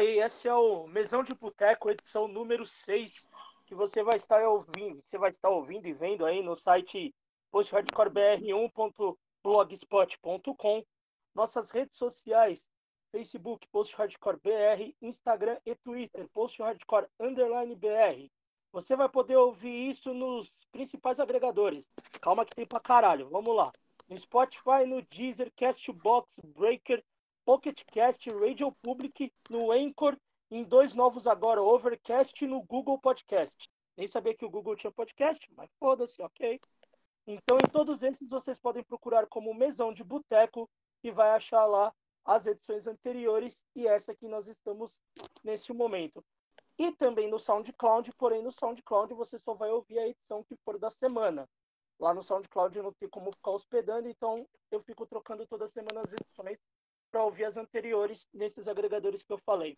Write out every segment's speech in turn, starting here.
Aí, esse é o Mesão de Boteco, edição número 6, que você vai estar ouvindo, você vai estar ouvindo e vendo aí no site posthardcorebr1.blogspot.com, nossas redes sociais, Facebook, Post Hardcore BR, Instagram e Twitter, Post Hardcore Underline BR. Você vai poder ouvir isso nos principais agregadores. Calma que tem pra caralho, vamos lá. No Spotify, no Deezer, Castbox, Breaker, Pocket Cast, Radio Public, no Anchor, em dois novos agora, Overcast no Google Podcast. Nem sabia que o Google tinha podcast, mas foda-se, ok? Então, em todos esses, vocês podem procurar como Mesão de Boteco e vai achar lá as edições anteriores e essa que nós estamos nesse momento. E também no SoundCloud, porém no SoundCloud você só vai ouvir a edição que for da semana. Lá no SoundCloud não tem como ficar hospedando, então eu fico trocando toda semana as edições para ouvir as anteriores nesses agregadores que eu falei.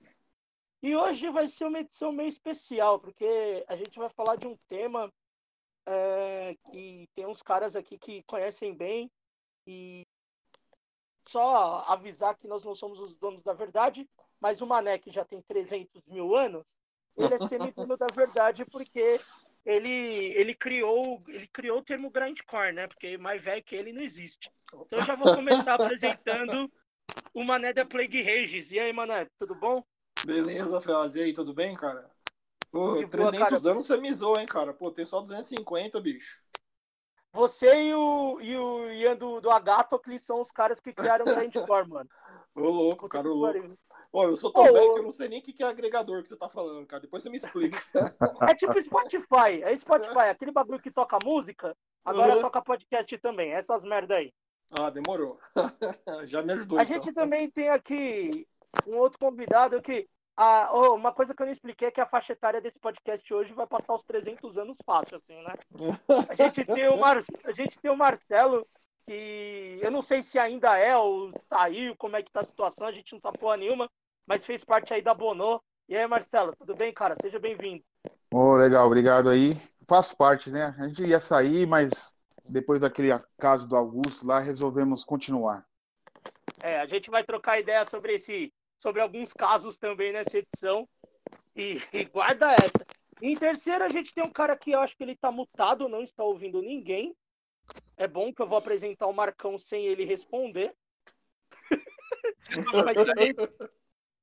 E hoje vai ser uma edição meio especial, porque a gente vai falar de um tema é, que tem uns caras aqui que conhecem bem e só avisar que nós não somos os donos da verdade, mas o Mané, que já tem 300 mil anos, ele é semi-dono da verdade porque ele, ele, criou, ele criou o termo grindcore, né? Porque mais velho que ele não existe. Então eu já vou começar apresentando o Mané da Plague Regis. E aí, Mané, tudo bom? Beleza, Felaz. E aí, tudo bem, cara? Pô, 300 boa, cara. anos você me zoou, hein, cara? Pô, tem só 250, bicho. Você e o, e o Ian do, do Agatocles são os caras que criaram o Grindcore, mano. Ô, louco, cara, ô, louco. Ó, eu sou tão oh, velho que eu não sei nem o que é agregador que você tá falando, cara. Depois você me explica. É tipo Spotify. É Spotify, aquele bagulho que toca música, agora uhum. toca podcast também. Essas merda aí. Ah, demorou. Já me ajudou. A então. gente também tem aqui um outro convidado que. Ah, oh, uma coisa que eu não expliquei é que a faixa etária desse podcast hoje vai passar os 300 anos fácil, assim, né? A gente tem o, Mar... a gente tem o Marcelo, que eu não sei se ainda é ou saiu, como é que tá a situação, a gente não sabe porra nenhuma, mas fez parte aí da Bonô. E aí, Marcelo, tudo bem, cara? Seja bem-vindo. Oh, legal, obrigado aí. Faço parte, né? A gente ia sair, mas depois daquele caso do Augusto lá, resolvemos continuar. É, a gente vai trocar ideia sobre esse, sobre alguns casos também nessa edição. E, e guarda essa. Em terceiro, a gente tem um cara que eu acho que ele tá mutado, não está ouvindo ninguém. É bom que eu vou apresentar o Marcão sem ele responder. Mas também,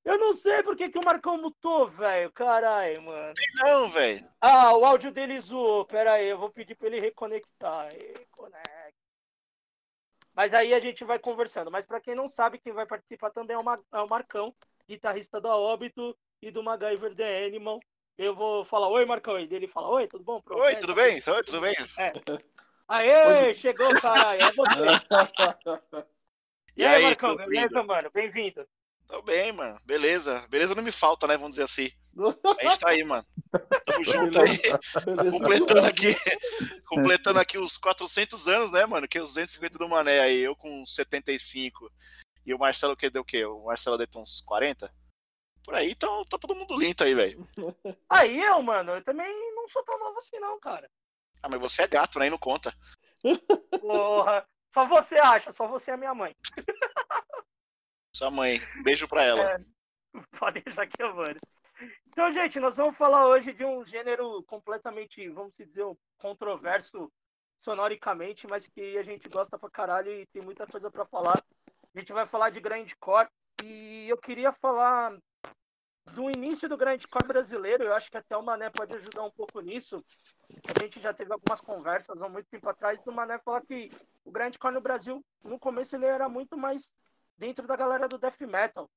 eu não sei por que, que o Marcão mutou, velho. Caralho, mano. Não, velho. Ah, o áudio dele zoou. Pera aí, eu vou pedir pra ele reconectar. Reconecta. Mas aí a gente vai conversando. Mas para quem não sabe, quem vai participar também é o, é o Marcão, guitarrista da Óbito e do MacGyver The Animal. Eu vou falar oi, Marcão. E dele fala oi, tudo bom? Oi, tudo bem? Oi, tudo bem? É. Aê, chegou, caralho. É você. E, e aí, Marcão, beleza, mano? Bem-vindo. Tô bem, mano. Beleza. Beleza não me falta, né? Vamos dizer assim. A gente tá aí, mano. Tamo junto aí. Beleza. Completando aqui, completando aqui os 400 anos, né, mano? Que é os 250 do Mané aí. Eu com 75. E o Marcelo que deu o quê? O Marcelo deu uns 40? Por aí, então tá todo mundo lindo aí, velho. Aí eu, mano, eu também não sou tão novo assim, não, cara. Ah, mas você é gato, né? E não conta. Porra. Só você acha, só você é minha mãe. Sua mãe. Um beijo pra ela. É, pode deixar que eu mando. Então, gente, nós vamos falar hoje de um gênero completamente, vamos dizer, controverso sonoricamente, mas que a gente gosta pra caralho e tem muita coisa para falar. A gente vai falar de grindcore e eu queria falar do início do grindcore brasileiro. Eu acho que até o Mané pode ajudar um pouco nisso. A gente já teve algumas conversas há muito tempo atrás do Mané falar que o grindcore no Brasil, no começo, ele era muito mais dentro da galera do death metal.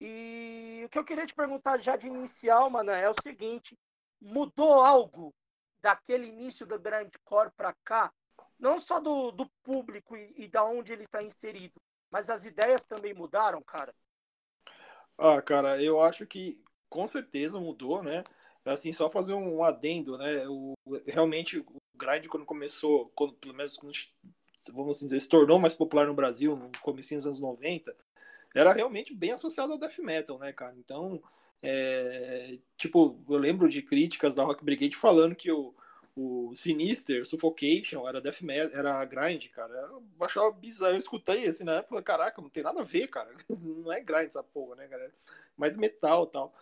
E o que eu queria te perguntar já de inicial, mano, é o seguinte: mudou algo daquele início do grindcore para cá? Não só do, do público e, e da onde ele está inserido, mas as ideias também mudaram, cara? Ah, cara, eu acho que com certeza mudou, né? Assim, só fazer um adendo, né? O, realmente o grind quando começou, quando, pelo menos quando vamos assim dizer, se tornou mais popular no Brasil no começo dos anos 90, era realmente bem associado ao death metal, né, cara? Então, é, tipo, eu lembro de críticas da Rock Brigade falando que o, o Sinister, Suffocation, era Death Metal, era Grind, cara. Eu achava bizarro. Eu escutei assim na época, caraca, não tem nada a ver, cara. Não é Grind essa porra, né, cara? Mais metal tal.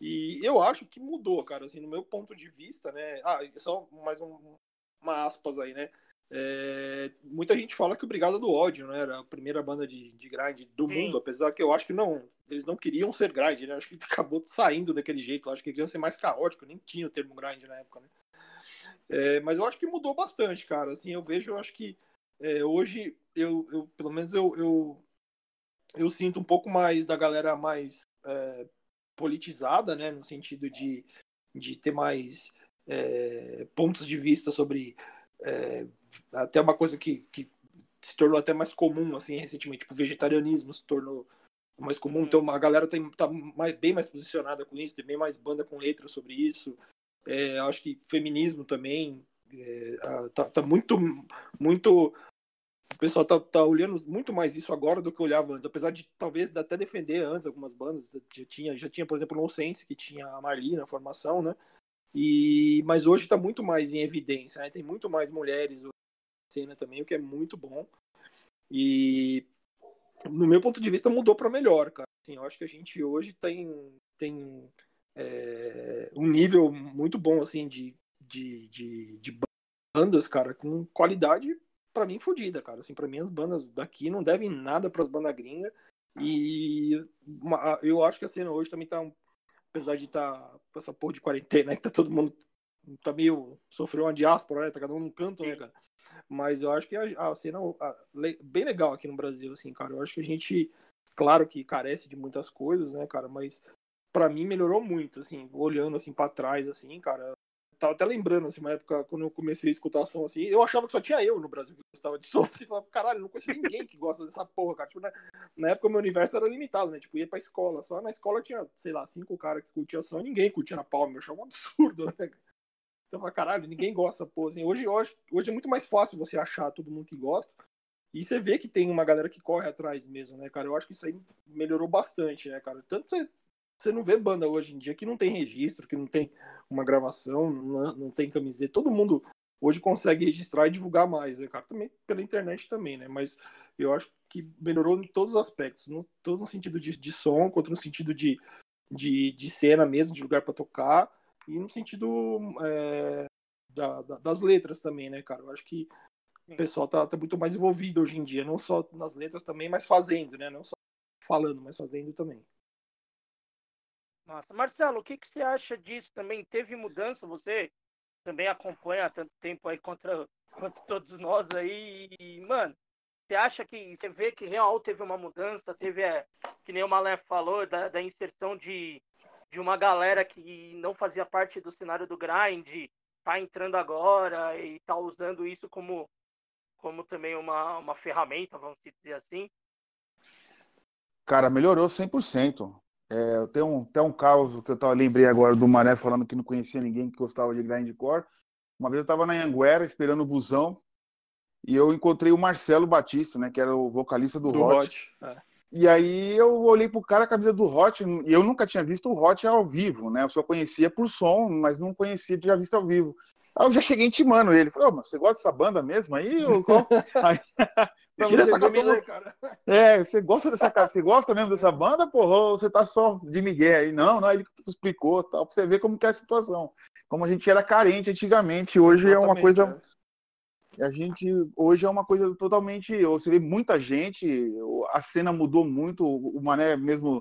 E eu acho que mudou, cara, assim, no meu ponto de vista, né? Ah, só mais um, uma aspas aí, né? É, muita gente fala que o Brigada do Ódio, né? Era a primeira banda de, de grind do Sim. mundo, apesar que eu acho que não, eles não queriam ser grind, né? Acho que acabou saindo daquele jeito, acho que queriam ser mais caótico, nem tinha o termo grind na época, né? É, mas eu acho que mudou bastante, cara. Assim, eu vejo, eu acho que é, hoje, eu, eu, pelo menos eu, eu, eu, sinto um pouco mais da galera mais é, politizada, né? No sentido de, de ter mais é, pontos de vista sobre é, até uma coisa que, que se tornou até mais comum assim recentemente, tipo, vegetarianismo se tornou mais comum, então a galera tem, tá mais, bem mais posicionada com isso, tem bem mais banda com letras sobre isso. É, acho que feminismo também é, tá, tá, muito, muito. O pessoal tá, tá olhando muito mais isso agora do que olhava antes, apesar de talvez até defender antes algumas bandas. Já tinha, já tinha por exemplo, o Nonsense, que tinha a Marli na formação, né? E, mas hoje está muito mais em evidência, né? tem muito mais mulheres cena também, o que é muito bom. E no meu ponto de vista mudou para melhor, cara. Assim, eu acho que a gente hoje tem, tem é, um nível muito bom assim de, de, de, de bandas, cara, com qualidade para mim fodida, cara. Assim, para mim as bandas daqui não devem nada para as bandas gringas. E uma, eu acho que a cena hoje também tá apesar de estar tá com essa porra de quarentena, né, que tá todo mundo tá meio sofreu uma diáspora, né? Tá cada um num canto, né, cara? Mas eu acho que a, a cena a, bem legal aqui no Brasil, assim, cara. Eu acho que a gente, claro que carece de muitas coisas, né, cara, mas para mim melhorou muito, assim, olhando assim para trás assim, cara, tava até lembrando, assim, uma época, quando eu comecei a escutar som, assim, eu achava que só tinha eu no Brasil que gostava de som, assim, falava, caralho, não conheço ninguém que gosta dessa porra, cara, tipo, né? na época meu universo era limitado, né, tipo, ia pra escola, só na escola tinha, sei lá, cinco caras que curtiam som, ninguém curtia na palma, eu achava um absurdo, né, então, caralho, ninguém gosta, pô, assim, hoje, hoje, hoje é muito mais fácil você achar todo mundo que gosta, e você vê que tem uma galera que corre atrás mesmo, né, cara? Eu acho que isso aí melhorou bastante, né, cara? Tanto você você não vê banda hoje em dia que não tem registro, que não tem uma gravação, não, não tem camiseta. Todo mundo hoje consegue registrar e divulgar mais, né, cara? Também pela internet também, né? Mas eu acho que melhorou em todos os aspectos, no, todo no sentido de, de som, quanto no sentido de, de, de cena mesmo, de lugar para tocar, e no sentido é, da, da, das letras também, né, cara? Eu acho que o pessoal tá, tá, muito mais envolvido hoje em dia, não só nas letras também, mas fazendo, né? Não só falando, mas fazendo também. Massa. Marcelo, o que, que você acha disso também? Teve mudança? Você também acompanha há tanto tempo aí contra, contra todos nós aí. E, mano, você acha que você vê que real teve uma mudança? Teve, é, que nem o Malé falou, da, da inserção de, de uma galera que não fazia parte do cenário do grind, tá entrando agora e tá usando isso como, como também uma, uma ferramenta, vamos dizer assim? Cara, melhorou 100%. É, tem um, tem um caos que eu tava, lembrei agora do Mané falando que não conhecia ninguém que gostava de grindcore. Uma vez eu estava na Anguera esperando o busão e eu encontrei o Marcelo Batista, né, que era o vocalista do, do Hot. Hot. É. E aí eu olhei pro cara a camisa do Hot e eu nunca tinha visto o Hot ao vivo, né? Eu só conhecia por som, mas não conhecia de já visto ao vivo. Aí eu já cheguei intimando ele. Falei, oh, mas você gosta dessa banda mesmo aí? aí Tira essa camisa aí, cara. É, você gosta dessa cara? Você gosta mesmo dessa banda, porra? Ou você tá só de Miguel aí? Não, não, ele explicou, tal, pra você ver como que é a situação. Como a gente era carente antigamente, hoje Exatamente, é uma coisa. É. A gente hoje é uma coisa totalmente. Você vê muita gente, a cena mudou muito, o Mané mesmo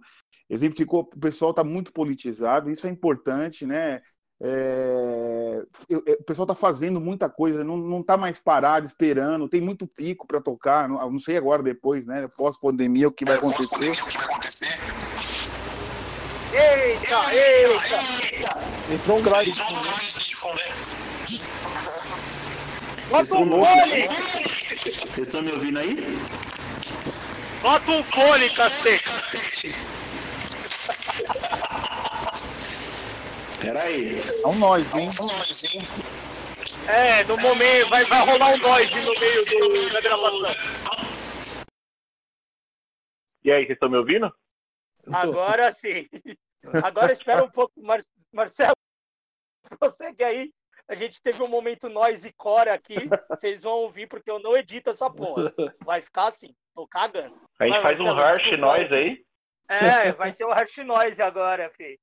exemplificou, o pessoal está muito politizado, isso é importante, né? É, o pessoal está fazendo muita coisa, não está mais parado esperando, tem muito pico para tocar. Não, não, sei agora depois, né? Pós-pandemia, o que vai acontecer. Eita, eita! Entrou um grade de Bota um fone! Vocês estão me ouvindo aí? Bota um fone, cacete! Pera aí. É um nós, hein? É um nós, hein? É, no momento, vai, vai rolar um nós no meio do, da gravação. E aí, vocês estão me ouvindo? Agora sim. Agora espera um pouco, Mar Marcelo. Consegue aí A gente teve um momento nós e Core aqui. Vocês vão ouvir porque eu não edito essa porra. Vai ficar assim, tô cagando. A gente Vai, faz um harsh noise aí. É, vai ser o Harsh Noise agora, filho.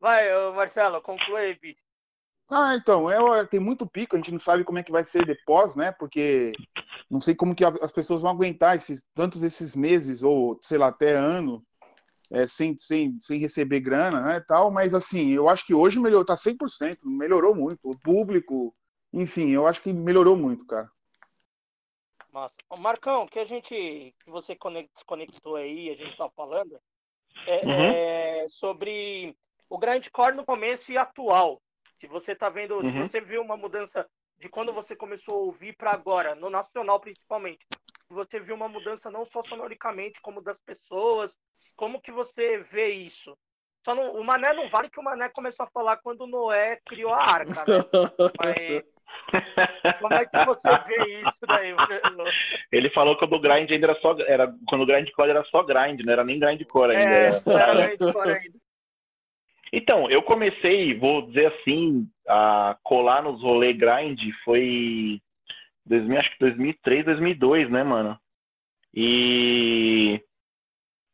Vai, Marcelo, conclui, bicho. Ah, então, é, tem muito pico, a gente não sabe como é que vai ser depois, né? Porque não sei como que as pessoas vão aguentar esses, tantos esses meses, ou sei lá, até ano, é, sem, sem, sem receber grana, né? Tal, mas assim, eu acho que hoje melhorou, tá 100%, melhorou muito. O público, enfim, eu acho que melhorou muito, cara. Massa. Ô, Marcão, que a gente, que você conec- desconectou aí, a gente tá falando, é, Uhum. é sobre o grindcore no começo e atual. Se você tá vendo, se Uhum. você viu uma mudança de quando você começou a ouvir para agora, no nacional principalmente, se você viu uma mudança não só sonoricamente, como das pessoas, como que você vê isso? Só não, o Mané não vale que o Mané começou a falar quando o Noé criou a arca, né? Mas como é que você vê isso daí? Ele falou que o do grind ainda era só. Era, quando o grindcore era só grind, não era nem grindcore ainda. É, era grindcore ainda. Então, eu comecei, vou dizer assim, a colar nos rolê grind foi 2000, acho que 2003, 2002, né, mano? E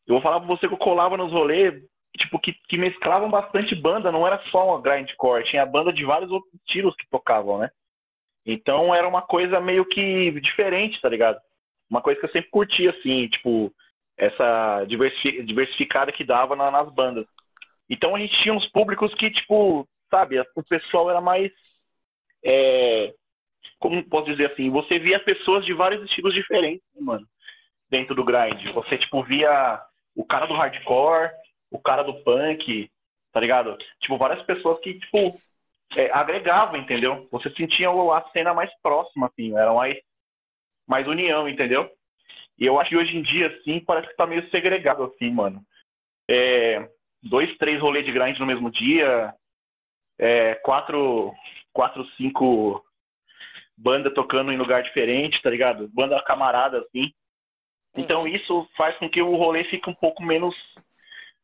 eu vou falar pra você que eu colava nos rolês, tipo, que, que mesclavam bastante banda, não era só uma grindcore, tinha banda de vários outros estilos que tocavam, né? Então era uma coisa meio que diferente, tá ligado? Uma coisa que eu sempre curti, assim, tipo, essa diversi- diversificada que dava na- nas bandas. Então a gente tinha uns públicos que, tipo, sabe, o pessoal era mais. é, como posso dizer assim? Você via pessoas de vários estilos diferentes, né, mano, dentro do grind. Você, tipo, via o cara do hardcore, o cara do punk, tá ligado? Tipo, várias pessoas que, tipo, é, agregavam, entendeu? Você sentia a cena mais próxima, assim, era mais, mais união, entendeu? E eu acho que hoje em dia, assim, parece que tá meio segregado, assim, mano. É, dois, três rolês de grind no mesmo dia, é, quatro, quatro, cinco banda tocando em lugar diferente, tá ligado? Banda camarada, assim. Então isso faz com que o rolê fique um pouco menos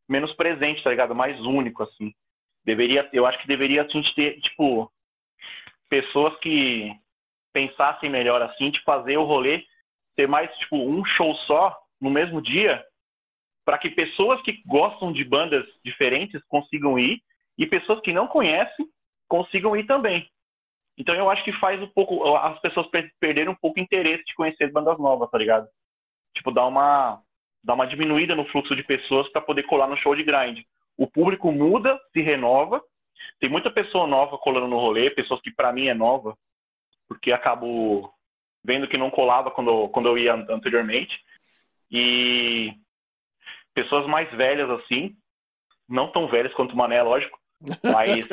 menos presente, tá ligado? Mais único, assim. Deveria, eu acho que deveria a gente ter, tipo, pessoas que pensassem melhor assim, de fazer o rolê ter mais, tipo, um show só no mesmo dia, para que pessoas que gostam de bandas diferentes consigam ir e pessoas que não conhecem consigam ir também. Então eu acho que faz um pouco as pessoas per- perderem um pouco o interesse de conhecer bandas novas, tá ligado? Tipo, dar uma dar uma diminuída no fluxo de pessoas para poder colar no show de grind. O público muda, se renova. Tem muita pessoa nova colando no rolê, pessoas que para mim é nova, porque acabo vendo que não colava quando, quando eu ia an- anteriormente. E pessoas mais velhas assim, não tão velhas quanto o Mané, lógico, mas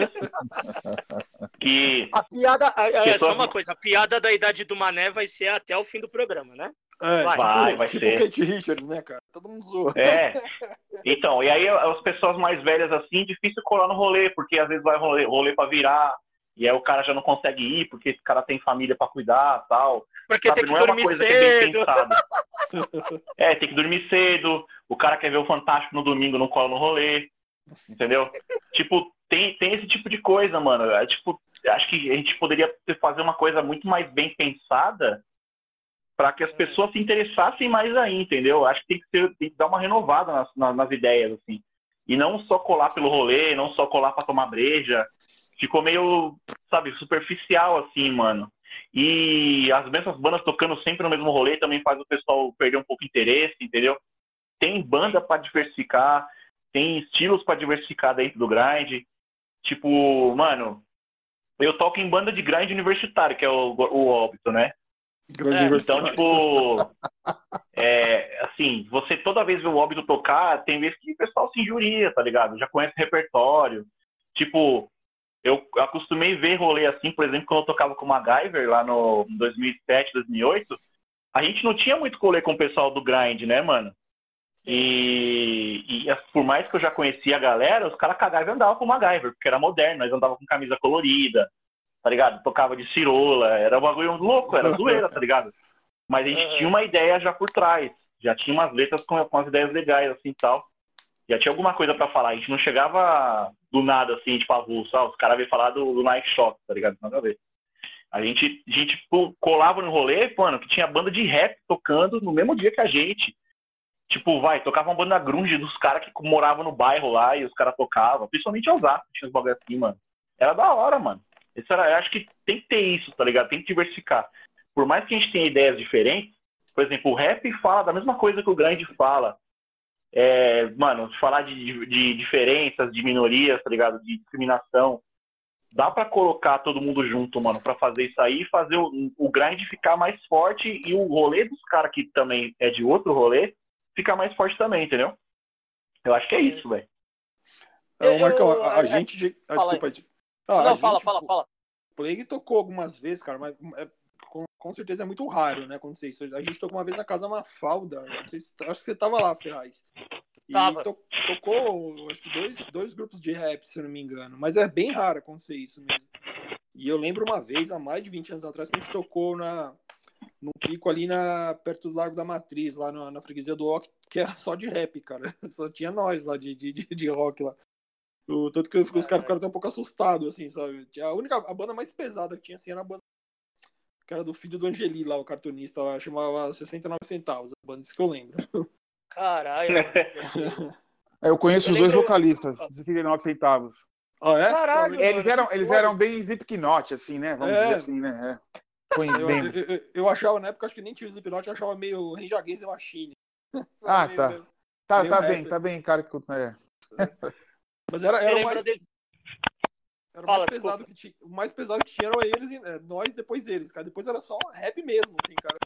que A piada. Pessoas- Só uma coisa, a piada da idade do Mané vai ser até o fim do programa, né? É, Vai. Vai, vai tipo ser. o Kate Richards, né, cara? Todo mundo zoa. É. Então, e aí as pessoas mais velhas assim, difícil colar no rolê, porque às vezes vai rolê, rolê para virar, e aí o cara já não consegue ir, porque esse cara tem família para cuidar tal. Porque Sabe, tem que não é uma dormir coisa que é bem cedo. pensada. É, tem que dormir cedo, o cara quer ver o Fantástico no domingo, não cola no rolê, entendeu? Tipo, tem, tem esse tipo de coisa, mano. É, tipo, acho que a gente poderia fazer uma coisa muito mais bem pensada para que as pessoas se interessassem mais aí, entendeu? Acho que tem que, ser, tem que dar uma renovada nas, nas, nas ideias, assim. E não só colar pelo rolê, não só colar para tomar breja. Ficou meio, sabe, superficial, assim, mano. E as mesmas bandas tocando sempre no mesmo rolê também faz o pessoal perder um pouco o interesse, entendeu? Tem banda para diversificar, tem estilos para diversificar dentro do grind. Tipo, mano, eu toco em banda de grind universitário, que é o, o óbito, né? Grande É. Então, tipo, é, assim, você toda vez vê o óbito tocar, tem vezes que o pessoal se injuria, tá ligado? Já conhece o repertório. Tipo, eu acostumei ver rolê assim, por exemplo, quando eu tocava com o MacGyver lá no 2007, 2008, a gente não tinha muito rolê com o pessoal do grind, né, mano? E, e por mais que eu já conhecia a galera, os caras cagavam e andavam com MacGyver, porque era moderno, nós andava com camisa colorida, tá ligado? Tocava de cirola, era um bagulho louco, era zoeira, tá ligado? Mas a gente tinha uma ideia já por trás, já tinha umas letras com, com as ideias legais, assim, tal. Já tinha alguma coisa para falar. A gente não chegava do nada, assim, tipo, avulso. Ah, os caras veio falar do, do Nike Shock, tá ligado? Nada a ver. A gente, a gente colava no rolê, mano, que tinha banda de rap tocando no mesmo dia que a gente. Tipo, vai, tocava uma banda grunge dos caras que moravam no bairro lá e os caras tocavam. Principalmente Osasco, tinha os bagulho assim, mano. Era da hora, mano. Isso era, eu acho que tem que ter isso, tá ligado? Tem que diversificar. Por mais que a gente tenha ideias diferentes, por exemplo, o rap fala da mesma coisa que o grande fala. É, mano, falar de, de, diferenças, de minorias, tá ligado? De discriminação. Dá para colocar todo mundo junto, mano, para fazer isso aí fazer o, o grind ficar mais forte e o rolê dos caras que também é de outro rolê ficar mais forte também, entendeu? Eu acho que é isso, velho. É, Marcão, a, a, gente. Ah, desculpa. Ah, não, fala, gente, fala, fala. Plague tocou algumas vezes, cara, mas é, com, com, certeza é muito raro, né, acontecer isso. A gente tocou uma vez na casa Mafalda, não sei se, acho que você tava lá, Ferraz. E to, tocou, acho que dois, dois grupos de rap, se eu não me engano. Mas é bem raro acontecer isso mesmo. E eu lembro uma vez, há mais de 20 anos atrás, que a gente tocou na, num pico ali na, perto do Largo da Matriz, lá na, na freguesia do rock, que era só de rap, cara. Só tinha nós lá de, de, de rock lá. O, tanto que os caras ficaram até um pouco assustados, assim, sabe? A única a banda mais pesada que tinha assim era a banda que era do filho do Angeli lá, o cartunista lá, chamava 69 centavos, a banda, isso que eu lembro. Caralho. é, eu conheço eu os dois vocalistas, 69 centavos. Ah, é? Caralho, eles eram, eles eram bem Slipknot, assim, né? Vamos é. dizer assim, né? É. Eu, eu, eu, achava, na época, acho que nem tinha o Slipknot, eu achava meio Rage Against the Machine. Ah, tá. Meio, tá, meio tá bem, tá bem, cara. Que, é. Mas era, era, mais, era o, mais pesado que tinha, o mais pesado que tinha eram eles e é, nós depois deles, cara. Depois era só rap mesmo, assim, cara.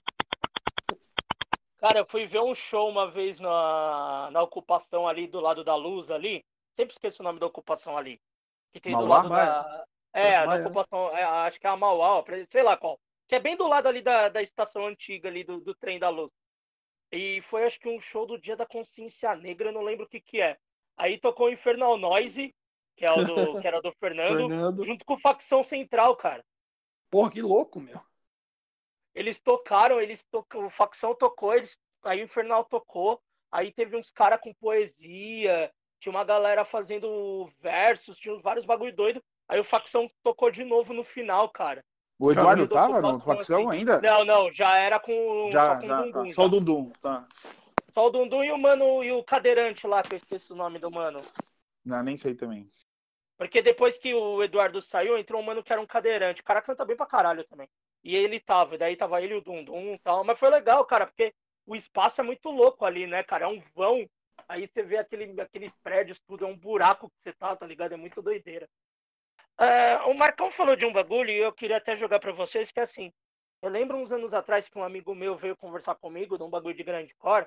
Cara, eu fui ver um show uma vez na, na ocupação ali do lado da luz ali. Sempre esqueço o nome da ocupação ali. Que tem Mauá? do lado Maia. da. É, da ocupação, é, acho que é a Mauá, sei lá qual. Que é bem do lado ali da, da estação antiga ali do, do trem da luz. E foi acho que um show do Dia da Consciência Negra, eu não lembro o que que é. Aí tocou o Infernal Noise, que, é o do, que era do Fernando, Fernando, junto com Facção Central, cara. Porra, que louco, meu. Eles tocaram, eles tocam, o Facção tocou, eles, aí o Infernal tocou, aí teve uns caras com poesia, tinha uma galera fazendo versos, tinha vários bagulho doido. Aí o Facção tocou de novo no final, cara. O Eduardo tava no Facção assim. ainda? Não, não, já era com, já, só com já, Dundum. Tá. Só o Dundum, tá. Só o Dundum e o mano e o cadeirante lá, que eu esqueci o nome do mano. Não, nem sei também. Porque depois que o Eduardo saiu, entrou um mano que era um cadeirante. O cara canta bem pra caralho também. E ele tava, daí tava ele e o Dundum e tal. Mas foi legal, cara, porque o espaço é muito louco ali, né, cara? É um vão. Aí você vê aquele, aqueles prédios, tudo, é um buraco que você tá, tá ligado? É muito doideira. É, o Marcão falou de um bagulho e eu queria até jogar para vocês, que é assim. Eu lembro uns anos atrás que um amigo meu veio conversar comigo de um bagulho de grande cor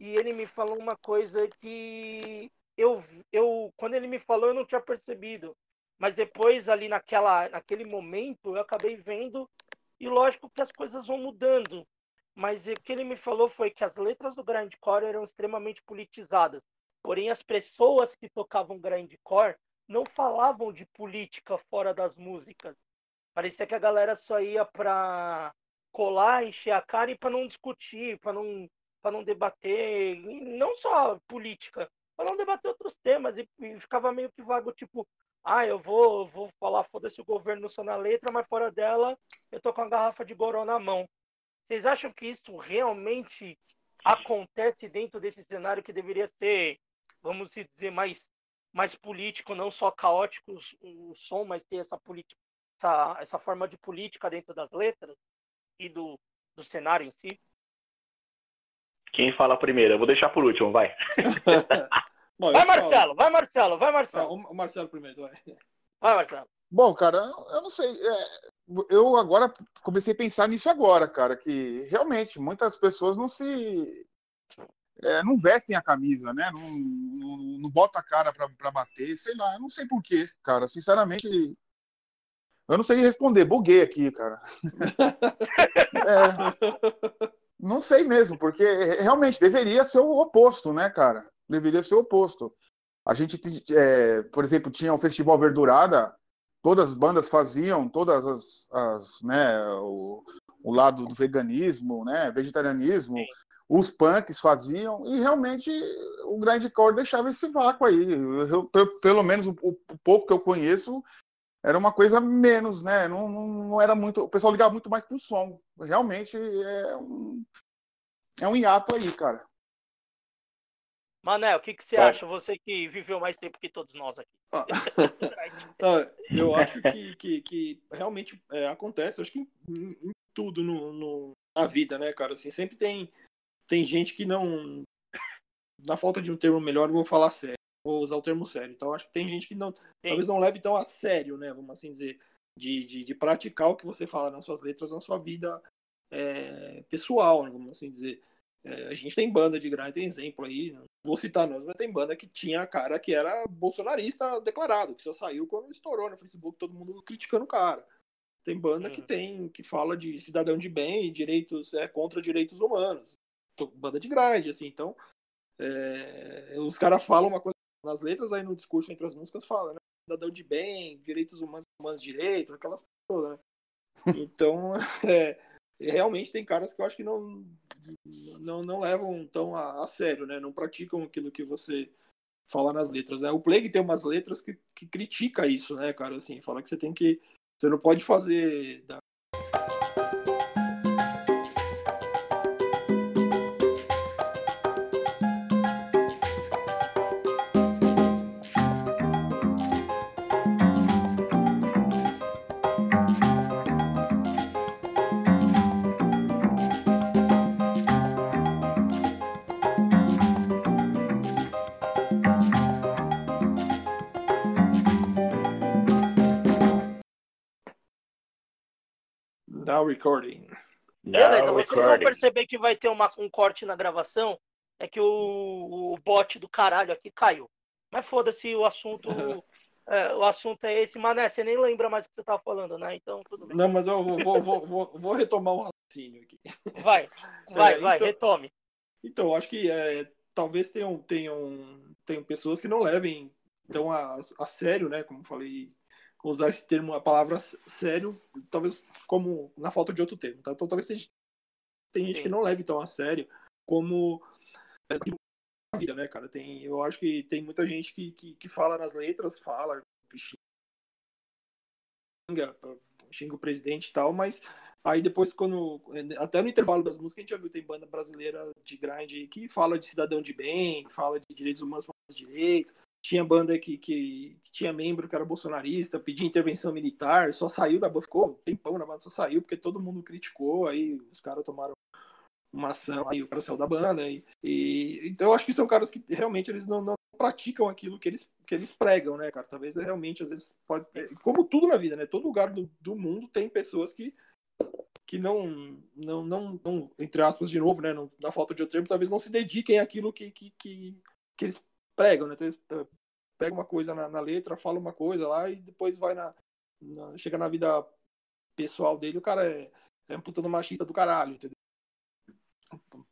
e ele me falou uma coisa que eu, eu quando ele me falou eu não tinha percebido, mas depois ali naquela naquele momento eu acabei vendo e lógico que as coisas vão mudando. Mas o que ele me falou foi que as letras do grindcore eram extremamente politizadas. Porém as pessoas que tocavam grindcore não falavam de política fora das músicas. Parecia que a galera só ia para colar, encher a cara e para não discutir, para não para não debater, não só política, para não debater outros temas, e, e, ficava meio que vago, tipo, ah, eu vou, vou falar, foda-se o governo só na letra, mas fora dela eu tô com a garrafa de goró na mão. Vocês acham que isso realmente acontece dentro desse cenário que deveria ser, vamos dizer, mais, mais político, não só caótico o som, mas ter essa política, essa, essa forma de política dentro das letras e do, do cenário em si? Quem fala primeiro? Eu vou deixar por último, vai. Bom, vai, Marcelo, vai, Marcelo, vai, Marcelo. Ah, o Marcelo primeiro, vai. Vai, Marcelo. Bom, cara, eu não sei. É, eu agora comecei a pensar nisso agora, cara, que realmente muitas pessoas não se. É, não vestem a camisa, né? Não, não, não bota a cara pra, pra bater, sei lá, eu não sei porquê, cara. Sinceramente, eu não sei responder, buguei aqui, cara. é, não sei mesmo, porque realmente deveria ser o oposto, né, cara? Deveria ser o oposto. A gente, é, por exemplo, tinha o Festival Verdurada, todas as bandas faziam, todas as, as né, o, o, lado do veganismo, né, vegetarianismo. Sim. Os punks faziam, e realmente o grindcore deixava esse vácuo aí. Eu, eu, pelo menos o, o, pouco que eu conheço era uma coisa menos, né? Não, não, não era muito. O pessoal ligava muito mais pro som. Realmente é um, é um hiato aí, cara. Manel, o que, que você é. acha? Você que viveu mais tempo que todos nós aqui. Ah. eu acho que, que, que realmente é, acontece, acho que em, em tudo no, no, na vida, né, cara? Assim, sempre tem, tem gente que não. Na falta de um termo melhor, eu vou falar sério. Vou usar o termo sério. Então, acho que tem gente que não, talvez não leve tão a sério, né? Vamos assim dizer, de, de, de praticar o que você fala nas suas letras na sua vida é, pessoal, né? vamos assim dizer. É, a gente tem banda de grande, tem exemplo aí, não vou citar nomes, mas tem banda que tinha cara que era bolsonarista declarado, que só saiu quando estourou no Facebook, todo mundo criticando o cara. Tem banda uhum. que tem, que fala de cidadão de bem e direitos, é contra direitos humanos. Banda de grande, assim, então é, os caras falam uma coisa nas letras, aí no discurso entre as músicas fala, né? Cidadão de bem, direitos humanos, humanos direitos, aquelas coisas, né? Então, é, realmente tem caras que eu acho que não não, não levam tão a, a, sério, né? Não praticam aquilo que você fala nas letras, né? O Plague tem umas letras que, que critica isso, né, cara? Assim, fala que você tem que você não pode fazer da, Now recording. Beleza, Now vocês recording. vão perceber que vai ter uma, um corte na gravação. É que o, o bot do caralho aqui caiu. Mas foda-se, o assunto. é, o assunto é esse, Mané, você nem lembra mais o que você tava falando, né? Então, tudo bem. Não, mas eu vou, vou, vou, vou retomar o raciocínio aqui. Vai, vai, é, vai, então, retome. Então, acho que é, talvez tenham, tenham, tenham pessoas que não levem tão a, a sério, né? Como falei usar esse termo, a palavra sério, talvez como na falta de outro termo. Tá? Então talvez tenha, tem gente que não leve tão a sério como é, a vida, né, cara? Tem, eu acho que tem muita gente que, que, que fala nas letras, fala, xinga, xinga o presidente e tal, mas aí depois quando até no intervalo das músicas a gente já viu tem banda brasileira de grind que fala de cidadão de bem, fala de direitos humanos para direitos, tinha banda que, que, que, tinha membro que era bolsonarista, pedia intervenção militar, só saiu da banda, ficou um tempão na banda, só saiu porque todo mundo criticou, aí os caras tomaram uma ação, aí o cara saiu da banda. E, e, então eu acho que são caras que realmente eles não, não praticam aquilo que eles, que eles pregam, né, cara? Talvez é realmente, às vezes, pode ter, como tudo na vida, né? Todo lugar do, do mundo tem pessoas que que não, não, não, não, entre aspas, de novo, né, não, na falta de outro termo, talvez não se dediquem àquilo que, que, que, que eles pregam, né? Então, pega uma coisa na, na, letra, fala uma coisa lá e depois vai na, na, chega na vida pessoal dele, o cara é, é um puta machista do caralho, entendeu?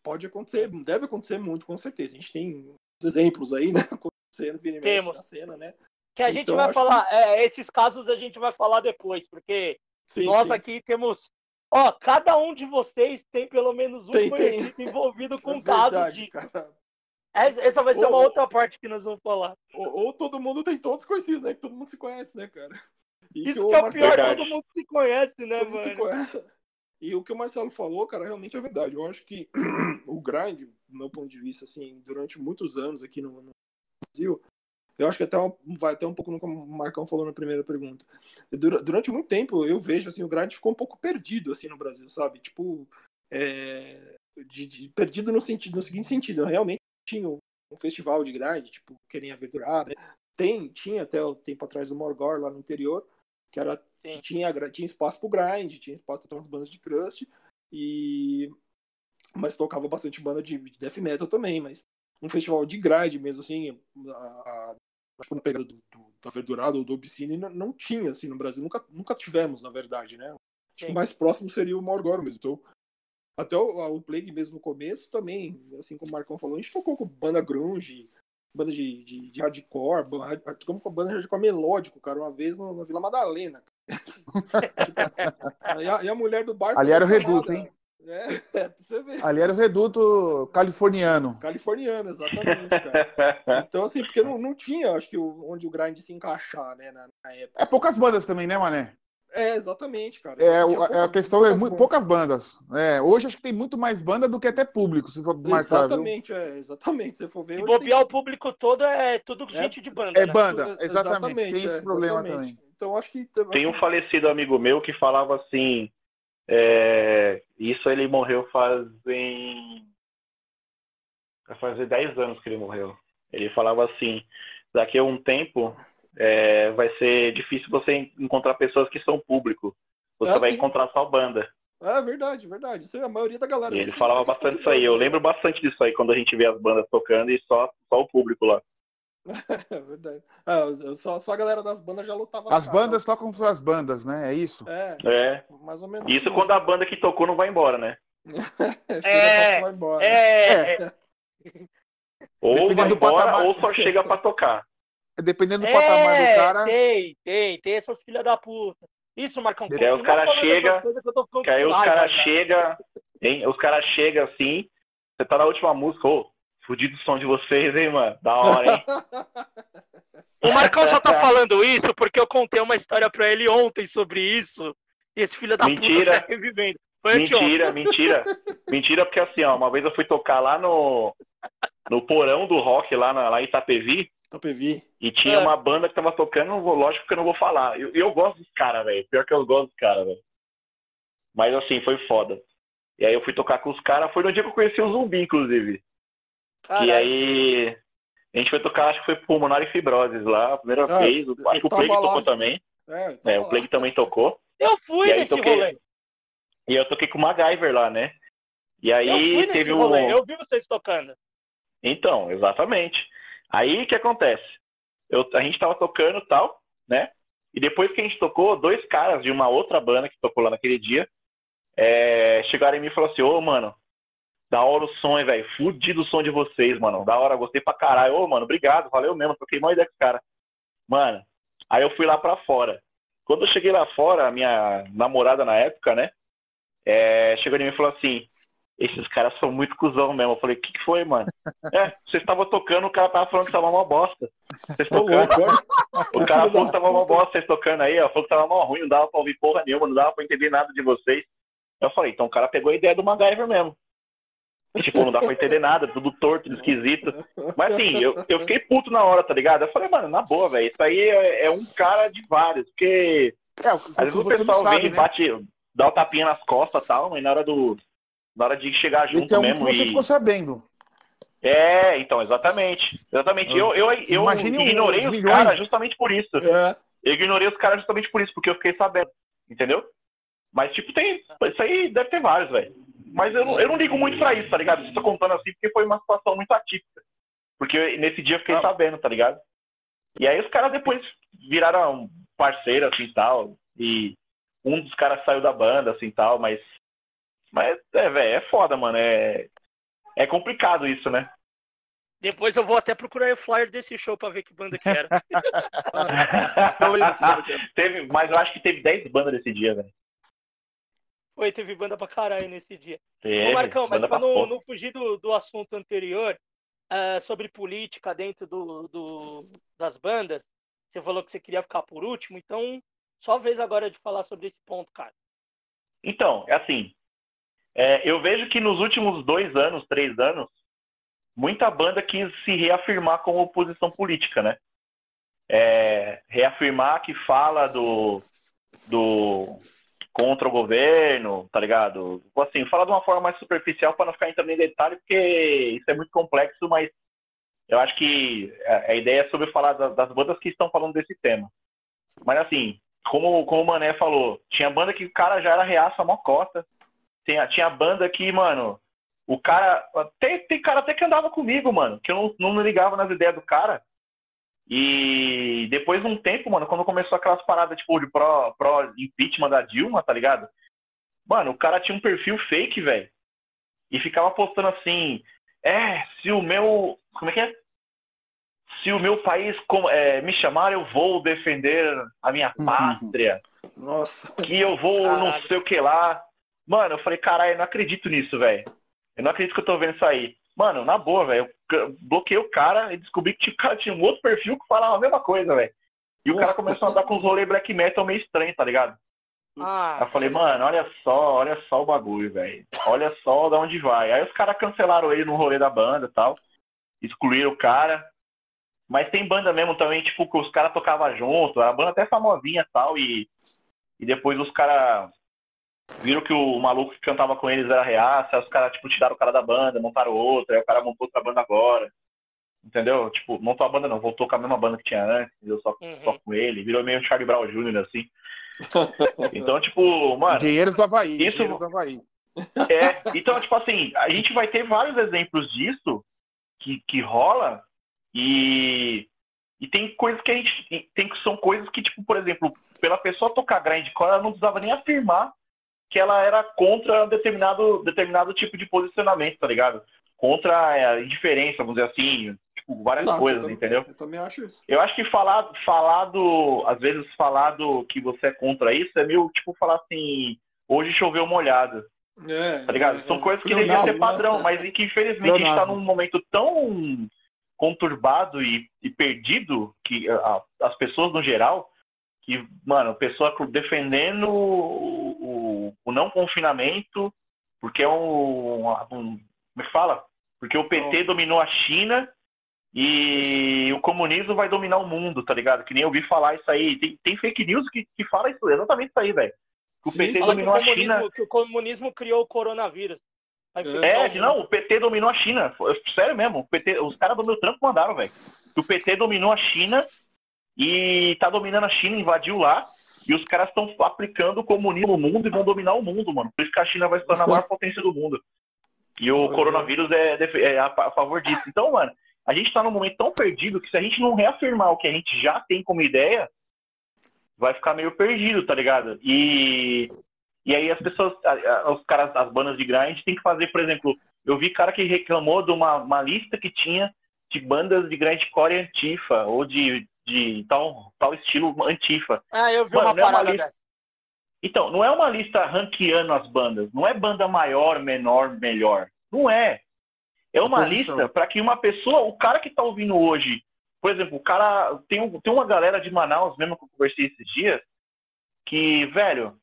Pode acontecer, deve acontecer muito, com certeza. A gente tem exemplos aí, né? Acontecendo Temos. na cena, né? Que a gente então, vai falar, que... é, esses casos a gente vai falar depois, porque sim, nós sim. aqui temos Ó, cada um de vocês tem pelo menos um tem, conhecido tem. envolvido com é um caso de. Cara. Essa vai ser ou, uma outra parte que nós vamos falar. Ou, ou, todo mundo tem todos conhecidos, né? Que todo mundo se conhece, né, cara? E Isso que, que é o pior, Marcelo... todo mundo se conhece, né, todo mano? Conhece. E o que o Marcelo falou, cara, realmente é verdade. Eu acho que o grind, do meu ponto de vista, assim, durante muitos anos aqui no, no Brasil, eu acho que até vai até um pouco no que o Marcão falou na primeira pergunta. Durante muito tempo, eu vejo, assim, o grind ficou um pouco perdido, assim, no Brasil, sabe? Tipo, é, de, de, perdido no, sentido, no seguinte sentido, realmente tinha um festival de grind, tipo, Querem Aventurada. Né? Tem, tinha até o tempo atrás o Morgor lá no interior, que era que tinha, tinha espaço pro grind, tinha espaço para umas bandas de crust, e mas tocava bastante banda de, de death metal também, mas um festival de grind mesmo, assim, a, a, a pegada do, do, da Verdurada ou do Obscene não, não, tinha, assim, no Brasil, nunca, nunca tivemos, na verdade, né? Acho que o mais próximo seria o Morgor mesmo, então até o, o Plague mesmo no começo também, assim como o Marcão falou, a gente tocou com banda grunge, banda de, de, de hardcore, tocamos com banda de hardcore melódico, cara, uma vez no, na Vila Madalena. tipo, e, a, e, a, mulher do bar... Ali era o Reduto, hein? É, é pra você ver. Ali era o reduto californiano. Californiano, exatamente, cara. Então, assim, porque não, não tinha, acho que, onde o grind se encaixar, né, na, na época. É poucas bandas também, né, Mané? É, exatamente, cara. É, pouca, é a questão é muito, poucas bandas. É, hoje acho que tem muito mais banda do que até público, se for marcar. Exatamente, é, exatamente. Se for ver. Se bobear tem... o público todo é tudo é, gente de banda. É né? banda, exatamente. exatamente. Tem esse é, problema exatamente. também. Então acho que. Tem um falecido amigo meu que falava assim. É, isso ele morreu fazem. Vai fazer 10 anos que ele morreu. Ele falava assim: daqui a um tempo é, vai ser difícil você encontrar pessoas que são público. Você é vai encontrar só banda. É verdade, verdade. Isso é a maioria da galera. E ele falava bastante isso aí. Eu lembro bastante disso aí quando a gente vê as bandas tocando e só, só o público lá. É verdade. É, só, só a galera das bandas já lutava. As bandas tocam as bandas, né? É isso? É. é. Mais ou menos. Isso mesmo. quando a banda que tocou não vai embora, né? é. Vai embora. É. é. Ou Dependendo vai embora patamar... ou só chega pra tocar. Dependendo do é, patamar do cara. Tem, tem, tem essas filhas da puta. Isso, Marcão. Que aí os caras chega, que, aí os caras chega, hein? Os caras chegam assim, você tá na última música, ô, fudido o som de vocês, hein, mano? Da hora, hein? o Marcão só tá falando isso porque eu contei uma história pra ele ontem sobre isso. E esse filho da mentira. puta tá revivendo. Foi mentira, mentira. Mentira, porque assim, ó, uma vez eu fui tocar lá no, no porão do rock, lá, na, lá em Itapevi. Itapevi. E tinha é. uma banda que tava tocando, lógico que eu não vou falar. Eu, eu gosto dos caras, velho. Pior que eu gosto dos caras, velho. Mas assim, foi foda. E aí eu fui tocar com os caras. Foi no dia que eu conheci o Zumbi, inclusive. Caralho. E aí a gente foi tocar, acho que foi Pulmonar e Fibroses lá, a primeira é, vez. Acho que o Plague tocou também. É, é o Plague também tocou. Eu fui e nesse toquei... rolê. E eu toquei com o MacGyver lá, né? E aí teve um. Eu vi vocês tocando. Então, exatamente. Aí que acontece? Eu, a gente tava tocando tal, né? E depois que a gente tocou, dois caras de uma outra banda que tocou lá naquele dia é, chegaram em mim e falaram assim: Ô, mano, da hora o som, velho. Fudido o som de vocês, mano. Da hora, gostei pra caralho. Ô, mano, obrigado, valeu mesmo. Troquei uma ideia com os caras. Mano, aí eu fui lá pra fora. Quando eu cheguei lá fora, a minha namorada na época, né? É, chegou em mim e falou assim: esses caras são muito cuzão mesmo. Eu falei, o que, que foi, mano? é, vocês estavam tocando, o cara tava falando que tava uma bosta. Vocês tocando. o cara falou que tava uma bosta, vocês tocando aí, ó, falou que tava mal ruim, não dava pra ouvir porra nenhuma, não dava pra entender nada de vocês. Eu falei, então o cara pegou a ideia do MacGyver mesmo. tipo, não dá pra entender nada, tudo torto, esquisito. Mas assim, eu, eu fiquei puto na hora, tá ligado? Eu falei, mano, na boa, velho, isso aí é, é, um cara de vários, porque é, às vezes o pessoal sabe, vem, né? bate, dá o um tapinha nas costas e tal, mas na hora do na hora de chegar junto então, mesmo. Que você e... ficou sabendo. É, então, exatamente. Exatamente. Eu, eu, eu ignorei os, caras justamente por isso. É. Eu ignorei os caras justamente por isso, porque eu fiquei sabendo. Entendeu? Mas, tipo, tem. Isso aí deve ter vários, velho. Mas eu, eu não ligo muito pra isso, tá ligado? Estou contando assim porque foi uma situação muito atípica. Porque nesse dia eu fiquei ah. sabendo, tá ligado? E aí os caras depois viraram parceiros, assim, tal. E um dos caras saiu da banda, assim, tal. Mas mas, é, velho, é foda, mano. É, é complicado isso, né? Depois eu vou até procurar o flyer desse show pra ver que banda que era. teve, mas eu acho que teve 10 bandas nesse dia, velho. Foi, teve banda pra caralho nesse dia. Teve, Ô, Marcão, mas pra não, não, fugir do, do assunto anterior, uh, sobre política dentro do, do, das bandas, você falou que você queria ficar por último, então só vez agora de falar sobre esse ponto, cara. Então, é assim, é, eu vejo que nos últimos dois anos, três anos, muita banda quis se reafirmar como oposição política, né? É, reafirmar que fala do, do contra o governo, tá ligado? Assim, falar de uma forma mais superficial para não ficar entrando em detalhe, porque isso é muito complexo, mas eu acho que a, ideia é sobre falar das, das bandas que estão falando desse tema. Mas assim, como, como o Mané falou, tinha banda que o cara já era reaça mocota, tinha, tinha banda que, mano, o cara. Tem, tem cara até que andava comigo, mano, que eu não, não ligava nas ideias do cara. E depois de um tempo, mano, quando começou aquelas paradas, tipo, de pró, pró impeachment da Dilma, tá ligado? Mano, o cara tinha um perfil fake, velho. E ficava postando assim, é, se o meu. Como é que é? Se o meu país é, me chamar, eu vou defender a minha uhum. pátria. Nossa. Que eu vou Caralho. não sei o que lá. Mano, eu falei, caralho, eu não acredito nisso, velho. Eu não acredito que eu tô vendo isso aí. Mano, na boa, velho. Eu bloqueei o cara e descobri que o cara tinha um outro perfil que falava a mesma coisa, velho. E o cara começou a andar com os rolês black metal meio estranho, tá ligado? Ah, eu falei, mano, olha só, olha só o bagulho, velho. Olha só de onde vai. Aí os caras cancelaram ele no rolê da banda e tal. Excluíram o cara. Mas tem banda mesmo também, tipo, que os caras tocavam junto. A banda até famosinha e tal. E, e depois os caras viram que o maluco que cantava com eles era reaça. Aí os caras, tipo, tiraram o cara da banda, montaram outra. Aí o cara montou outra banda agora. Entendeu? Tipo, montou a banda não, voltou com a mesma banda que tinha antes, entendeu? Só, uhum. só com ele. Virou meio Charlie Brown Jr., assim. Então, tipo, mano. Dinheiros do Havaí. Isso... Dinheiros do Havaí. É, então, tipo assim, a gente vai ter vários exemplos disso que, que rola e, e tem coisas que a gente. Tem que são coisas que, tipo, por exemplo, pela pessoa tocar grindcore, ela não precisava nem afirmar que ela era contra determinado, determinado tipo de posicionamento, tá ligado? Contra a indiferença, vamos dizer assim, tipo, várias Exato, coisas, eu entendeu? Eu também acho isso. Eu acho que falar, falar do, às vezes falar do que você é contra isso é meio tipo falar assim, hoje choveu molhado. É, tá ligado? É, São é, coisas que deveriam ser padrão, né? mas em que infelizmente a gente tá num momento tão conturbado e, e perdido que a, as pessoas no geral que, mano, pessoa defendendo o, o, o não confinamento porque é um, um, como é que fala? Porque o PT dominou a China e o comunismo vai dominar o mundo, tá ligado? Que nem eu ouvi falar isso aí. Tem, tem fake news que, que fala isso, exatamente isso aí, velho. O PT Sim, dominou a China. Que o comunismo criou o coronavírus. É, não, o PT dominou a China. Sério mesmo, o PT, os caras do meu trampo mandaram, velho. O PT dominou a China e tá dominando a China, invadiu lá. E os caras estão aplicando o comunismo no mundo e vão dominar o mundo, mano. Por isso que a China vai se tornar a maior potência do mundo. E o coronavírus é, é, a, a favor disso. Então, mano, a gente está num momento tão perdido que se a gente não reafirmar o que a gente já tem como ideia, vai ficar meio perdido, tá ligado? E, e aí as pessoas, os caras, as bandas de grind tem que fazer, por exemplo, eu vi cara que reclamou de uma, uma lista que tinha de bandas de grindcore antifa, ou de, de tal, tal estilo antifa. Ah, eu vi Mano, uma parada é uma lista... Então, não é uma lista ranqueando as bandas, não é banda maior, menor, melhor. Não é. É uma lista para que uma pessoa, o cara que está ouvindo hoje, por exemplo, o cara. Tem, tem uma galera de Manaus mesmo que eu conversei esses dias, que, velho,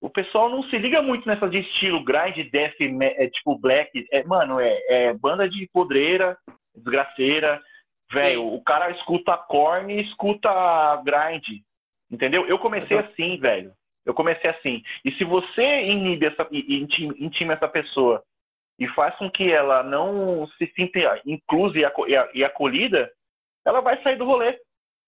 o pessoal não se liga muito nessas de estilo grind, death, é, tipo black. É, mano, é, é banda de podreira, desgraceira. Velho, o cara escuta corn e escuta grind. Entendeu? Eu comecei assim, velho. Eu comecei assim. E se você inibe essa, intima essa pessoa e faz com que ela não se sinta inclusa e acolhida, ela vai sair do rolê.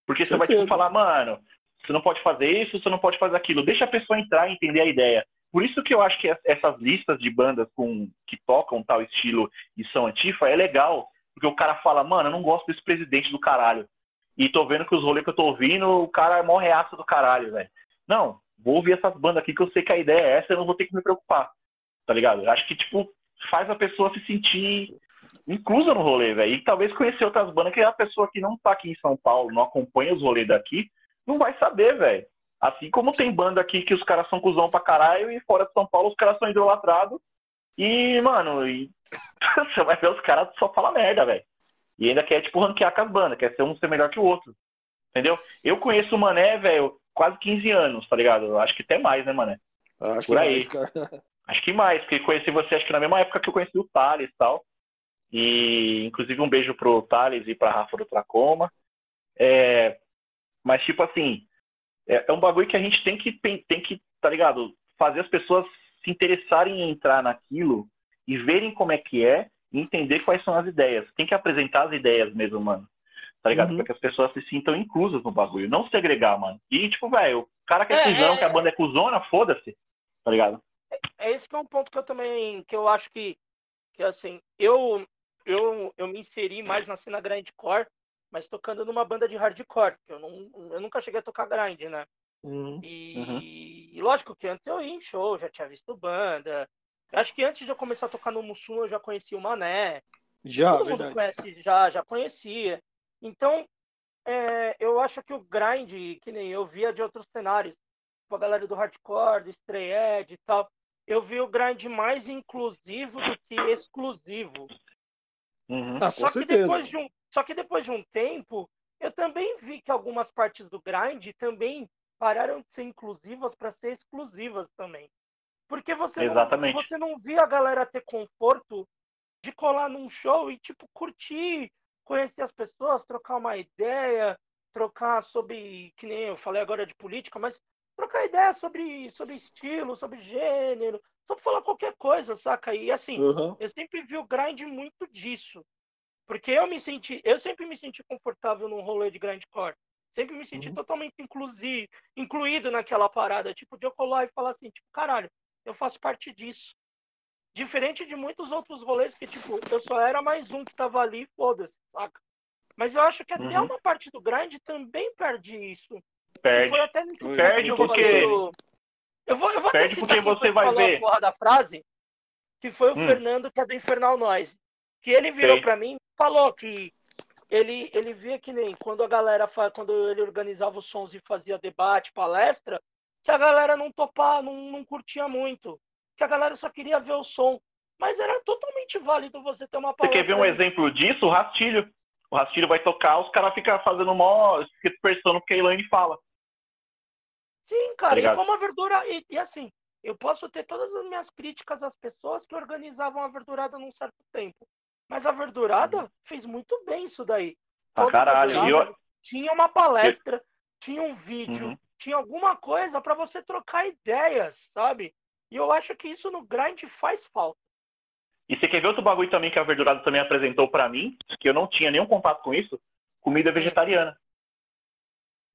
Porque você vai tipo, falar, mano, você não pode fazer isso, você não pode fazer aquilo. Deixa a pessoa entrar e entender a ideia. Por isso que eu acho que essas listas de bandas com, que tocam tal estilo e são antifa é legal. Porque o cara fala, mano, eu não gosto desse presidente do caralho. E tô vendo que os rolês que eu tô ouvindo, o cara é mó reaça do caralho, velho. Não, vou ouvir essas bandas aqui que eu sei que a ideia é essa, eu não vou ter que me preocupar. Tá ligado? Eu acho que, tipo, faz a pessoa se sentir inclusa no rolê, velho. E talvez conhecer outras bandas que a pessoa que não tá aqui em São Paulo, não acompanha os rolês daqui, não vai saber, velho. Assim como tem banda aqui que os caras são cuzão pra caralho e fora de São Paulo os caras são idolatrados. E, mano, e... você vai ver os caras só falam merda, velho. E ainda quer, tipo, ranquear com as bandas, quer ser um ser melhor que o outro. Entendeu? Eu conheço o Mané, velho, quase 15 anos, tá ligado? Acho que até mais, né, Mané? Acho Por aí. Mais, Acho que mais, porque conheci você acho que na mesma época que eu conheci o Thales e tal. E inclusive um beijo pro Thales e pra Rafa do Tracoma. É, mas tipo assim, é, é, um bagulho que a gente tem que, tem que, tá ligado? Fazer as pessoas se interessarem em entrar naquilo e verem como é que é e entender quais são as ideias. Tem que apresentar as ideias mesmo, mano. Tá ligado? Uhum. Para que as pessoas se sintam inclusas no bagulho. Não segregar, mano. E, tipo, velho, o cara que é, é cuzão, é, que a banda é cuzona, foda-se. Tá ligado? é esse que é um ponto que eu também que eu acho que que assim eu eu eu me inseri mais na cena grindcore mas tocando numa banda de hardcore que eu não eu nunca cheguei a tocar grind né uhum. E, uhum. E, lógico que antes eu ia em show já tinha visto banda. Acho que antes de eu começar a tocar no Mussum eu já conhecia o Mané. Já todo mundo conhece já já conhecia. Então é, eu acho que o grind que nem eu via de outros cenários. Com a galera do hardcore do stray edge e tal. Eu vi o grind mais inclusivo do que exclusivo. Uhum. Ah, só, que depois de um, só que depois de um tempo, eu também vi que algumas partes do grind também pararam de ser inclusivas para ser exclusivas também. Porque você Exatamente. não, você não via a galera ter conforto de colar num show e, tipo, curtir, conhecer as pessoas, trocar uma ideia, trocar sobre, que nem eu falei agora de política, mas trocar ideia sobre, sobre estilo, sobre gênero, sobre falar qualquer coisa, saca? E assim, uhum. eu sempre vi o grind muito disso. Porque eu me senti, eu sempre me senti confortável num rolê de grindcore. Sempre me senti uhum. totalmente inclusive, incluído naquela parada, tipo, de eu colar e falar assim, tipo, caralho, eu faço parte disso. Diferente de muitos outros rolês que, tipo, eu só era mais um que tava ali, foda-se, saca? Mas eu acho que até uhum. uma parte do grind também perde isso. Perde. Foi até perde porque... Eu vou, eu vou perde porque você vai ver. A da frase, que foi o hum. Fernando, que é do Infernal Noise. Que ele virou para mim falou que ele, ele via que nem quando a galera, quando ele organizava os sons e fazia debate, palestra, que a galera não topava, não, não curtia muito. Que a galera só queria ver o som. Mas era totalmente válido você ter uma palestra. Você quer ver um exemplo disso? O Rastilho. O Rastilho vai tocar, os caras ficam fazendo mó expressão que a Elaine fala. Sim, cara, tá e como a verdura. E, e, assim, eu posso ter todas as minhas críticas às pessoas que organizavam a verdurada num certo tempo. Mas a verdurada fez muito bem isso daí. Ah, caralho. Eu... Tinha uma palestra, tinha um vídeo, uhum. tinha alguma coisa para você trocar ideias, sabe? E eu acho que isso no grind faz falta. E você quer ver outro bagulho também que a verdurada também apresentou para mim, que eu não tinha nenhum contato com isso? Comida vegetariana.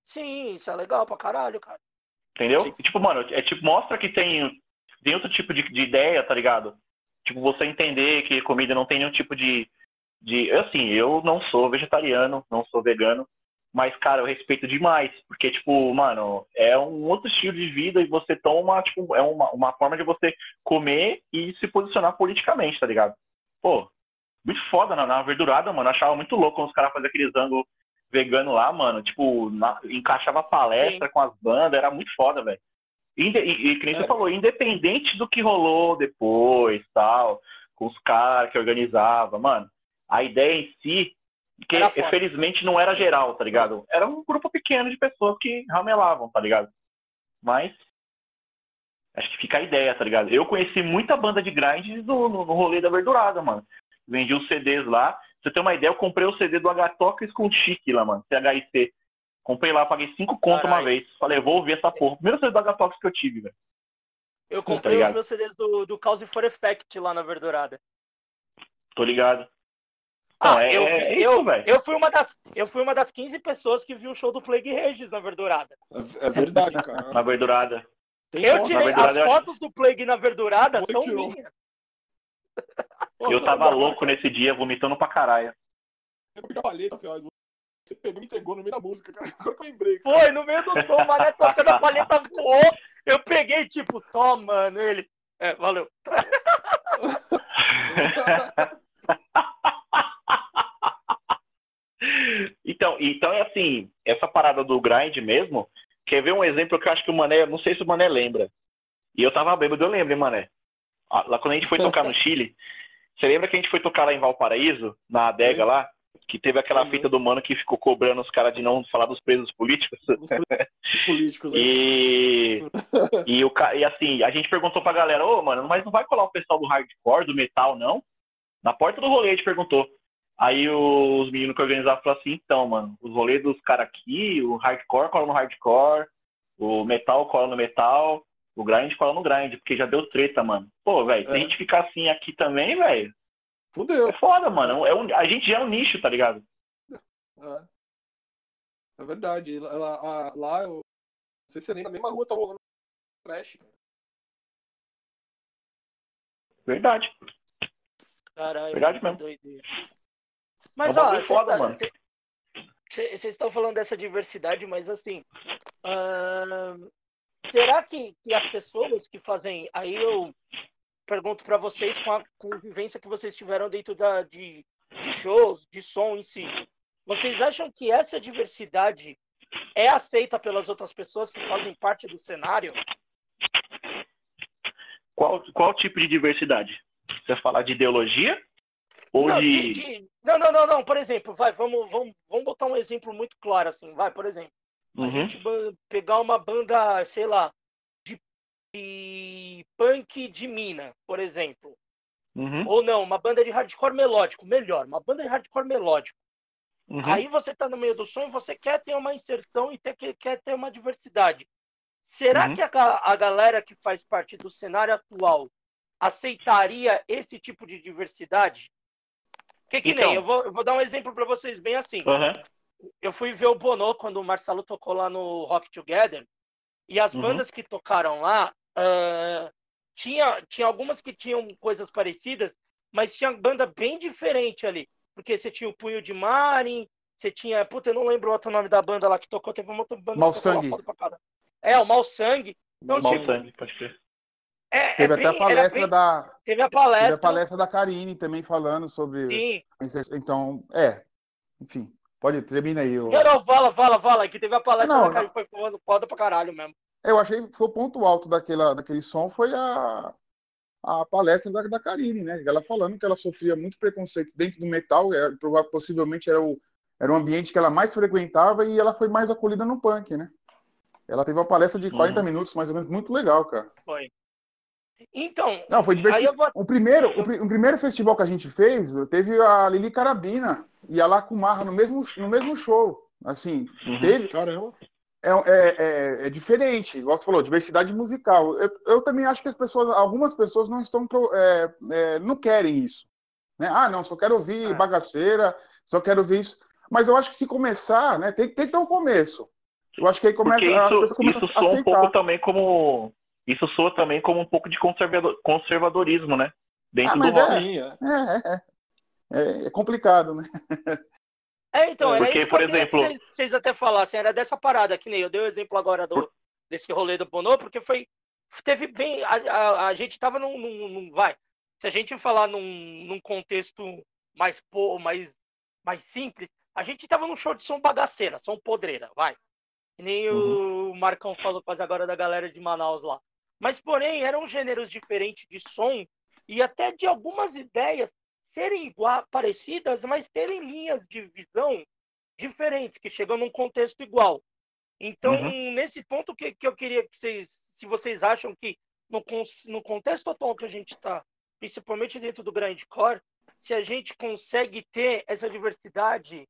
Sim, isso é legal pra caralho, cara. Entendeu? Sim. Tipo, mano, é tipo, mostra que tem, tem outro tipo de, de ideia, tá ligado? Tipo, você entender que comida não tem nenhum tipo de, de. Assim, eu não sou vegetariano, não sou vegano, mas, cara, eu respeito demais. Porque, tipo, mano, é um outro estilo de vida e você toma, tipo, é uma, uma forma de você comer e se posicionar politicamente, tá ligado? Pô, muito foda na, na verdurada, mano. Eu achava muito louco quando os caras faziam aqueles ângulos vegano lá, mano. Tipo, na, encaixava palestra Sim. com as bandas, era muito foda, velho. E, e, e que nem você é. falou, independente do que rolou depois, tal, com os caras que organizava, mano, a ideia em si, que infelizmente não era geral, tá ligado? Era um grupo pequeno de pessoas que ramelavam, tá ligado? Mas acho que fica a ideia, tá ligado? Eu conheci muita banda de grind no, no, no rolê da verdurada, mano. Vendi os CDs lá. Pra você ter uma ideia, eu comprei o CD do Agatocles com Chique lá, mano, CHIC. Comprei lá, paguei 5 conto uma vez. Falei, vou ouvir essa porra. Primeiro CD do Agatox que eu tive, velho. Eu comprei tá os meus CDs do, do Cause for Effect lá na Verdurada. Tô ligado. Ah, Não, é, eu, é eu, velho. Eu fui, uma das, eu fui uma das 15 pessoas que viu o show do Plague Regis na Verdurada. É, é verdade, cara. na Verdurada. Tem eu tirei verdurada, as fotos do Plague na Verdurada, são minhas. Eu tava louco nesse dia, vomitando pra caralho. Eu você pegou me entregou no meio da música, cara. Agora que eu lembrei. Cara. Foi, no meio do som, o mané tocando a palheta voou. Eu peguei, tipo, toma, mano. Ele. É, valeu. então, então é assim, essa parada do grind mesmo, quer ver um exemplo que eu acho que o Mané, não sei se o Mané lembra. E eu tava bêbado, eu lembro, hein, Mané. Ah, lá quando a gente foi tocar no Chile, você lembra que a gente foi tocar lá em Valparaíso, na adega lá? Que teve aquela uhum. fita do mano que ficou cobrando os caras de não falar dos presos políticos. Os políticos, e, e, o, e assim, a gente perguntou pra galera, ô, mano, mas não vai colar o pessoal do hardcore, do metal, não? Na porta do rolê a gente perguntou. Aí os meninos que organizavam falaram assim, então, mano, os rolês dos caras aqui, o hardcore cola no hardcore, o metal cola no metal, o grind cola no grind, porque já deu treta, mano. Pô, velho, é. se a gente ficar assim aqui também, velho, Fudeu. É foda, mano. É um, a gente já é um nicho, tá ligado? É. É verdade. Lá, lá eu. Não sei se nem na mesma rua tá rolando trash. Verdade. Caralho. Verdade mesmo. Doideira. Mas, é ó, vocês foda, tá, Vocês estão falando dessa diversidade, mas assim. Uh, será que, que as pessoas que fazem. Aí eu pergunto para vocês com a convivência que vocês tiveram dentro da, de, de shows, de som em si. Vocês acham que essa diversidade é aceita pelas outras pessoas que fazem parte do cenário? qual, qual tipo de diversidade? Você falar de ideologia? Ou não, de... de, não, não, não, não. Por exemplo, vai, vamos, vamos, vamos botar um exemplo muito claro assim. Vai, por exemplo, a Uhum. gente ba- pegar uma banda, sei lá, de punk de mina, por exemplo. Uhum. Ou não, uma banda de hardcore melódico, melhor, uma banda de hardcore melódico. Uhum. Aí você tá no meio do som e você quer ter uma inserção e ter, que- quer ter uma diversidade. Será Uhum. que a, a galera que faz parte do cenário atual aceitaria esse tipo de diversidade? Que que Então. nem, eu vou, eu vou dar um exemplo para vocês bem assim. Uhum. Eu fui ver o Bono quando o Marcelo tocou lá no Rock Together. E as Uhum. bandas que tocaram lá, ah, tinha, tinha algumas que tinham coisas parecidas, mas tinha banda bem diferente ali. Porque você tinha o Punho de Marin, você tinha. Puta, eu não lembro o outro nome da banda lá que tocou, teve uma outra banda lá Sangue. É, o Mal Sangue. Então, Mal tipo, sangue, pode ser. é, Teve é até a bem- palestra bem- da. Teve a Teve palestra. a palestra da Karine também falando sobre. Sim. Então, é. Enfim, pode, termina aí. Eu, Não, não, fala, fala, fala, que teve a palestra Não, da cara que foi foda pra caralho mesmo. Eu achei que foi o ponto alto daquela, daquele som foi a, a palestra da, da Karine, né? Ela falando que ela sofria muito preconceito dentro do metal, é, prova- possivelmente era o, era o ambiente que ela mais frequentava e ela foi mais acolhida no punk, né? Ela teve uma palestra de 40 Uhum. minutos, mais ou menos, muito legal, cara. Foi. Então, Não, foi divertido. vou. O primeiro, o, o primeiro festival que a gente fez, teve a Lili Carabina e a Lacumarra no mesmo, no mesmo show. Assim, Uhum. teve. Caramba. É, é, é, é diferente, igual você falou, diversidade musical. Eu, eu também acho que as pessoas, algumas pessoas não estão, é, é, não querem isso. Né? Ah, não, só quero ouvir É. bagaceira, só quero ouvir isso. Mas eu acho que se começar, né, tem, tem que ter um começo. Eu acho que aí começa, Porque as isso, pessoas começam isso a soa um aceitar. pouco também como. Isso soa também como um pouco de conservador, conservadorismo, né? Dentro Ah, do rock. é, é, é complicado, né? É, então, É, era porque, isso que por queria que exemplo- vocês, vocês até falassem, era dessa parada, que nem eu dei o exemplo agora do, desse rolê do Bono, porque foi. Teve bem. A, a, a gente tava num, num- num- Vai. Se a gente falar num, num contexto mais, po- mais, mais simples, a gente tava num show de som bagaceira, som podreira, vai. Que nem o Marcão falou quase agora da galera de Manaus lá. Mas, porém, eram gêneros diferentes de som e até de algumas ideias serem igual, parecidas, mas terem linhas de visão diferentes, que chegam num contexto igual. Então, Uhum. nesse ponto que, que eu queria que vocês, se vocês acham que no, no contexto atual que a gente está, principalmente dentro do grindcore, se a gente consegue ter essa diversidade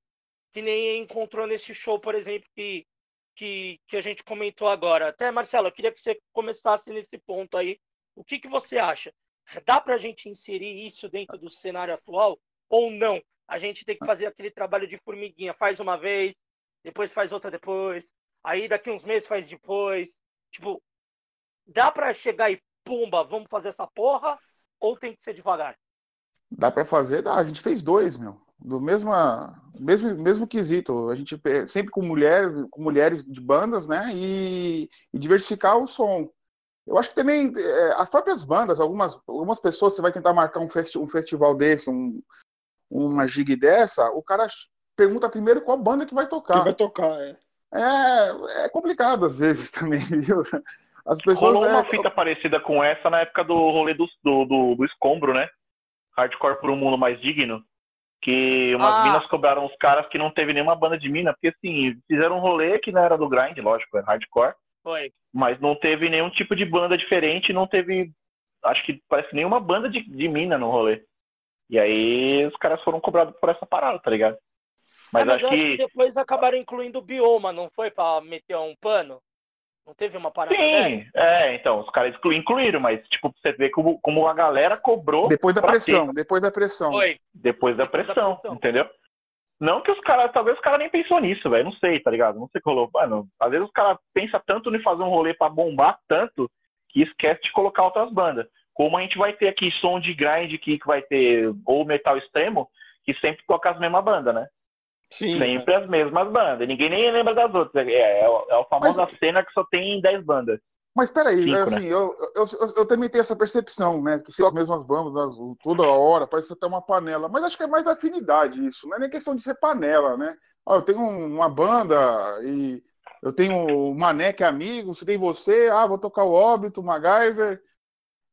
que nem encontrou nesse show, por exemplo, que, que, que a gente comentou agora. Até, Marcelo, eu queria que você começasse nesse ponto aí. O que, que você acha? Dá para a gente inserir isso dentro do cenário atual ou não? A gente tem que fazer aquele trabalho de formiguinha. Faz uma vez, depois faz outra depois. Aí daqui uns meses faz depois. Tipo, dá para chegar e pumba, vamos fazer essa porra? Ou tem que ser devagar? Dá pra fazer, dá. A gente fez dois, meu. Do mesma, mesmo, mesmo quesito. A gente sempre com mulheres, com mulheres de bandas, né? E, e diversificar o som. Eu acho que também é, as próprias bandas, algumas, algumas pessoas, você vai tentar marcar um, festi um festival desse, um, uma gig dessa, o cara pergunta primeiro qual banda que vai tocar. Quem vai tocar, é. É, é complicado às vezes também, viu? As pessoas. Rolou uma é, fita parecida com essa na época do rolê do, do, do, do escombro, né? Hardcore por um mundo mais digno. Que umas Ah. minas cobraram os caras que não teve nenhuma banda de mina, porque assim, fizeram um rolê que não era do grind, lógico, era hardcore, Foi. mas não teve nenhum tipo de banda diferente, não teve, acho que parece nenhuma banda de, de mina no rolê. E aí os caras foram cobrados por essa parada, tá ligado? Mas, É, mas acho eu acho que. que depois acabaram incluindo o bioma, não foi? Pra meter um pano? Não teve uma parada dessa? Sim, é, então, os caras incluíram, mas, tipo, você vê como, como a galera cobrou Depois da pressão, depois da pressão. Foi. depois da Depois da pressão. entendeu? Não que os caras, talvez os caras nem pensou nisso, velho, não sei, tá ligado? Não sei o rolou. Mano, às vezes os caras pensam tanto em fazer um rolê pra bombar tanto que esquece de colocar outras bandas. Como a gente vai ter aqui som de grind que vai ter, ou metal extremo, que sempre toca as mesmas bandas, né? Sim. Sempre as mesmas bandas. Ninguém nem lembra das outras. É, é, o- é a famosa cena que só tem 10 bandas. Mas peraí, Cinco, assim, eu, eu, eu, eu também tenho essa percepção, né? Que se as mesmas bandas as- toda hora, parece até uma panela. Mas acho que é mais afinidade isso, não é nem questão de ser panela, né? Ó, eu tenho um- uma banda e eu tenho o Mané que é amigo, você tem você, ah, vou tocar o Óbito, o MacGyver.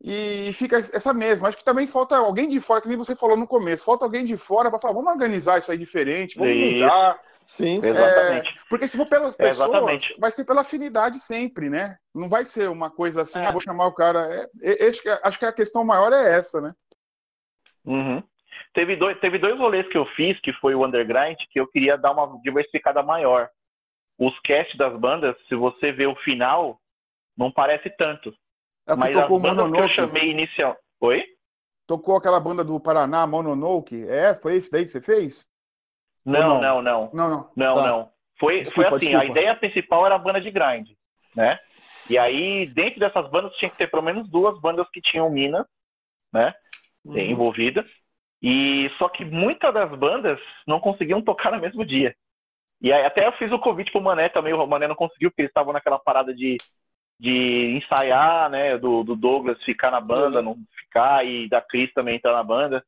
E fica essa mesma. Acho que também falta alguém de fora, que nem você falou no começo, falta alguém de fora para falar, vamos organizar isso aí diferente, vamos Isso. mudar. Sim, Exatamente. É, porque se for pelas É, pessoas, exatamente. vai ser pela afinidade sempre, né? Não vai ser uma coisa assim, É. ah, vou chamar o cara. É, é, acho, que, acho que a questão maior é essa, né? Uhum. Teve, dois, teve dois rolês que eu fiz, que foi o Underground, que eu queria dar uma diversificada maior. Os cast das bandas, se você vê o final, não parece tanto. É Mas as tocou o bandas que eu chamei inicial. Oi? Tocou aquela banda do Paraná, Mononoke. É, foi esse daí que você fez? Não, não? não, não. Não, não. Não, Tá. não. Foi, Desculpa, foi assim, desculpa. a ideia principal era a banda de grind, né? E aí, dentro dessas bandas, tinha que ter pelo menos duas bandas que tinham mina, né? Uhum. Envolvida. E só que muitas das bandas não conseguiam tocar no mesmo dia. E aí até eu fiz o convite pro Mané também, o Mané não conseguiu, porque eles estavam naquela parada de, de ensaiar, né? Do, do Douglas ficar na banda, Uhum. não ficar, e da Cris também entrar na banda.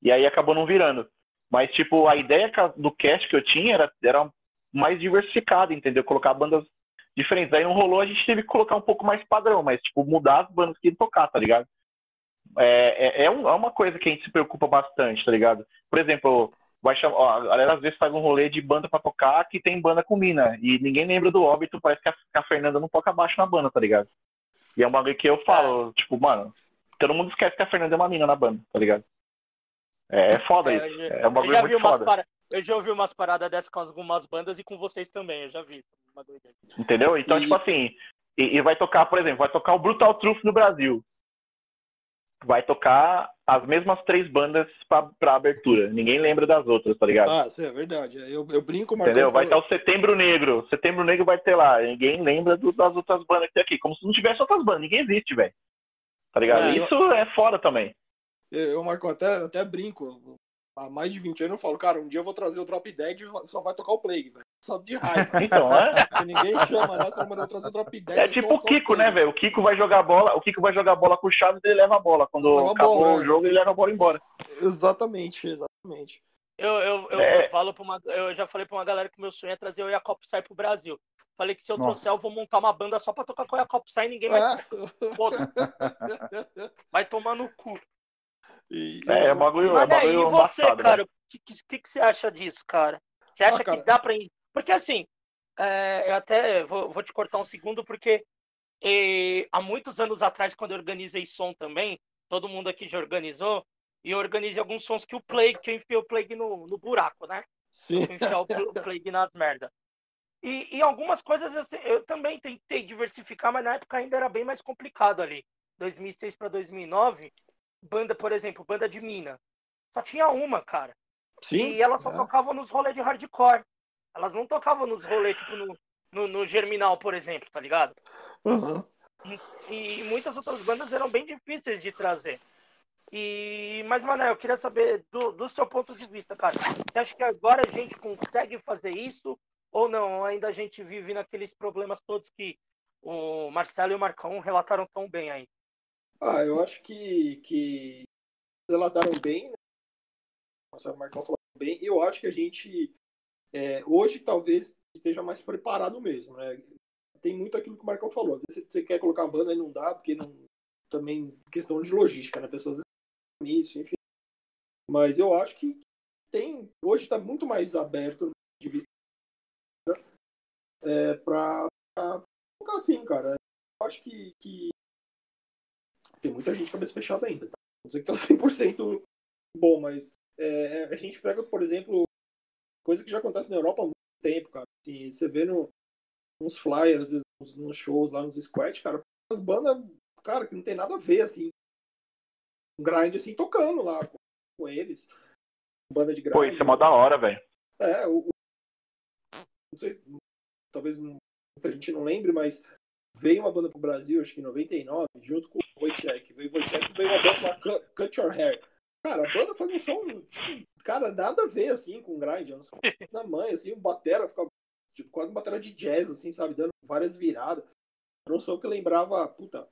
E aí acabou não virando. Mas, tipo, a ideia do cast que eu tinha era, era mais diversificada, entendeu? Colocar bandas diferentes. Aí não rolou, a gente teve que colocar um pouco mais padrão, mas, tipo, mudar as bandas que tocar, tá ligado? É, é, é, é uma coisa que a gente se preocupa bastante, tá ligado? Por exemplo, vai chamar, ó, a galera às vezes faz um rolê de banda pra tocar que tem banda com mina. E ninguém lembra do óbito, parece que a, a Fernanda não toca baixo na banda, tá ligado? E é um bagulho que eu falo, tipo, mano, todo mundo esquece que a Fernanda é uma mina na banda, tá ligado? É, é foda É, isso. eu já- É um eu muito foda. para- Eu já ouvi umas paradas dessas com algumas bandas e com vocês também, eu já vi. Entendeu? Então, E- tipo assim, e, e vai tocar, por exemplo, vai tocar o Brutal Truth no Brasil. Vai tocar as mesmas três bandas pra, pra abertura. Ninguém lembra das outras, tá ligado? Ah, isso é verdade. Eu, eu brinco, Marcão. Entendeu? Vai ter o Setembro Negro. Setembro Negro vai ter lá. Ninguém lembra do- das outras bandas que tem aqui. Como se não tivesse outras bandas. Ninguém existe, velho. Tá ligado? É, eu- Isso é foda também. Eu, eu Marcão, até, até brinco. Há mais de 20 anos eu falo, cara, um dia eu vou trazer o Drop Dead e só vai tocar o Plague, velho. Só de raiva. Então, é. Porque ninguém chama, né? Mano, eu vou trazer o Drop Dead. É só- tipo o Kiko, né, velho? O Kiko vai jogar bola. O Kiko vai jogar bola com o Chaves e ele leva a bola. Quando Leva acabou bola, o é. jogo, ele leva a bola embora. Exatamente, exatamente. Eu, eu, eu, É. eu falo pra uma, eu já falei pra uma galera que meu sonho é trazer o Jacob Sai pro Brasil. Falei que se eu Nossa. trouxer, eu vou montar uma banda só pra tocar com o Jacob Sai e ninguém vai, É. vai tomar no cu. E- É, é bagulho, é aí, bagulho e você, embaçado, cara, o que, que, que você acha disso, cara? Você acha Ah, cara. que dá pra ir? Porque assim, é, eu até vou, vou te cortar um segundo, porque eh, há muitos anos atrás, quando eu organizei som também, todo mundo aqui já organizou, e eu organizei alguns sons que o Plague, que eu enfiei o Plague no, no buraco, né? Sim. enfiar o pl- Plague nas merda. E, e algumas coisas eu, eu também tentei diversificar, mas na época ainda era bem mais complicado ali. 2006 para 2009, banda, por exemplo, banda de mina. Só tinha uma, cara. Sim. E elas só é. tocavam nos rolês de hardcore. Elas não tocavam nos rolês, tipo, no, no, no Germinal, por exemplo, tá ligado? Aham. E muitas outras bandas eram bem difíceis de trazer. E, mas, Mané, eu queria saber do, do seu ponto de vista, cara. Você acha que agora a gente consegue fazer isso? Ou não? Ainda a gente vive naqueles problemas todos que o Marcelo e o Marcão relataram tão bem aí. Ah, eu acho que, que relataram bem, né? O Marcão falou bem. Eu acho que a gente é, hoje talvez esteja mais preparado mesmo, né? Tem muito aquilo que o Marcão falou. Às vezes você quer colocar uma banda e não dá, porque não. Também questão de logística, né? Pessoas isso, enfim. Mas eu acho que tem. Hoje está muito mais aberto de vista é, para colocar assim, cara. Eu acho que, que tem muita gente cabeça fechada ainda. Tá? Não sei que tá 100% bom, mas é, a gente pega, por exemplo, coisa que já acontece na Europa há muito tempo, cara. Assim, você vê no, nos flyers, nos, nos shows lá nos squats, cara, as bandas, cara, que não tem nada a ver, assim, um grind assim, tocando lá com, com eles. Banda de grind. Pô, isso é mó da hora, velho. É, o, o- não sei, talvez muita gente não lembre, mas veio uma banda pro Brasil, acho que em 99, junto com o Wojciech. Veio o Wojciech veio uma banda chamada Cut, Cut Your Hair. Cara, a banda faz um som, tipo, cara, nada a ver, assim, com grind. É um som na mãe, assim, um batera, ficava, tipo, quase uma batera de jazz, assim, sabe, dando várias viradas. Era um som que lembrava, puta,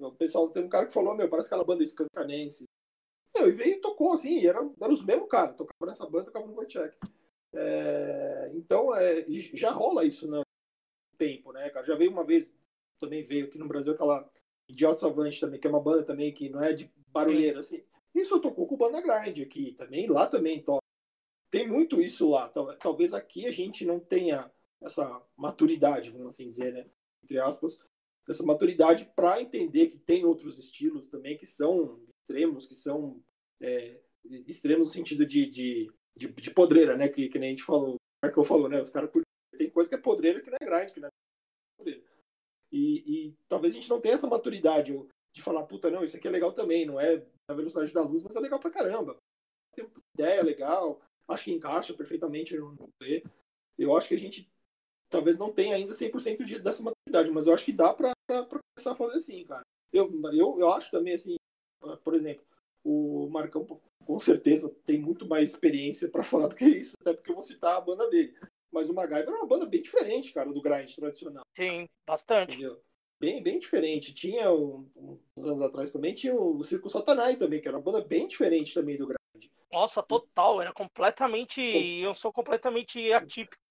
o pessoal, tem um cara que falou, meu, parece aquela banda scancanense. Não, e veio e tocou, assim, e era, era os mesmos caras, tocava nessa banda, tocava no Wojciech. É, então, é, já rola isso no tempo, né, cara? Já veio uma vez, também veio aqui no Brasil aquela Idiota Savante também, que é uma banda também que não é de barulheira, assim. Isso tocou com banda grind aqui também, lá também toca. Tem muito isso lá. Talvez aqui a gente não tenha essa maturidade, vamos assim dizer, né? Entre aspas, essa maturidade para entender que tem outros estilos também que são extremos, que são é, extremos no sentido de, de, de, de, podreira, né? Que, que nem a gente falou, o Marcão falou, né? Os caras tem coisa que é podreira que não é grind, que não é podreira. E, e, talvez a gente não tenha essa maturidade de falar, puta, não, isso aqui é legal também, não é na velocidade da luz, mas é legal pra caramba. Tem uma ideia legal, acho que encaixa perfeitamente no rolê. Eu acho que a gente talvez não tenha ainda 100% disso, dessa maturidade, mas eu acho que dá pra, pra, pra começar a fazer assim, cara. Eu, eu, eu acho também, assim, por exemplo, o Marcão com certeza tem muito mais experiência para falar do que isso, até porque eu vou citar a banda dele. Mas o MacGyver é uma banda bem diferente, cara, do grind tradicional. Sim, bastante. Entendeu? Bem, bem diferente. Tinha, um, uns anos atrás também, tinha o Circo Satanai também, que era uma banda bem diferente também do grind. Nossa, total. Era completamente. Eu sou completamente atípico.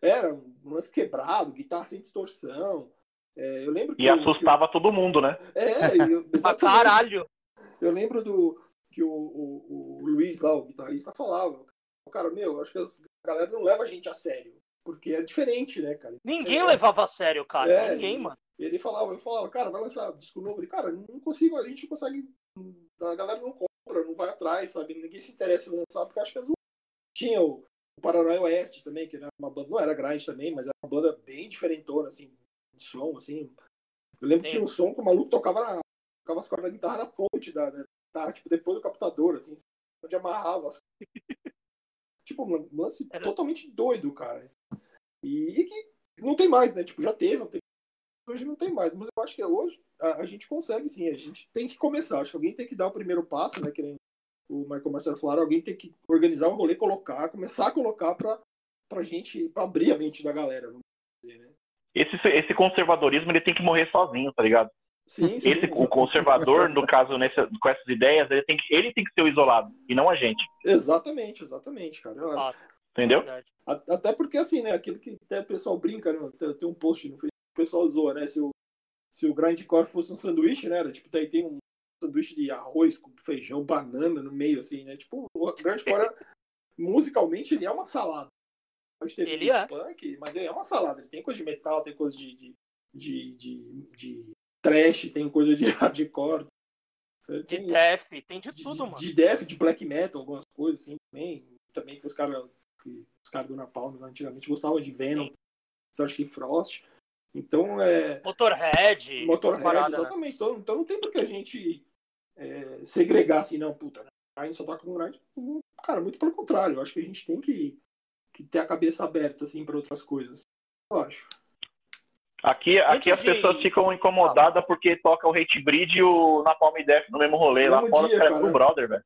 Era um lance quebrado, guitarra sem distorção. É, eu lembro que e assustava todo mundo, né? É, eu, pra caralho. Eu lembro do que o, o, o Luiz lá, o guitarrista, falava. Cara, meu, acho que as a galera não leva a gente a sério. Porque é diferente, né, cara? Ninguém é, levava a sério, cara. É, Ninguém, mano. Ele falava, eu falava, cara, vai lançar disco novo. Ele, cara, não consigo, a gente não consegue. A galera não compra, não vai atrás, sabe? Ninguém se interessa em lançar, porque acho que as tinha o, o Paranoia Oeste também, que era uma banda, não era grande também, mas era uma banda bem diferentona, assim, de som, assim. Eu lembro Sim. que tinha um som que o maluco tocava, na, tocava as cordas da guitarra na ponte da, da tipo, depois do captador, assim, onde amarrava as... Tipo, um lance Era... totalmente doido, cara. E, e, que não tem mais, né? Tipo, já teve, hoje não tem mais. Mas eu acho que hoje a, a, gente consegue sim, a gente tem que começar. Acho que alguém tem que dar o primeiro passo, né? Que nem o Michael Marcelo falaram, alguém tem que organizar o um rolê, colocar, começar a colocar pra, pra gente, pra abrir a mente da galera, vamos dizer, né? Esse, esse conservadorismo ele tem que morrer sozinho, tá ligado? Sim, sim, Esse, o conservador, no caso, nesse, com essas ideias, ele tem, que, ele tem que ser o isolado, e não a gente. Exatamente, exatamente, cara. Ah, Entendeu? Até porque, assim, né, aquilo que até o pessoal brinca, né, tem um post no Facebook, o pessoal zoa, né, se o, se o grindcore fosse um sanduíche, né, era, tipo, daí tem um sanduíche de arroz com feijão, banana no meio, assim, né, tipo, o grindcore, musicalmente, ele é uma salada. Pode ter ele é. punk, mas ele é uma salada, ele tem coisa de metal, tem coisa de, de, de, de, de trash, tem coisa de hardcore. Tem, de death, tem de tudo, de, mano. De death, de black metal, algumas coisas assim também. Também que os caras os caras do Napalm antigamente gostavam de Venom, que Frost. Então é. Motorhead. Motorhead, parada, né? exatamente. Né? Então, então não tem por que a gente é, segregar assim, não, puta, né? Aí só toca com grind. Cara, muito pelo contrário. Eu acho que a gente tem que, que ter a cabeça aberta assim para outras coisas. Eu acho. Aqui, aqui as pessoas ficam incomodadas porque toca o Hate Breed e o Napalm Death no mesmo rolê. Lá fora os caras do brother, velho.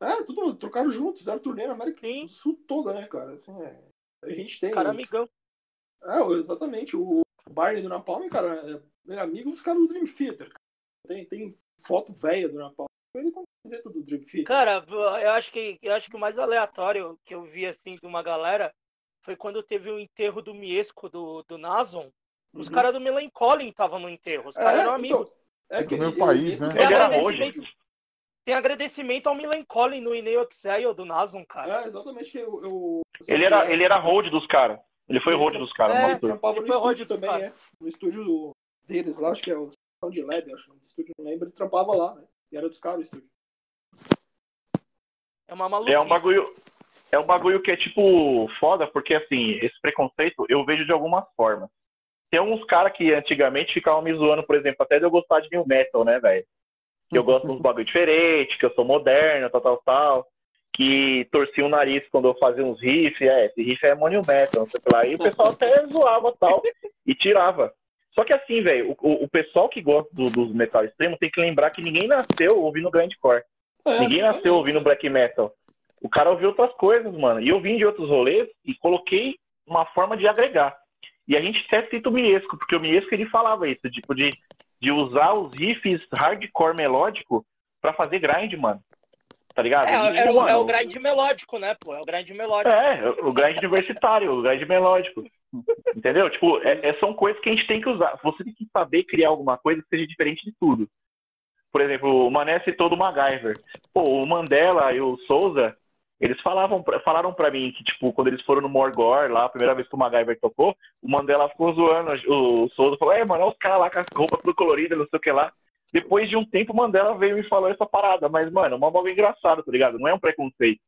É, tudo trocaram juntos, fizeram turnê na América do Sul toda, né, cara? Assim, é, a gente tem. Cara, amigão. É, exatamente. O Barney do Napalm, cara, é, é amigo dos caras do Dream Theater. Tem, tem foto velha do Napalm ele com camiseta do Dream Theater. Cara, eu acho que eu acho que o mais aleatório que eu vi assim de uma galera foi quando teve o enterro do Miesco do, do Nason. Os uhum. caras do Melancholy estavam no enterro. Os caras é, eram amigos. Então, é, do meu país, né? Ele era hoje. Tem agradecimento ao Melancholy no Ineo Exile do Nason, cara. É, exatamente. Eu, eu, ele, era, ele era hold dos caras. Ele foi hold dos caras. É, ele trampava no estúdio também, é. No estúdio deles lá, acho que é o Sound Lab, acho. No estúdio, não lembro. Ele trampava lá, né? E era dos caras o estúdio. É uma maluquice. É um bagulho é um bagulho que é tipo foda, porque assim, esse preconceito eu vejo de algumas formas. Tem uns caras que antigamente ficavam me zoando, por exemplo, até de eu gostar de new metal, né, velho? Que eu gosto de uns bagulho diferente, que eu sou moderno, tal, tal, tal. Que torcia o nariz quando eu fazia uns riffs, é, esse riff é new metal, não sei lá. E o pessoal até zoava tal e tirava. Só que assim, velho, o, o, pessoal que gosta do, dos metal extremo tem que lembrar que ninguém nasceu ouvindo grindcore. É, ninguém nasceu ouvindo black metal. O cara ouviu outras coisas, mano. E eu vim de outros rolês e coloquei uma forma de agregar. E a gente até cita o Miesco, porque o Miesco ele falava isso, tipo, de, de usar os riffs hardcore melódico para fazer grind, mano. tá ligado? É, é, o, é o grind melódico, né, pô? É o grind melódico. É, o grind universitário, o grind melódico. Entendeu? Tipo, é, é, são coisas que a gente tem que usar. Você tem que saber criar alguma coisa que seja diferente de tudo. Por exemplo, o Mané citou do MacGyver. Pô, o Mandela e o Souza, eles falavam, falaram pra mim que, tipo, quando eles foram no Morgor, lá, a primeira vez que o MacGyver tocou, o Mandela ficou zoando. O Souza falou, é, mano, olha os caras lá com as roupas tudo coloridas, não sei o que lá. Depois de um tempo, o Mandela veio e falou essa parada. Mas, mano, é uma bagulho engraçado, tá ligado? Não é um preconceito.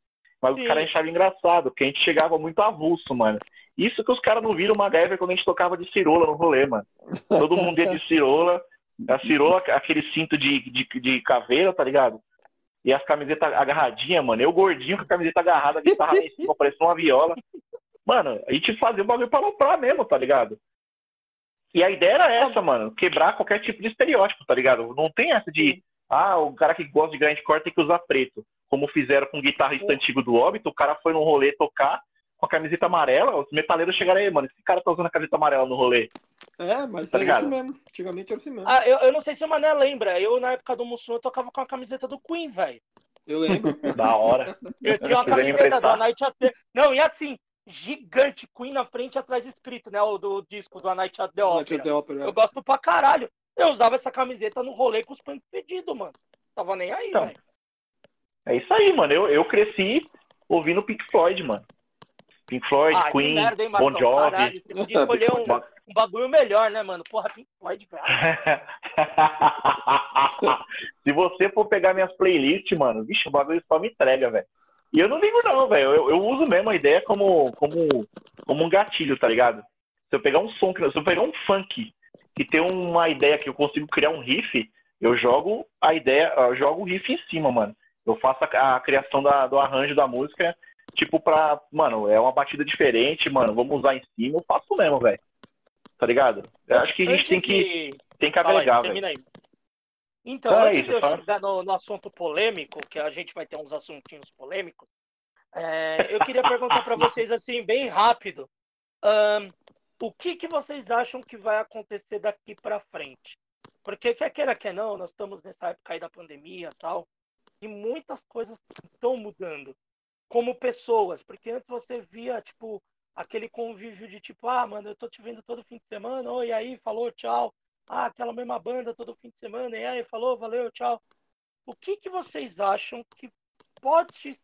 Mas Sim. os caras achavam engraçado, porque a gente chegava muito avulso, mano. Isso que os caras não viram o MacGyver quando a gente tocava de cirola no rolê, mano. Todo mundo ia de cirola. A cirola, aquele cinto de, de, de caveira, tá ligado? E as camisetas agarradinhas, mano. Eu gordinho com a camiseta agarrada, a guitarra em cima, parecendo uma viola. Mano, a gente fazia o bagulho pra aloprar mesmo, tá ligado? E a ideia era essa, mano. Quebrar qualquer tipo de estereótipo, tá ligado? Não tem essa de, ah, o cara que gosta de grindcore tem que usar preto. Como fizeram com o guitarrista antigo do Óbito, o cara foi num rolê tocar com a camiseta amarela, os metaleiros chegaram aí, mano, esse cara tá usando a camiseta amarela no rolê. É, mas tá é ligado? isso mesmo. Antigamente era assim mesmo. Ah, eu, eu não sei se o Mané lembra. Eu, na época do Mussum, eu tocava com a camiseta do Queen, velho. Eu lembro. da hora. Eu tinha uma camiseta da Night at the... Não, e assim, gigante, Queen na frente e atrás escrito, né? O do disco do A Night at the Opera. At the Opera. Eu gosto pra caralho. Eu usava essa camiseta no rolê com os punk pedidos, mano. Tava nem aí, então, velho. É isso aí, mano. Eu, eu cresci ouvindo Pink Floyd, mano. Pink Floyd, ah, Queen, merda, hein, Bon Jovi. Caralho, você podia escolher um, um, bagulho melhor, né, mano? Porra, Pink Floyd, velho. Se você for pegar minhas playlists, mano, vixe, o bagulho só me entrega, velho. E eu não ligo não, velho. Eu, eu, uso mesmo a ideia como, como, como um gatilho, tá ligado? Se eu pegar um som, se eu pegar um funk que tem uma ideia que eu consigo criar um riff, eu jogo a ideia, eu jogo o riff em cima, mano. Eu faço a, a criação da, do arranjo da música tipo, pra. Mano, é uma batida diferente, mano. Vamos usar em cima, eu faço mesmo, velho. Tá ligado? Eu acho que a gente tem que, tem que agregar, velho. Então, é antes de eu chegar no, no, assunto polêmico, que a gente vai ter uns assuntinhos polêmicos, é, eu queria perguntar para vocês, assim, bem rápido. Um, o que, que vocês acham que vai acontecer daqui para frente? Porque, quer queira, quer não, nós estamos nessa época aí da pandemia tal, e muitas coisas estão mudando como pessoas, porque antes você via, tipo, aquele convívio de tipo, ah, mano, eu tô te vendo todo fim de semana, oi, aí, falou, tchau. Ah, aquela mesma banda todo fim de semana, e aí, falou, valeu, tchau. O que que vocês acham que pode,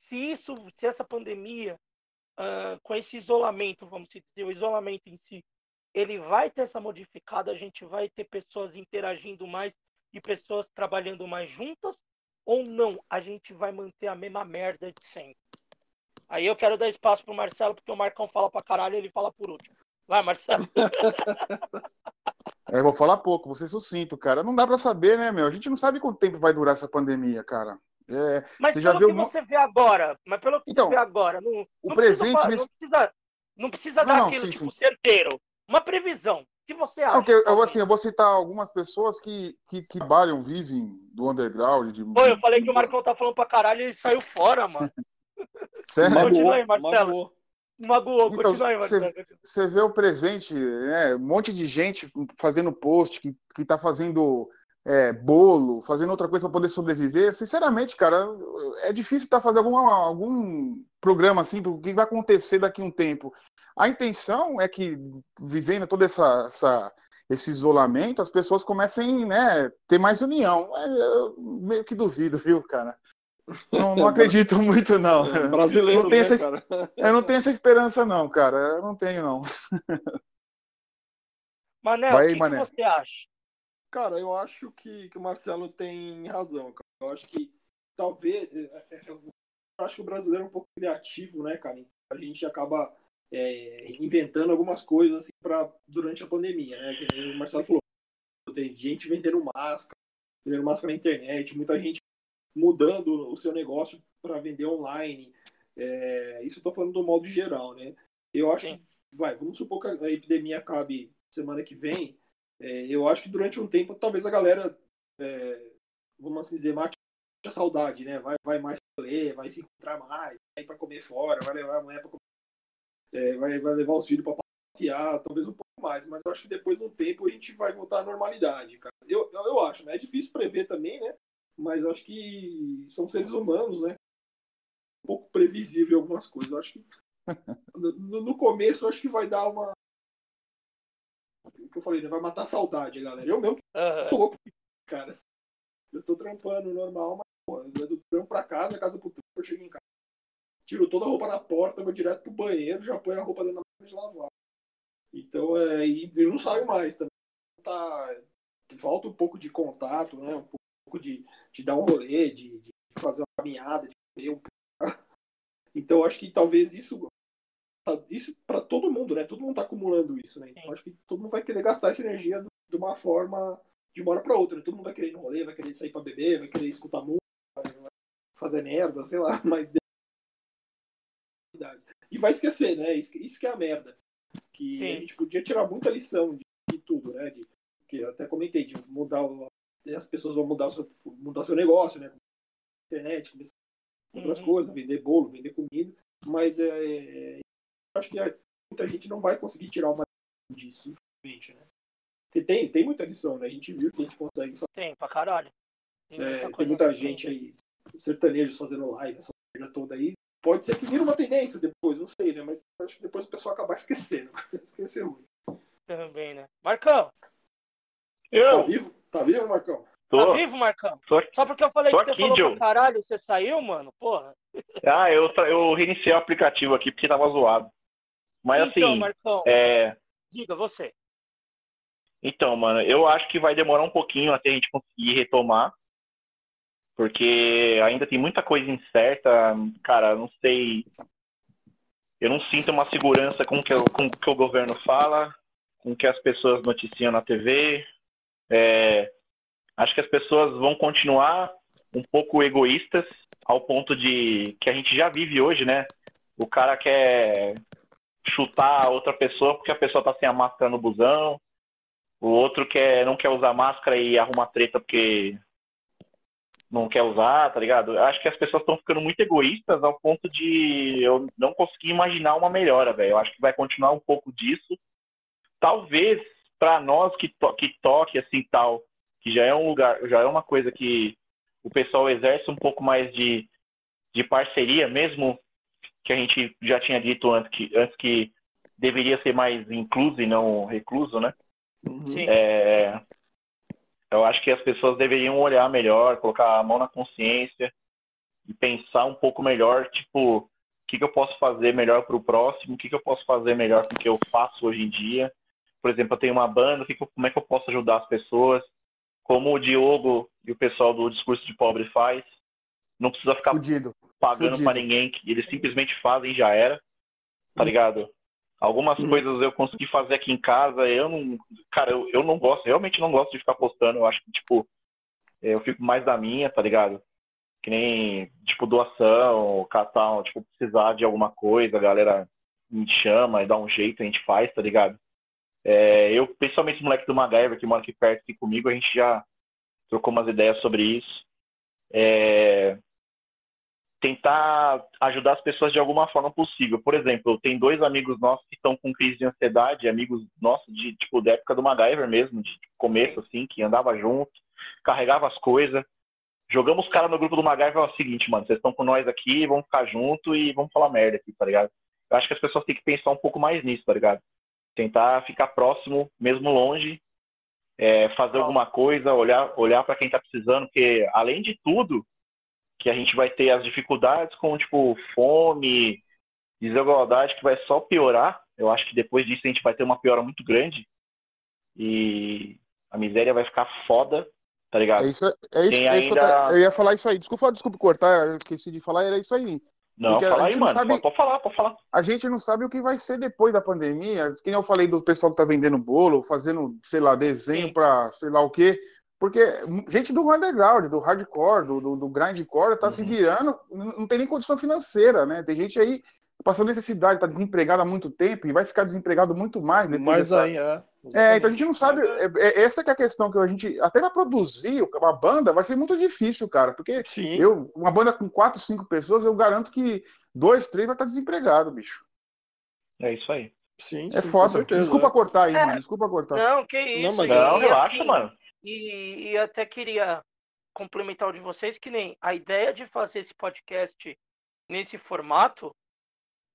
se isso, se essa pandemia, uh, com esse isolamento, vamos dizer, o isolamento em si, ele vai ter essa modificada, a gente vai ter pessoas interagindo mais e pessoas trabalhando mais juntas, ou não, a gente vai manter a mesma merda de sempre. Aí eu quero dar espaço pro Marcelo, porque o Marcão fala pra caralho e ele fala por último. Vai, Marcelo. É, eu vou falar pouco, vou ser sucinto, cara. Não dá para saber, né, meu? A gente não sabe quanto tempo vai durar essa pandemia, cara. É, mas pelo que você vê agora, mas pelo que então, você vê agora, não, o não presente precisa, nesse... não precisa, não precisa não, dar aquilo, sim, tipo, sim. certeiro. Uma previsão que você acha? eu, eu, assim, eu vou citar algumas pessoas que, que, que trabalham, vivem do underground. De... Pô, eu falei que o Marcão tá falando pra caralho e ele saiu fora, mano. Sério? Continua aí, Marcelo. Magoou, então, continua aí, Marcelo. Você vê o presente, né? Um monte de gente fazendo post, que, que tá fazendo é, bolo, fazendo outra coisa para poder sobreviver. Sinceramente, cara, é difícil tá fazendo algum, algum programa assim, do que vai acontecer daqui a um tempo. A intenção é que, vivendo todo essa, essa, esse isolamento, as pessoas comecem né, ter mais união. Eu meio que duvido, viu, cara? Não, não acredito muito, não. É, brasileiro, não né, essa, cara? Eu não tenho essa esperança, não, cara. Eu não tenho, não. Manel, Vai, o que, que, você acha? Cara, eu acho que, que o Marcelo tem razão, cara. Eu acho que talvez. É, é, eu acho que o brasileiro é um pouco criativo, né, cara? A gente acaba é, inventando algumas coisas assim, pra, durante a pandemia, né? O Marcelo falou, tem gente vendendo máscara, vendendo máscara na internet, muita gente mudando o seu negócio para vender online. É, isso eu tô falando do modo geral, né? Eu acho Sim. que, vai, vamos supor que a epidemia acabe semana que vem. É, eu acho que durante um tempo, talvez a galera, é, vamos assim dizer, mate a saudade, né? Vai, vai mais ler, vai se encontrar mais, vai para comer fora, vai levar a mulher para é, vai, vai levar os filhos para passear, talvez um pouco mais, mas eu acho que depois de um tempo a gente vai voltar à normalidade, cara. Eu, eu, eu acho, né? É difícil prever também, né? mas eu acho que são seres humanos, né? Um pouco previsível algumas coisas. Eu acho que no, no começo eu acho que vai dar uma. O que eu falei, né? vai matar a saudade, galera. Eu mesmo tô louco, cara. Eu tô trampando normal, mas pô, eu vou do trampo pra casa, casa pro trampo, eu chego em casa. Tiro toda a roupa da porta, vou direto pro banheiro, já ponho a roupa dentro da máquina de lavar. Então, é, e eu não saio mais também. Tá, falta um pouco de contato, né? Um pouco de, de dar um rolê, de, de fazer uma caminhada, de ter um Então, eu acho que talvez isso tá- isso para todo mundo, né? Todo mundo tá acumulando isso, né? Então, acho que todo mundo vai querer gastar essa energia do- de uma forma de uma hora para outra. né? Todo mundo vai querer ir no rolê, vai querer sair para beber, vai querer escutar música, vai fazer merda, sei lá, mas e vai esquecer, né? Isso, isso que é a merda. Que Sim. a gente podia tirar muita lição de, de tudo, né? De, que eu até comentei, de mudar o, as pessoas vão mudar o seu, mudar seu negócio, né? Internet, começar outras Uhum. coisas, vender bolo, vender comida, mas é, é, acho que muita gente não vai conseguir tirar uma lição disso, infelizmente, né? Porque tem, tem muita lição, né? A gente viu que a gente consegue. Tem, pra caralho. Tem É, muita, tem coisa muita gente aí, sertanejos fazendo live, essa merda toda aí. Pode ser que vire uma tendência depois, não sei, né? Mas acho que depois o pessoal acabar esquecendo. Esquecer ruim. Também, né? Marcão, Tá Eu vivo? Tá vivo, Marcão? tá tô, vivo, Marcão? tô aqui. Só porque eu falei Tô que você aqui, falou Joe. pra caralho, você saiu, mano? Porra. Ah, eu, tra- eu reiniciei o aplicativo aqui porque tava zoado. Mas então, assim, Marcão, é. diga você. Então, mano, eu acho que vai demorar um pouquinho até a gente conseguir retomar. Porque ainda tem muita coisa incerta. Cara, não sei. Eu não sinto uma segurança com o que, que o governo fala, com o que as pessoas noticiam na TV. É, acho que as pessoas vão continuar um pouco egoístas, ao ponto de que a gente já vive hoje, né? O cara quer chutar a outra pessoa porque a pessoa tá sem a máscara no busão. O outro quer, não quer usar máscara e arruma treta porque não quer usar, tá ligado? Eu acho que as pessoas estão ficando muito egoístas ao ponto de eu não conseguir imaginar uma melhora, velho. Eu acho que vai continuar um pouco disso. Talvez para nós que, to que toque assim tal, que já é um lugar, já é uma coisa que o pessoal exerce um pouco mais de, de parceria, mesmo que a gente já tinha dito antes que, antes que deveria ser mais incluso e não recluso, né? Sim. É, eu acho que as pessoas deveriam olhar melhor, colocar a mão na consciência e pensar um pouco melhor, tipo, o que, que eu posso fazer melhor para o próximo, o que, que eu posso fazer melhor com o que eu faço hoje em dia. Por exemplo, eu tenho uma banda, que que eu- como é que eu posso ajudar as pessoas? Como o Diogo e o pessoal do Discurso de Pobre faz. Não precisa ficar Fudido. pagando pra ninguém, eles simplesmente fazem e já era, tá ligado? Algumas Uhum. coisas eu consegui fazer aqui em casa, eu não, cara, eu, eu não gosto, realmente não gosto de ficar postando, eu acho que, tipo, eu fico mais da minha, tá ligado? Que nem, tipo, doação, catar, tipo, precisar de alguma coisa, a galera me chama e dá um jeito, a gente faz, tá ligado? É, eu, principalmente esse moleque do MacGyver que mora aqui perto aqui comigo, a gente já trocou umas ideias sobre isso. É, tentar ajudar as pessoas de alguma forma possível. Por exemplo, tem dois amigos nossos que estão com crise de ansiedade, amigos nossos de tipo da época do MacGyver mesmo, de começo assim, que andava junto, carregava as coisas. Jogamos os caras no grupo do MacGyver é o seguinte, mano, vocês estão com nós aqui, vamos ficar junto e vamos falar merda aqui, tá ligado? Eu acho que as pessoas têm que pensar um pouco mais nisso, tá ligado? Tentar ficar próximo, mesmo longe, é, fazer alguma coisa, olhar, olhar para quem tá precisando, porque além de tudo, que a gente vai ter as dificuldades com, tipo, fome, desigualdade, que vai só piorar. Eu acho que depois disso a gente vai ter uma piora muito grande. E a miséria vai ficar foda, tá ligado? É isso, é isso, é isso que eu, ainda- eu ia falar isso aí. Desculpa, desculpa cortar, eu esqueci de falar, era isso aí. Não, porque fala aí, mano. sabe- Pode, falar, pode falar. A gente não sabe o que vai ser depois da pandemia. Que nem eu falei do pessoal que tá vendendo bolo, fazendo, sei lá, desenho pra sei lá o quê. Porque gente do underground, do hardcore, do, do, do grindcore, tá se Uhum. virando, não tem nem condição financeira, né? Tem gente aí passando necessidade, tá desempregado há muito tempo e vai ficar desempregado muito mais depois Mas dessa- aí, é. É, então a gente não exatamente. sabe. É, é- essa que é a questão que a gente. Até pra produzir uma banda vai ser muito difícil, cara. Porque Sim. eu, uma banda com quatro, cinco pessoas, eu garanto que dois, três vai estar desempregado, bicho. É isso aí. Sim, É sim, foda. certeza, Desculpa é. cortar aí, É. mano. Desculpa cortar. Não, que isso. Não, mas Não, e relaxa, assim, mano. E, e até queria complementar o de vocês, que nem a ideia de fazer esse podcast nesse formato,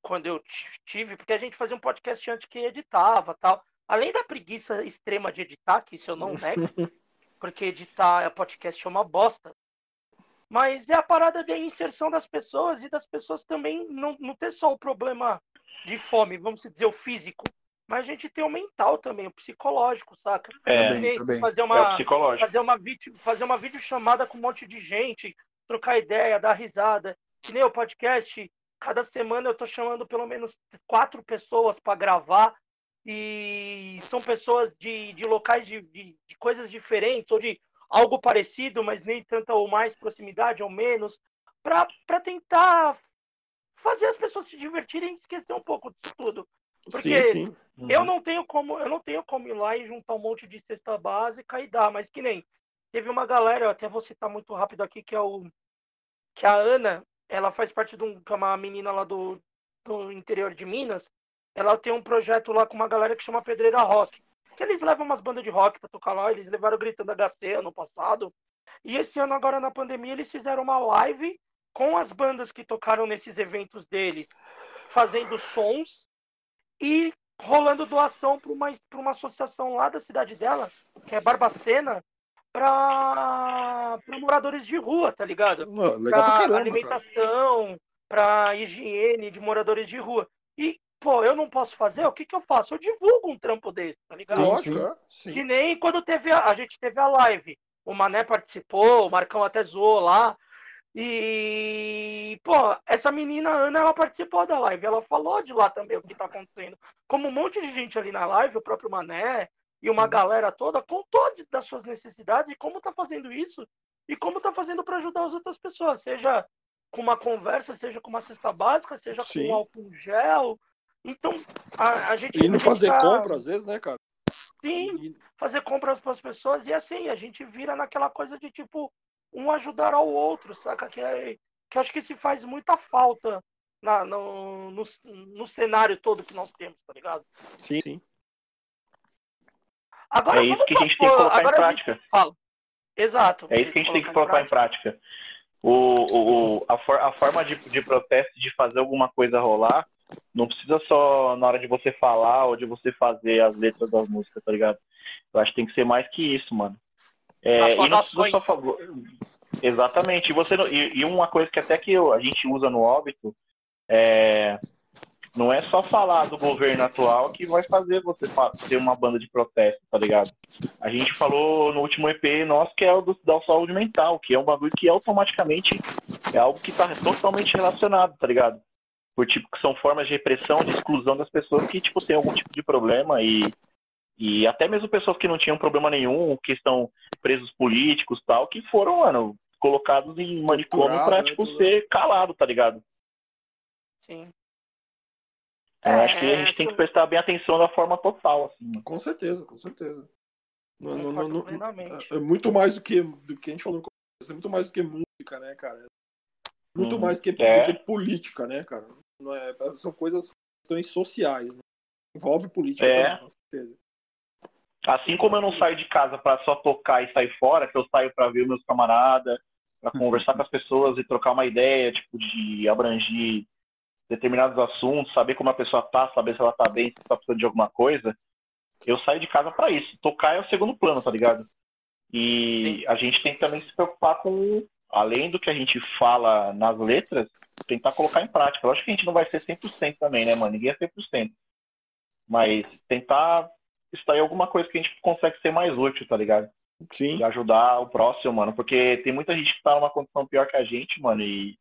quando eu tive, porque a gente fazia um podcast antes que editava tal. Além da preguiça extrema de editar, que isso eu não nego, porque editar podcast é uma bosta. Mas é a parada de inserção das pessoas e das pessoas também não, não ter só o problema de fome, vamos dizer, o físico, mas a gente tem o mental também, o psicológico, saca? É, também, também. fazer É uma psicológico. fazer uma vídeo, fazer uma videochamada com um monte de gente, trocar ideia, dar risada. Que nem o podcast, cada semana eu tô chamando pelo menos quatro pessoas para gravar e são pessoas de, de locais de, de, de coisas diferentes ou de algo parecido, mas nem tanta ou mais proximidade ou menos, para tentar fazer as pessoas se divertirem e esquecer um pouco disso tudo. Porque sim, sim. eu não tenho como, eu não tenho como ir lá e juntar um monte de cesta básica e dar, mas que nem teve uma galera, eu até vou citar muito rápido aqui que é o que a Ana, ela faz parte de um, que é uma menina lá do, do interior de Minas. Ela tem um projeto lá com uma galera que chama Pedreira Rock. Que eles levam umas bandas de rock para tocar lá, eles levaram gritando HC ano passado. E esse ano agora na pandemia eles fizeram uma live com as bandas que tocaram nesses eventos deles, fazendo sons e rolando doação para uma, pra uma associação lá da cidade dela, que é Barbacena, para moradores de rua, tá ligado? Cara. alimentação, para higiene de moradores de rua. E, pô, eu não posso fazer, o que que eu faço? Eu divulgo um trampo desse, tá ligado? Lógico, sim. é. Sim. Que nem quando teve a, a gente teve a live. O Mané participou, o Marcão até zoou lá. E, pô, essa menina Ana, ela participou da live. Ela falou de lá também o que tá acontecendo. Como um monte de gente ali na live, o próprio Mané e uma galera toda contou de- das suas necessidades e como tá fazendo isso e como tá fazendo para ajudar as outras pessoas, seja com uma conversa, seja com uma cesta básica, seja Sim. com álcool gel. Então, a, a gente. E não fazer tá- compra, às vezes, né, cara? Sim, fazer compras para as pessoas e assim, a gente vira naquela coisa de tipo um ajudar ao outro, saca? Que, é, que eu acho que se faz muita falta na, no, no, no cenário todo que nós temos, tá ligado? Sim, sim. Agora É isso que a gente tem que colocar em gente prática. fala. Exato. É isso que a gente tem que colocar em prática. O, o, o- a, for- a forma de, de protesto, de fazer alguma coisa rolar, não precisa só na hora de você falar ou de você fazer as letras das músicas, tá ligado? Eu acho que tem que ser mais que isso, mano. É, e não só favor. Exatamente. E, você e, e uma coisa que até que eu- a gente usa no óbito é. Não é só falar do governo atual que vai fazer você ter uma banda de protesto, tá ligado? A gente falou no último EP nosso que é o do, da saúde mental, que é um bagulho que automaticamente é algo que tá totalmente relacionado, tá ligado? Por tipo, que são formas de repressão, de exclusão das pessoas que, tipo, têm algum tipo de problema e, e até mesmo pessoas que não tinham problema nenhum, que estão presos políticos tal, que foram, mano, colocados em manicômio pra, né, tipo, tudo. ser calado, tá ligado? Sim. Eu acho que a É, gente tem que prestar bem atenção da forma total, assim, mano. Com certeza, com certeza. Não, não, não, é muito mais do que, do que a gente falou no começo, é muito mais do que música, né, cara? Muito Uhum. mais que, É. do que política, né, cara? Não é, são coisas, questões sociais, né? Envolve política É. também, com certeza. Assim como eu não saio de casa pra só tocar e sair fora, que eu saio pra ver meus camaradas, pra conversar com as pessoas e trocar uma ideia, tipo, de abranger determinados assuntos, saber como a pessoa tá, saber se ela tá bem, se tá precisando de alguma coisa, eu saio de casa pra isso. Tocar é o segundo plano, tá ligado? E a gente tem que também se preocupar com, além do que a gente fala nas letras, tentar colocar em prática. Eu acho que a gente não vai ser 100% também, né, mano? Ninguém é 100%. Mas tentar extrair alguma coisa que a gente consegue ser mais útil, tá ligado? Sim. de ajudar o próximo, mano. Porque tem muita gente que tá numa condição pior que a gente, mano, e,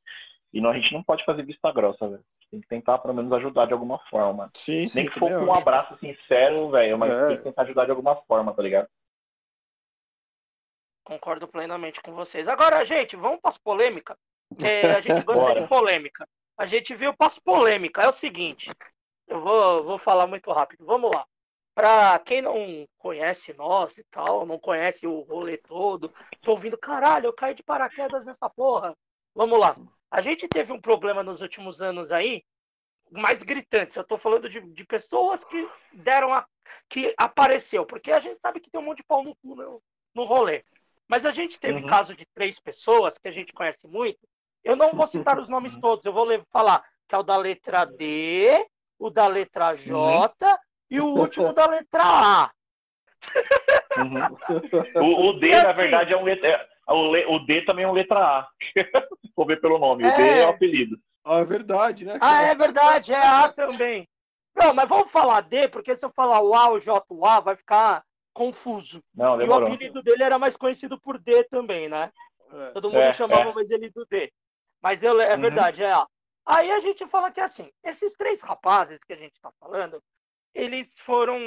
e não, a gente não pode fazer vista grossa, velho. Tem que tentar, pelo menos, ajudar de alguma forma, mano. Sim, sim. Nem que for com um abraço sincero, velho, mas É. tem que tentar ajudar de alguma forma, tá ligado? Concordo plenamente com vocês. Agora, gente, vamos para as polêmicas. É, a gente gosta de polêmica. A gente viu para as polêmicas. É o seguinte, eu vou, vou falar muito rápido. Vamos lá. Para quem não conhece nós e tal, não conhece o rolê todo, tô ouvindo, caralho, eu caí de paraquedas nessa porra. Vamos lá. A gente teve um problema nos últimos anos aí, mais gritantes. Eu tô falando de, de pessoas que deram a. que apareceu, porque a gente sabe que tem um monte de pau no cu no, no rolê. Mas a gente teve uhum. caso de três pessoas que a gente conhece muito. Eu não vou citar os nomes todos, eu vou falar que é o da letra D, o da letra J uhum. E o último da letra A. Uhum. O, o, D, assim, na verdade, é um letra. É, o, o D também é um letra A. For ver pelo nome. É... O D é o apelido. Ah, é verdade, né? Ah, é verdade, é A também. Não, mas vamos falar D, porque se eu falar o A, o J, o A, vai ficar confuso. Não, e o apelido dele era mais conhecido por D também, né? É. Todo mundo é, chamava é. mais ele do D. Mas eu, é uhum. verdade, é A. Aí a gente fala que assim, esses três rapazes que a gente está falando, eles foram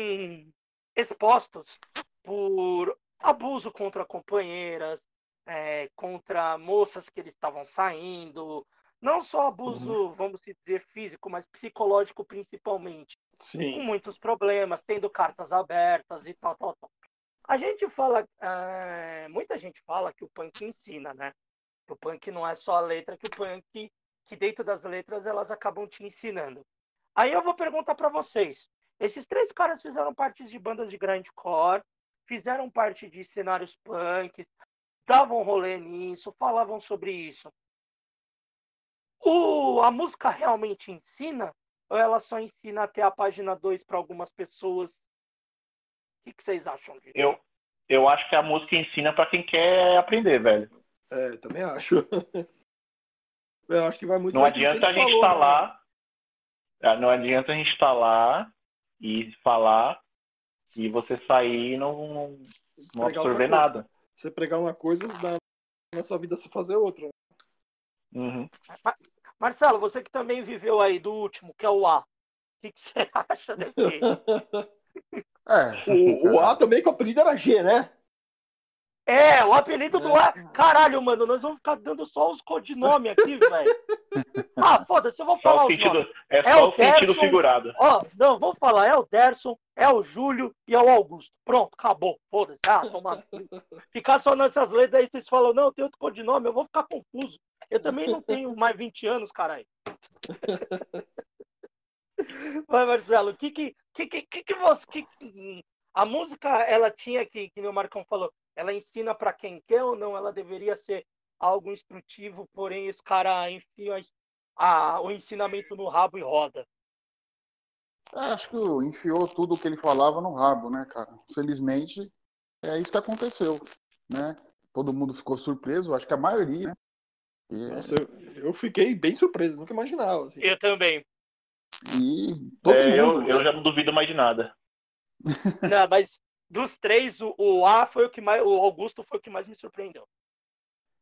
expostos por abuso contra companheiras, é, contra moças que eles estavam saindo, não só abuso, uhum. vamos dizer, físico, mas psicológico principalmente. Sim. Com muitos problemas, tendo cartas abertas e tal, tal, tal. A gente fala, é, muita gente fala que o punk ensina, né? Que o punk não é só a letra, que o punk, que dentro das letras elas acabam te ensinando. Aí eu vou perguntar para vocês: esses três caras fizeram parte de bandas de grindcore, fizeram parte de cenários punk, davam rolê nisso, falavam sobre isso. O, a música realmente ensina? Ou ela só ensina até a página 2 para algumas pessoas? O que, que, vocês acham disso? Eu, eu acho que a música ensina para quem quer aprender, velho. É, também acho. eu acho que vai muito Não adianta a gente estar tá lá. É, não adianta a gente estar tá lá e falar e você sair e não, não absorver nada. Você pregar uma coisa, na sua vida você fazer outra. Uhum. Marcelo, você que também viveu aí do último, que é o A. O que, que você acha desse? é, o, o A também com o apelido era G, né? É, o apelido do A. Caralho, mano, nós vamos ficar dando só os codinomes aqui, velho. Ah, foda-se, eu vou falar só o sentido, É só é o, o sentido figurado. Ó, não, vamos falar, é o Derson, é o Júlio e é o Augusto. Pronto, acabou. Foda-se. Ah, toma. Ficar só nessas letras aí, vocês falam, não, tem outro codinome, eu vou ficar confuso. Eu também não tenho mais 20 anos, caralho. Vai, Marcelo, o que que, que, que, que você. Que, a música, ela tinha que, que o Marcão falou, ela ensina para quem quer ou não? Ela deveria ser algo instrutivo, porém esse cara enfia a, o ensinamento no rabo e roda. É, acho que enfiou tudo o que ele falava no rabo, né, cara? Felizmente, é isso que aconteceu, né? Todo mundo ficou surpreso, acho que a maioria, né? E... Nossa, eu, eu, fiquei bem surpreso, nunca imaginava. Assim. Eu também. E é, eu, eu já não duvido mais de nada. Não, mas dos três, o, o A foi o que mais. O Augusto foi o que mais me surpreendeu.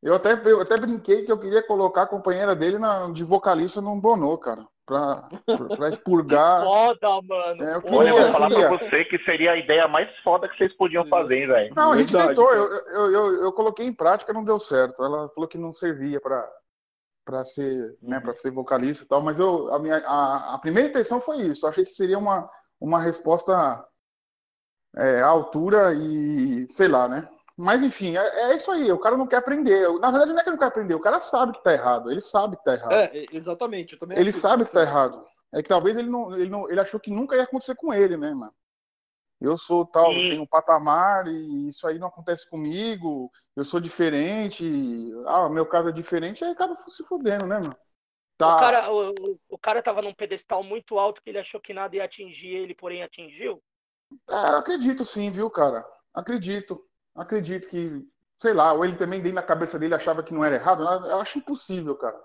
Eu até, eu até brinquei que eu queria colocar a companheira dele na, de vocalista num Bonô, cara. Pra, pra expurgar. foda, mano. É, eu, queria, Olha, eu vou falar pra você que seria a ideia mais foda que vocês podiam fazer, hein, velho. Não, a gente Verdade, tentou. Eu, eu, eu, eu, coloquei em prática, não deu certo. Ela falou que não servia pra, pra, ser, né, pra ser vocalista e tal. Mas eu, a, minha, a, a primeira intenção foi isso. Eu achei que seria uma, uma resposta é, à altura e sei lá, né? Mas enfim, é, é, isso aí. O cara não quer aprender. Na verdade, não é que ele não quer aprender. O cara sabe que tá errado. Ele sabe que tá errado. É, exatamente. Eu também ele sabe que tá errado. É que talvez ele não, ele não, ele achou que nunca ia acontecer com ele, né, mano? Eu sou tal, e... tenho um patamar e isso aí não acontece comigo. Eu sou diferente. Ah, meu caso é diferente. Aí acaba se fudendo, né, mano? Tá. O, cara, o, o cara tava num pedestal muito alto que ele achou que nada ia atingir ele, porém atingiu. É, acredito sim, viu, cara? Acredito acredito que, sei lá, ou ele também dentro da cabeça dele achava que não era errado. Eu acho impossível, cara.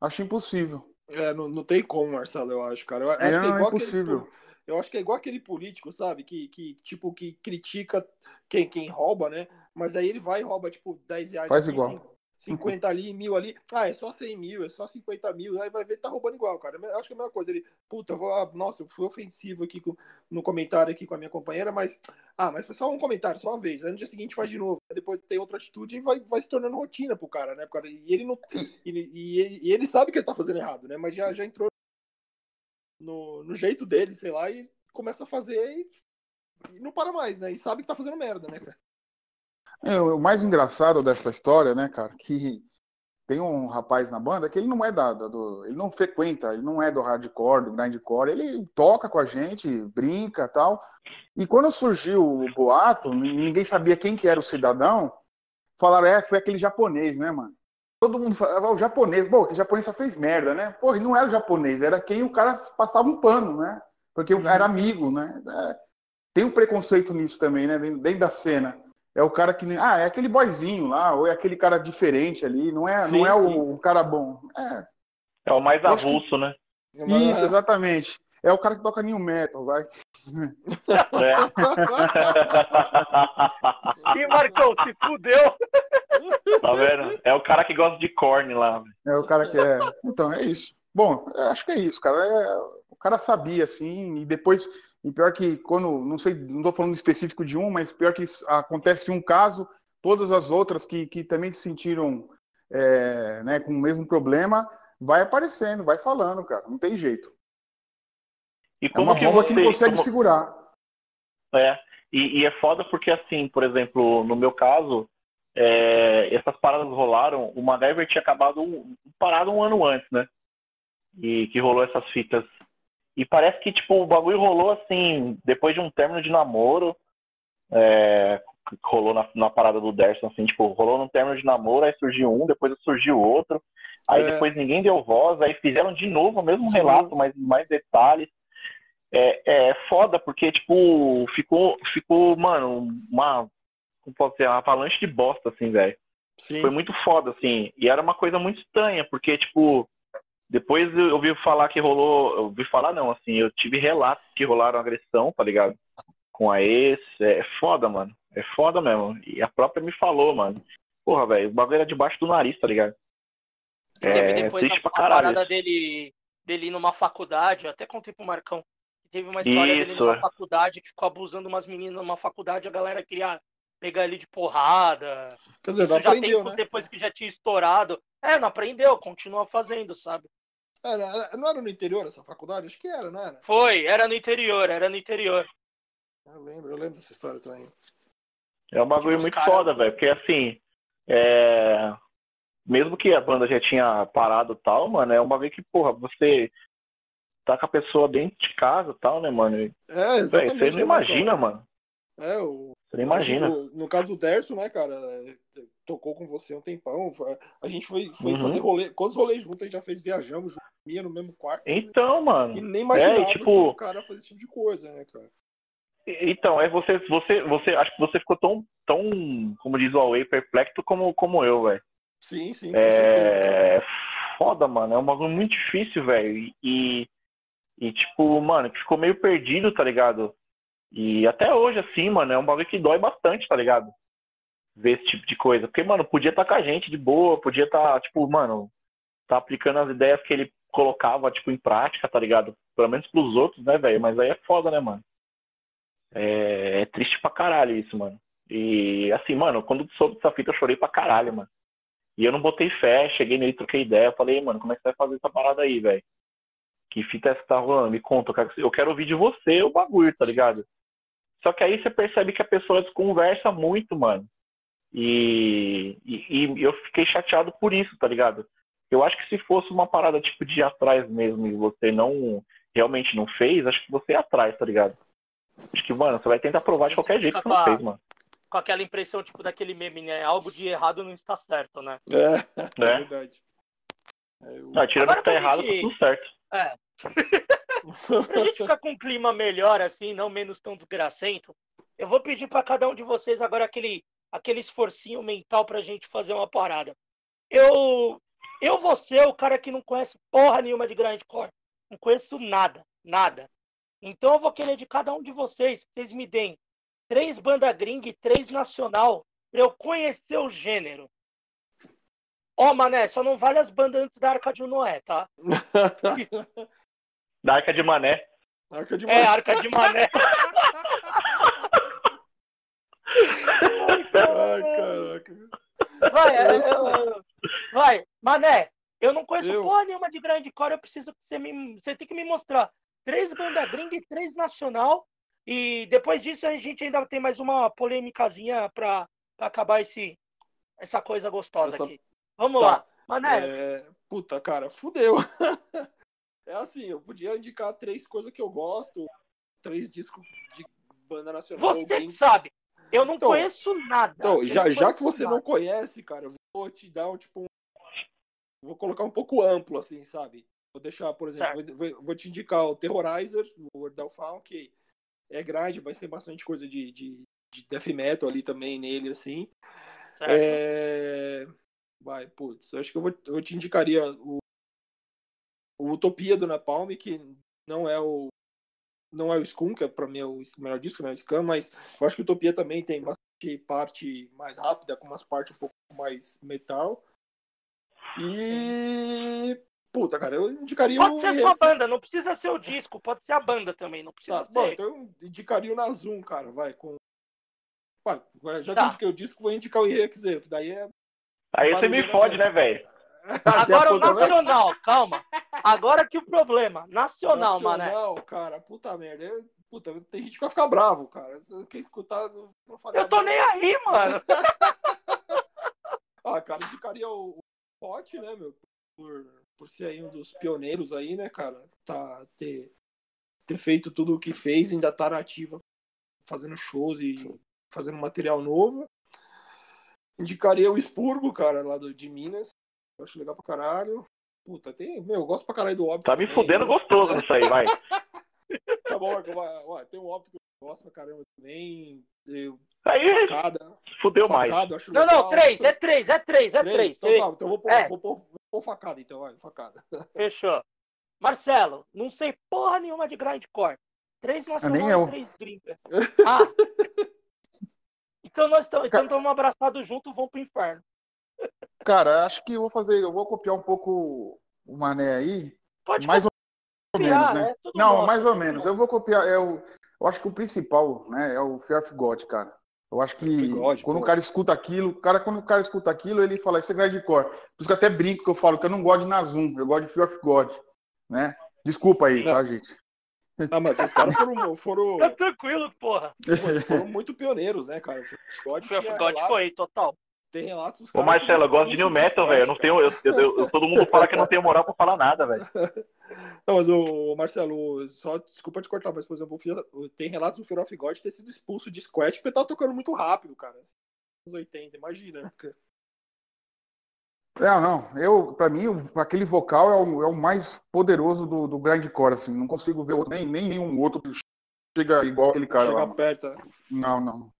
Acho impossível. É, não, não tem como, Marcelo, eu acho, cara. Eu acho é, que é igual é impossível. Aquele, eu acho que é igual aquele político, sabe? Que, que tipo, que critica quem, quem rouba, né? Mas aí ele vai e rouba, tipo, 10 reais. Faz igual. 50 ali, mil ali. Ah, é só 100 mil, é só 50 mil. Aí vai ver, tá roubando igual, cara. Eu acho que é a mesma coisa. Ele, puta, eu vou, ah, nossa, eu fui ofensivo aqui com, no comentário aqui com a minha companheira, mas, ah, mas foi só um comentário, só uma vez. Aí no dia seguinte faz de novo. Depois tem outra atitude e vai, vai se tornando rotina pro cara, né? Cara? E ele não. E, e, ele, e ele sabe que ele tá fazendo errado, né? Mas já, já entrou no, no jeito dele, sei lá, e começa a fazer e, e não para mais, né? E sabe que tá fazendo merda, né, cara? É, o mais engraçado dessa história, né, cara, que tem um rapaz na banda que ele não é da, do, ele não frequenta, ele não é do hardcore, do grindcore, ele toca com a gente, brinca tal, E quando surgiu o boato, ninguém sabia quem que era o cidadão, falaram, é, foi aquele japonês, né, mano? Todo mundo falava, o japonês, pô, que o japonês só fez merda, né? Pô, não era o japonês, era quem o cara passava um pano, né? Porque uhum. era amigo, né? É, tem um preconceito nisso também, né? Dentro da cena. É o cara que. Ah, é aquele boyzinho lá, ou é aquele cara diferente ali, não é, sim, não é o, o, cara bom. É, é o mais avulso, que... né? Isso, exatamente. É o cara que toca new metal, vai. É. e Marcão, se fudeu. Tá vendo? É o cara que gosta de corne lá. É o cara que é. Então, é isso. Bom, acho que é isso, cara. É... O cara sabia, assim, e depois. E pior que quando. Não sei, não tô falando específico de um, mas pior que acontece um caso, todas as outras que, que também se sentiram é, né, com o mesmo problema, vai aparecendo, vai falando, cara. Não tem jeito. E como é uma que bomba você, que não consegue como... segurar. É. E, e, é foda porque, assim, por exemplo, no meu caso, é, essas paradas rolaram, o MacGyver tinha acabado um, parado um ano antes, né? E que rolou essas fitas. E parece que, tipo, o bagulho rolou assim, depois de um término de namoro, é, rolou na, na, parada do Derson, assim, tipo, rolou num término de namoro, aí surgiu um, depois surgiu outro, aí é. depois ninguém deu voz, aí fizeram de novo o mesmo relato, mas mais detalhes é, é foda, porque, tipo, ficou, ficou, mano, uma, como pode ser, uma avalanche de bosta, assim, velho. Foi muito foda, assim. E era uma coisa muito estranha, porque, tipo, depois eu ouvi falar que rolou. Eu ouvi falar, não, assim, eu tive relatos que rolaram agressão, tá ligado? Com a ex. É, é foda, mano. É foda mesmo. E a própria me falou, mano. Porra, velho, o bagulho era debaixo do nariz, tá ligado? É, depois triste a, pra caralho. A parada dele, dele ir numa faculdade, eu até contei pro Marcão. Teve uma história Isso. dele numa faculdade que ficou abusando umas meninas numa faculdade, a galera queria pegar ele de porrada. Quer dizer, não aprendeu, né? Depois que já tinha estourado. É, não aprendeu, continua fazendo, sabe? Era, não era no interior essa faculdade? Acho que era, não era? Foi, era no interior, era no interior. Eu lembro, eu lembro dessa história também. É um bagulho muito cara... foda, velho, porque assim, é... mesmo que a banda já tinha parado e tal, mano, é um bagulho que, porra, você tá com a pessoa dentro de casa e tal, né, mano? É, exatamente. Véio, você não imagina, mano. É, o. Você não imagina. No, no caso do Derso, né, cara? É, tocou com você um tempão. A gente foi, foi uhum. fazer rolê. Quantos rolês juntos a gente já fez? Viajamos, ia no mesmo quarto. Então, mano. E nem imaginava é, tipo... que o cara fazia esse tipo de coisa, né, cara? Então, é você, você, você, acho que você ficou tão, tão, como diz o Huawei, perplexo como, como eu, velho. Sim, sim, é... certeza, Foda, mano, é um bagulho muito difícil, velho. E, e, tipo, mano, que ficou meio perdido, tá ligado? E até hoje, assim, mano, é um bagulho que dói bastante, tá ligado? Ver esse tipo de coisa. Porque, mano, podia estar tá com a gente de boa, podia estar, tá, tipo, mano, tá aplicando as ideias que ele colocava, tipo, em prática, tá ligado? Pelo menos pros outros, né, velho? Mas aí é foda, né, mano? É, é, triste pra caralho isso, mano. E, assim, mano, quando soube dessa fita, eu chorei pra caralho, mano. E eu não botei fé, cheguei nele, troquei ideia, falei, mano, como é que você vai fazer essa parada aí, velho? Que fita é essa que tá rolando? Me conta, eu quero ouvir de você o bagulho, tá ligado? Só que aí você percebe que a pessoa desconversa muito, mano. E, e, e, eu fiquei chateado por isso, tá ligado? Eu acho que se fosse uma parada tipo de ir atrás mesmo e você não realmente não fez, acho que você ia atrás, tá ligado? Acho que, mano, você vai tentar provar de qualquer jeito que você não fez, mano. Com aquela impressão, tipo, daquele meme, né? Algo de errado não está certo, né? É, é, é. verdade. É, eu... Não, tirando que tá errado, tá tudo certo. É. pra gente ficar com um clima melhor, assim, não menos tão desgracento, eu vou pedir para cada um de vocês agora aquele, aquele esforcinho mental pra gente fazer uma parada. Eu, eu vou ser o cara que não conhece porra nenhuma de grindcore. Não conheço nada, nada. Então eu vou querer de cada um de vocês que vocês me deem três banda gringa e três nacional pra eu conhecer o gênero. Ó, oh, mané, só não vale as bandas antes da Arca de Noé, tá? da Arca de Mané. Arca de é, Mané. É, Arca de Mané. Ai, caraca. Vai, eu, eu, vai, Mané, eu não conheço eu... porra nenhuma de grande core, eu preciso que você me. Você tem que me mostrar três bandas gringa e três nacional. E depois disso a gente ainda tem mais uma polêmicazinha pra, pra acabar esse, essa coisa gostosa Essa... aqui. Vamos tá. lá. Mané. É... Puta, cara, fudeu. é assim, eu podia indicar três coisas que eu gosto, três discos de banda nacional. Você que sabe. Eu não então, conheço nada. Então, já, já que você nada. não conhece, cara, eu vou te dar um tipo. Um... Vou colocar um pouco amplo, assim, sabe? Vou deixar, por exemplo, vou, vou, te indicar o Terrorizer, o World of Fall, que é grande, mas tem bastante coisa de, de, de death metal ali também nele, assim. É... Vai, putz, acho que eu, vou, eu te indicaria o, o Utopia do Napalm, que não é o não é o Skunk, é pra mim é o melhor disco, não é o Scam, mas eu acho que o Utopia também tem bastante parte mais rápida, com umas partes um pouco mais metal. E. Puta, cara, eu indicaria Pode ser a sua banda, não precisa ser o disco, pode ser a banda também, não precisa tá, ser. Bom, então eu indicaria o Nazum, cara, vai, com. Vai, já tá. que eu indiquei o disco, vou indicar o IRXZ, que daí é. Aí você me fode, né, velho? Agora o nacional, calma. Agora que o problema. Nacional, nacional mané. Nacional, cara, puta merda. puta, tem gente que vai ficar bravo, cara. Quer escutar. Não, eu tô nem aí, mano. ah, cara, indicaria o, o Pote, né, meu? Por, por ser aí um dos pioneiros aí, né, cara? Tá, ter, ter feito tudo o que fez, ainda tá nativa, fazendo shows e fazendo material novo. Indicaria o Expurgo, cara, lá do, de Minas. Eu acho legal pra caralho. Puta, tem. Meu, eu gosto pra caralho do óbvio. Tá me fudendo né? gostoso nisso aí, vai. tá bom, vai, tem um óbvio que eu gosto pra caramba também. Eu, aí, facada, fudeu facada, mais. Não, não, três, é três, é três, é três. Então, tá, então vou pôr, é. vou, pôr, vou pôr facada, então, vai, facada. Fechou. Marcelo, não sei porra nenhuma de grindcore. Três nacional e três gringas. Ah! então nós estamos então abraçados juntos, vamos pro inferno. Cara, acho que eu vou fazer, eu vou copiar um pouco o Mané aí. Pode mais copiar, ou menos, né? né? Não, mais ou menos. Eu vou copiar. É o, eu acho que o principal, né, é o Fear of God, cara. Eu acho que God, quando pô. o cara escuta aquilo, o cara, quando o cara escuta aquilo, ele fala, isso é grindcore. Por isso que eu até brinco que eu falo que eu não gosto de Nazum, eu gosto de Fear of God, né? Desculpa aí, não. tá, gente? Ah, mas os caras foram. foram... Tá tranquilo, porra. Foram muito pioneiros, né, cara? God, Fear of God foi, total. Tem relatos. Ô, Marcelo, eu gosto de New Metal, velho. Eu não tenho. Eu, eu, eu, todo mundo fala que eu não tenho moral pra falar nada, velho. Não, mas o Marcelo, só desculpa te cortar, mas, por exemplo, tem relatos do Fear of God ter sido expulso de Squat porque ele tava tocando muito rápido, cara. Nos 80, imagina, cara? É, não, eu, pra mim, aquele vocal é o, é o mais poderoso do, do grindcore, assim, não consigo ver outro, nem, nem nenhum outro que chega igual aquele cara chega lá. perto. É. Não, não.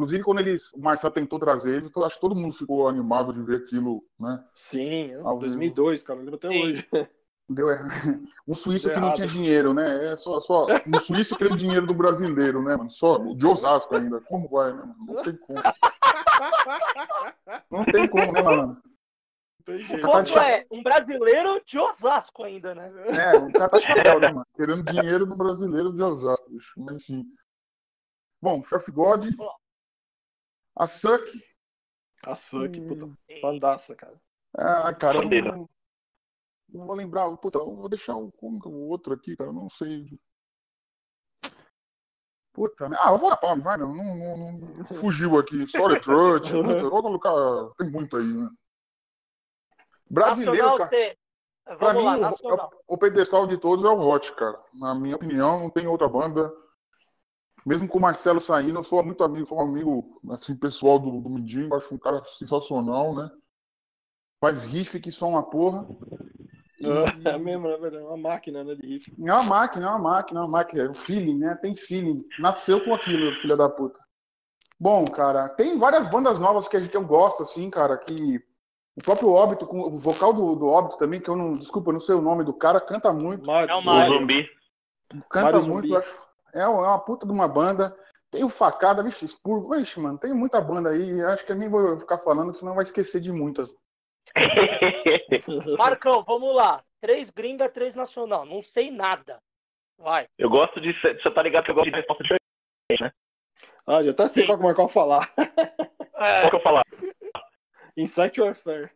Inclusive, quando eles, o Marcelo tentou trazer eles, acho que todo mundo ficou animado de ver aquilo, né? Sim, Ao 2002, cara, lembro até Sim. hoje. Deu errado. Um suíço Deu que errado. não tinha dinheiro, né? É só, só um suíço que tem dinheiro do brasileiro, né, mano? Só de Osasco ainda. Como vai, né, mano? Não tem como. Não tem como, né, mano? Tem jeito. O ponto é, um brasileiro de Osasco ainda, né? É, o cara tá chapéu, né, mano? Querendo dinheiro do brasileiro de Osasco, bicho. Mas, enfim. Bom, Chef God, a Suck. A Suck, hum. puta. Bandaça, cara. Ah, cara, eu não, não, vou lembrar. Puta, eu vou deixar o, o outro aqui, cara. Eu não sei. Puta, né? Ah, eu vou na palma, vai, não, não, não, não fugiu aqui. Sorry, Trut. Outro lugar, tem muito aí, né? Brasileiro, nacional, cara. Pra mim, lá, o, o, pedestal de todos é o Hot, cara. Na minha opinião, não tem outra banda mesmo com o Marcelo saindo, eu sou muito amigo, sou um amigo assim, pessoal do, do Mindinho, acho um cara sensacional, né? Faz riff que só uma porra. É mesmo, na verdade, é uma máquina, né, de riff. É uma máquina, é uma máquina, é uma máquina. É o feeling, né? Tem feeling. Nasceu com aquilo, filha da puta. Bom, cara, tem várias bandas novas que, que eu gosto, assim, cara, que o próprio Óbito, o vocal do, do Óbito também, que eu não, desculpa, eu não sei o nome do cara, canta muito. É o Mário. Zumbi. Canta Mário muito, Zumbi. acho é, é uma puta de uma banda. Tem o Facada, vixe, Expurgo. Vixe, mano, tem muita banda aí. Acho que eu nem vou ficar falando, senão vai esquecer de muitas. Marcão, vamos lá. Três gringa, três nacional. Não sei nada. Vai. Eu gosto de. Você tá ligado que eu gosto de resposta diferente, né? Ah, já tá sei qual que o Marcão falar. É. Qual que eu falar? Insight Warfare.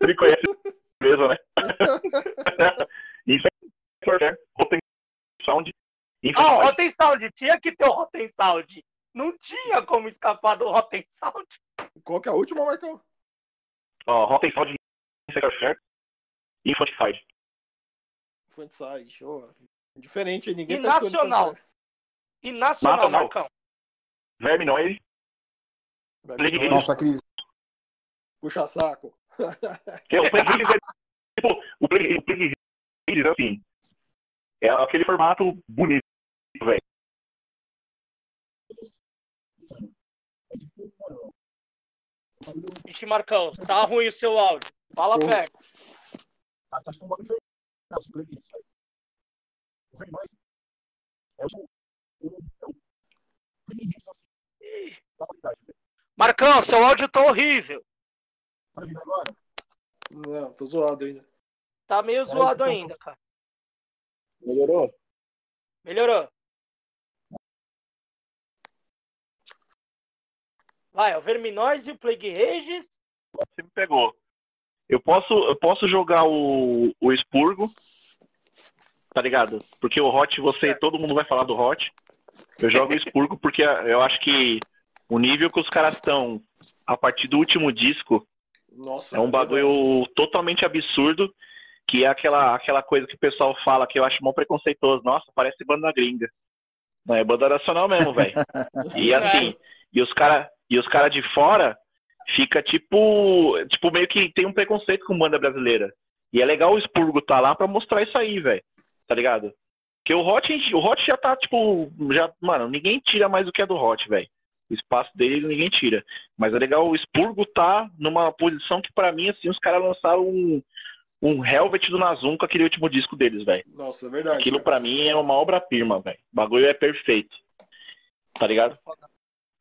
Me conhece mesmo, né? Insight Rotten Sound. Oh, Rotten Sound, tinha que ter o Rotten Sound. Não tinha como escapar do Rotten Sound. Qual que é a última, Marcão? Ó, oh, Rotten Sound Insecure Share e Infanticide. Infanticide, show. Diferente, ninguém E tá nacional? E nacional, Nacional. Marcão? Vir, Raiders. Nossa, Cris. Puxa saco. que é o Plague é, tipo, o Plague, o Plague Raiders, assim, é aquele formato bonito, velho. Ixi, Marcão, tá ruim o seu áudio. Fala Pô. perto. Marcão, seu áudio tá horrível. Não, tô zoado ainda. Tá meio zoado ainda, cara. Melhorou? Melhorou. Vai, é o Verminóis e o Plague Regis. Você me pegou. Eu posso, eu posso jogar o, o expurgo, tá ligado? Porque o hot, você, todo mundo vai falar do hot. Eu jogo o expurgo porque eu acho que o nível que os caras estão a partir do último disco Nossa. é um bagulho totalmente absurdo, que é aquela, aquela coisa que o pessoal fala que eu acho mó preconceituoso. Nossa, parece banda gringa. Não, é banda nacional mesmo, velho. E assim, e os cara, e os cara de fora fica tipo, tipo meio que tem um preconceito com banda brasileira. E é legal o Expurgo tá lá pra mostrar isso aí, velho. Tá ligado? Porque o Hot, o Hot já tá tipo, já, mano, ninguém tira mais do que é do Hot, velho. O espaço dele ninguém tira. Mas é legal o Expurgo tá numa posição que pra mim assim, os caras lançaram um um Helvet do Nazum com aquele último disco deles, velho. Nossa, é verdade. Aquilo cara. pra mim é uma obra-prima, velho. O bagulho é perfeito. Tá ligado?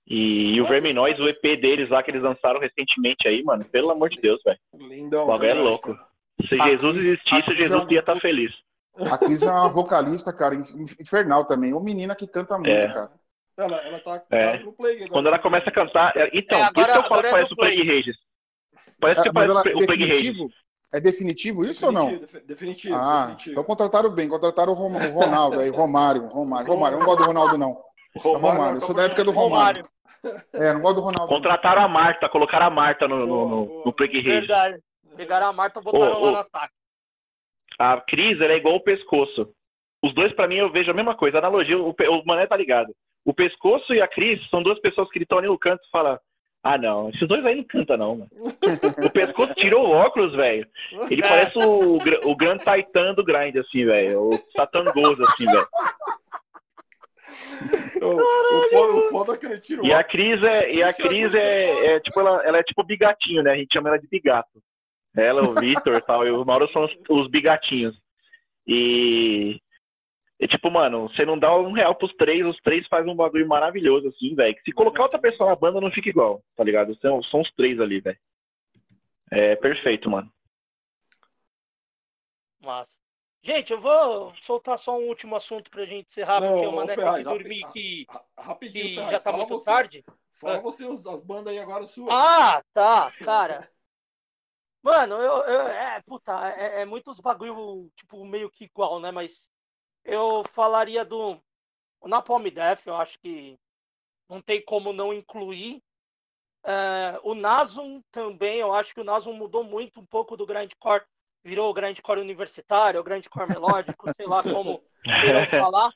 E, e o Verminóis, o EP deles lá que eles lançaram recentemente aí, mano, pelo amor de Deus, velho. Lindão. O bagulho é verdade, louco. Se A Jesus Cris- existisse, é Jesus um- ia estar feliz. A Cris é uma vocalista, cara, infernal também. Uma menina que canta muito, É. cara. Ela, ela tá, É. tá no play agora. Quando ela começa a cantar. é- Então, É, por isso que eu agora- falo que agora é parece o Plague Play. Rages. Parece que É, parece ela o Plague Rages. Definitivo? É definitivo isso ou não? Definitivo, Definitivo. Ah, definitivo. então contrataram bem, contrataram o Ronaldo aí, Romário, Romário, Romário. Eu não gosto do Ronaldo, não. É Romário, eu sou da época do Romário. É, não gosto do Ronaldo. Contrataram a Marta, colocaram a Marta no, no, no, no Rages. Verdade. Pegaram a Marta e botaram Ô, lá ô. no ataque. A Cris, ela é igual o pescoço. Os dois, pra mim, eu vejo a mesma coisa. Analogia, o, o Mané tá ligado. O pescoço e a Cris são duas pessoas que estão ali no canto e falam: Ah, não, esses dois aí não cantam, não, mano. O pescoço tirou o óculos, velho. Ele parece o, o Grand Titan do Grind, assim, velho. O Satangoso, assim, velho. O, o, foda, o foda é que ele tirou. E a Cris é, e a Cris é, é, tipo, ela, ela é tipo bigatinho, né? A gente chama ela de bigato. Ela, o Vitor e tal, e o Mauro são os, os bigatinhos. E. É tipo, mano, você não dá um real pros três, os três fazem um bagulho maravilhoso, assim, velho. Que se colocar outra pessoa na banda não fica igual, tá ligado? São, são os três ali, velho. É perfeito, mano. Massa. Gente, eu vou soltar só um último assunto pra gente encerrar, Não, porque o Mané tem Ferraz, que dormir, rapi- que, Ra- Rapidinho, que Ferraz, já tá muito você, tarde. Fala Ah. você os- as bandas aí agora suas. Ah, tá, cara. Mano, eu, eu- é, puta, é, é muitos bagulho, tipo, meio que igual, né? Mas eu falaria do Napalm Death, eu acho que não tem como não incluir. É, o Nasum também, eu acho que o Nasum mudou muito um pouco do grindcore, virou o grindcore universitário, o grindcore melódico, sei lá como falar.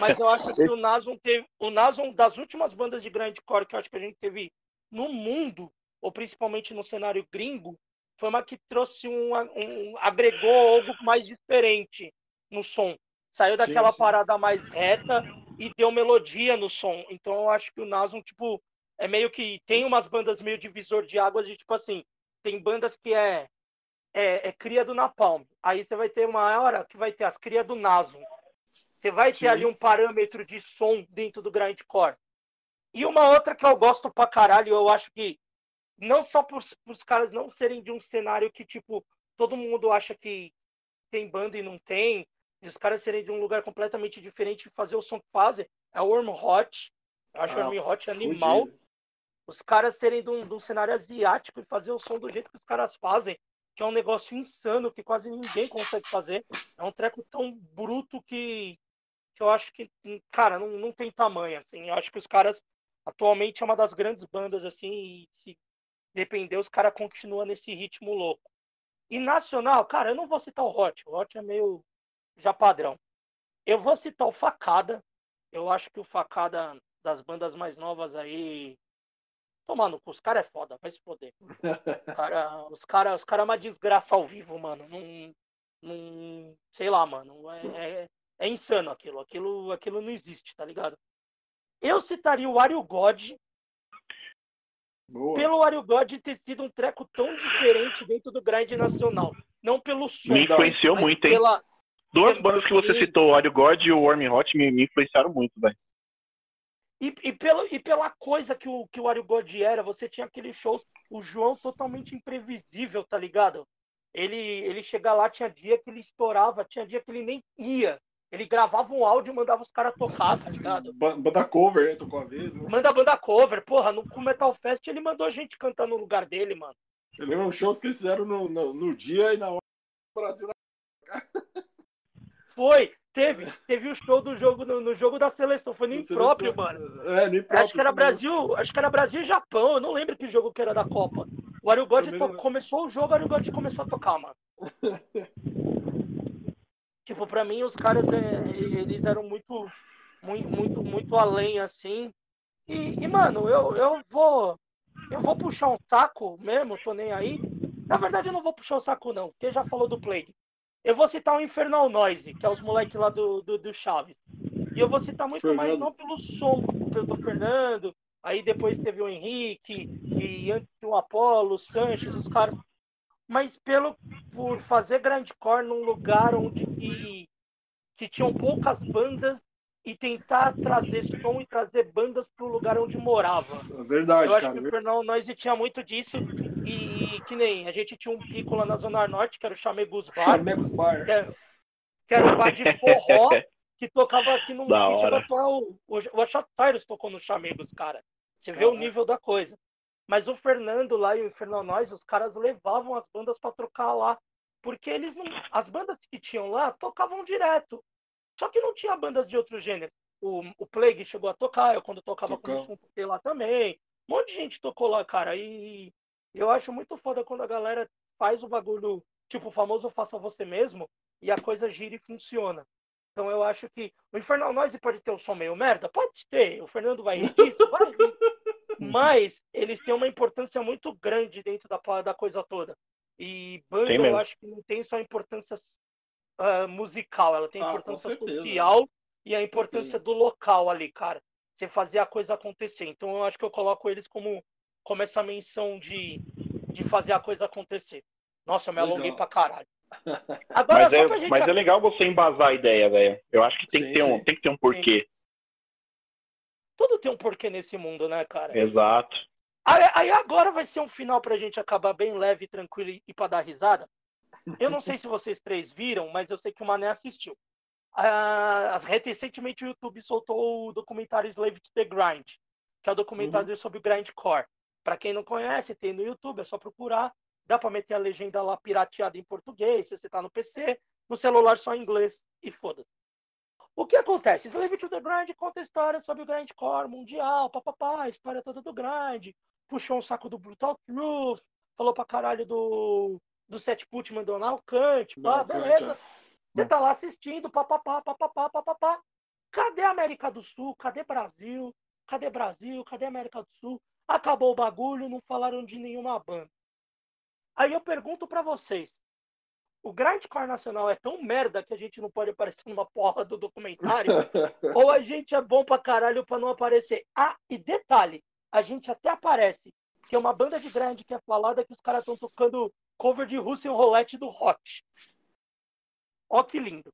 Mas eu acho que o Nasum teve. O Nasum, das últimas bandas de grindcore que eu acho que a gente teve no mundo, ou principalmente no cenário gringo, foi uma que trouxe um, um agregou algo mais diferente no som. Saiu daquela sim. parada mais reta e deu melodia no som. Então eu acho que o Nasum, tipo, é meio que tem umas bandas meio divisor de águas de tipo assim, tem bandas que é é, é cria do Napalm. Aí você vai ter uma hora que vai ter as cria do Nasum. Você vai ter Sim. ali um parâmetro de som dentro do grindcore. E uma outra que eu gosto pra caralho, eu acho que não só por os caras não serem de um cenário que, tipo, todo mundo acha que tem banda e não tem, e os caras serem de um lugar completamente diferente e fazer o som que fazem, é o Worm Hot. Eu acho o Ah, Worm Hot animal. fudido. Os caras serem de um, de um cenário asiático e fazer o som do jeito que os caras fazem, que é um negócio insano que quase ninguém consegue fazer. É um treco tão bruto que, que eu acho que, cara, não, não tem tamanho, assim. Eu acho que os caras, atualmente, é uma das grandes bandas, assim, e se depender, os caras continuam nesse ritmo louco. E nacional, cara, eu não vou citar o Hot. O Hot é meio já padrão. Eu vou citar o Facada. Eu acho que o Facada das bandas mais novas aí. Tomando, os caras é foda, vai se foder. Cara, os caras os cara é uma desgraça ao vivo, mano. Não, não, sei lá, mano. É, é, é, insano aquilo. aquilo. Aquilo não existe, tá ligado? Eu citaria o Wario God. Boa. Pelo Wario God ter sido um treco tão diferente dentro do grind nacional. Não pelo som. Me influenciou muito, hein? Pela, Duas bandas que você citou, o Wario God e o Warm Hot, me, me influenciaram muito, velho. E, e, pelo, e pela coisa que o, que o Wario God era, você tinha aqueles shows, o João totalmente imprevisível, tá ligado? Ele, ele chega lá, tinha dia que ele estourava, tinha dia que ele nem ia. Ele gravava um áudio e mandava os caras tocar, tá ligado? Banda cover, né? Tocou a vez, né? Manda banda cover. Porra, no Metal Fest ele mandou a gente cantar no lugar dele, mano. Eu lembro shows que eles fizeram no, no, no dia e na hora do Brasil. Foi, teve. Teve o show do jogo no, no jogo da seleção. Foi no impróprio, mano. É, no impróprio. Acho que era Brasil, acho que era Brasil e Japão. Eu não lembro que jogo que era da Copa. O Ario God to... começou o jogo, o Ario God começou a tocar, mano. tipo, pra mim, os caras, é, eles eram muito, muito, muito, muito além, assim. E, e, mano, eu, eu vou. Eu vou puxar um saco mesmo, tô nem aí. Na verdade, eu não vou puxar o saco, não, porque já falou do Plague. Eu vou citar o Infernal Noise, que é os moleques lá do, do, do, Chaves. E eu vou citar muito Fernando. mais não pelo som do Fernando, aí depois teve o Henrique, e antes o Apolo, o Sanches, os caras. Mas pelo por fazer grindcore num lugar onde que, que tinham poucas bandas e tentar trazer som e trazer bandas para o lugar onde morava. É verdade, Eu acho cara. que o Fernão Noise tinha muito disso e que nem a gente tinha um pico lá na Zona Norte, que era o Chamegos Bar. Chamegos Bar. Que era, que era um bar de forró que tocava aqui no atual. O, o tocou no Chamegos, cara. Você vê o nível da coisa. Mas o Fernando lá e o Fernão Noise, os caras levavam as bandas para trocar lá. Porque eles não. As bandas que tinham lá tocavam direto. Só que não tinha bandas de outro gênero. O, o Plague chegou a tocar, eu quando tocava Tocou. com o toquei lá também. Um monte de gente tocou lá, cara. E eu acho muito foda quando a galera faz o bagulho, tipo o famoso faça você mesmo, e a coisa gira e funciona. Então eu acho que o Infernal Noise pode ter o som meio merda? Pode ter. O Fernando vai rir disso? Vai rir. Mas eles têm uma importância muito grande dentro da, da coisa toda. E banda, eu acho que não tem só importância uh, musical, ela tem ah, importância social e a importância Sim. do local ali, cara. Você fazer a coisa acontecer. Então eu acho que eu coloco eles como, como essa menção de, de fazer a coisa acontecer. Nossa, eu me alonguei pra caralho. Agora, mas, é, gente... mas é legal você embasar a ideia, velho. Eu acho que tem, sim, que ter um, tem que ter um porquê. Sim. Tudo tem um porquê nesse mundo, né, cara? Exato. Aí, aí, agora vai ser um final pra gente acabar bem leve, tranquilo e pra dar risada. Eu não sei se vocês três viram, mas eu sei que o Mané assistiu. Uh, recentemente o YouTube soltou o documentário Slave to the Grind, que é o documentário uhum. sobre o grindcore. Para quem não conhece, tem no YouTube, é só procurar. Dá para meter a legenda lá pirateada em português, se você está no PC, no celular só em inglês e foda-se. O que acontece? Slave to the Grind conta a história sobre o grindcore mundial, papapá, a história toda do grind, puxou um saco do Brutal Truth, falou pra caralho do do Seth Putman do Alcante, pá, beleza. É. Você tá lá assistindo, papapá, papapá, papapá. Cadê América do Sul? Cadê Brasil? Cadê Brasil? Cadê América do Sul? Acabou o bagulho, não falaram de nenhuma banda. Aí eu pergunto para vocês, o grindcore nacional é tão merda que a gente não pode aparecer numa porra do documentário? ou a gente é bom pra caralho pra não aparecer? Ah, e detalhe, a gente até aparece, que é uma banda de grande que é falada que os caras estão tocando cover de Russian Roulette do Hot. Ó que lindo.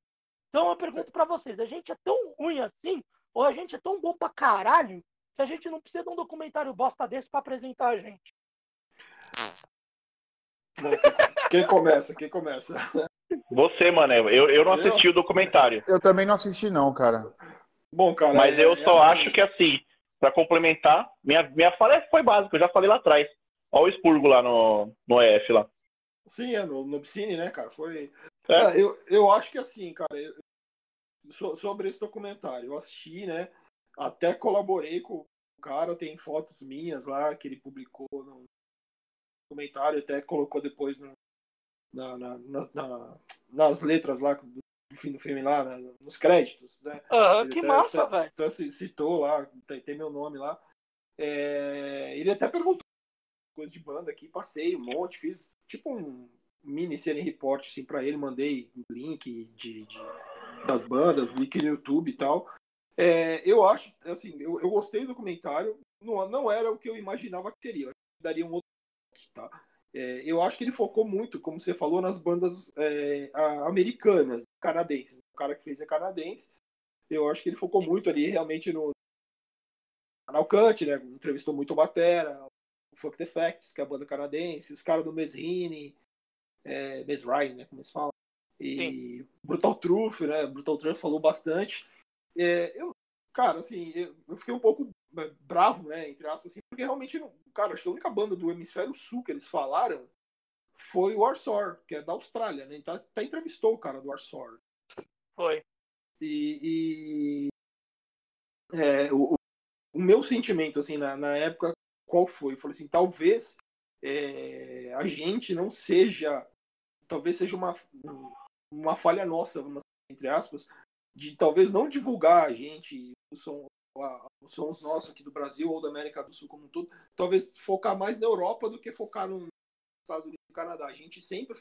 Então eu pergunto para vocês, a gente é tão ruim assim, ou a gente é tão bom pra caralho, que a gente não precisa de um documentário bosta desse para apresentar a gente. Bom, quem começa? Quem começa? Você, mano. Eu, eu não assisti eu? o documentário. Eu também não assisti, não, cara. Bom, cara. Mas é, eu só é assim. acho que assim, para complementar, minha, minha fala foi básica, eu já falei lá atrás. Olha o expurgo lá no, no EF lá. Sim, é no, no Piscine, né, cara? Foi. É. É, eu, eu acho que assim, cara, eu, so, sobre esse documentário, eu assisti, né? Até colaborei com o cara, tem fotos minhas lá que ele publicou no documentário, até colocou depois no, na, na, na, nas letras lá do fim do filme lá, né, nos créditos, né? Aham, que até, massa, velho. Então, citou lá, tem, tem meu nome lá. É, ele até perguntou coisa de banda aqui, passei um monte, fiz tipo um mini série report assim para ele, mandei link de, de, das bandas, link no YouTube e tal. É, eu acho, assim, eu, eu gostei do documentário, não, não era o que eu imaginava que seria, eu daria um outro tá? É, eu acho que ele focou muito, como você falou, nas bandas é, americanas, canadenses. O cara que fez é canadense. Eu acho que ele focou muito ali realmente no Analcante, né? Entrevistou muito o Batera, o Funk the Facts, que é a banda canadense, os caras do Mesrine, é, Mesrine, né? Como eles falam. E Sim. Brutal Truth, né? Brutal Truth falou bastante. É, eu, cara, assim, eu, eu, fiquei um pouco é, bravo, né? Entre aspas, assim, porque realmente, cara, acho que a única banda do Hemisfério Sul que eles falaram foi o Warsaw, que é da Austrália, né? Então até entrevistou o cara do Warsaw. Foi. E, e é, o, o, meu sentimento, assim, na, na época, qual foi? Eu falei assim, talvez é, a gente não seja, talvez seja uma, uma falha nossa, entre aspas, de talvez não divulgar a gente, o som, os sons nossos aqui do Brasil ou da América do Sul como um todo, talvez focar mais na Europa do que focar nos Estados Unidos e no Canadá. A gente sempre,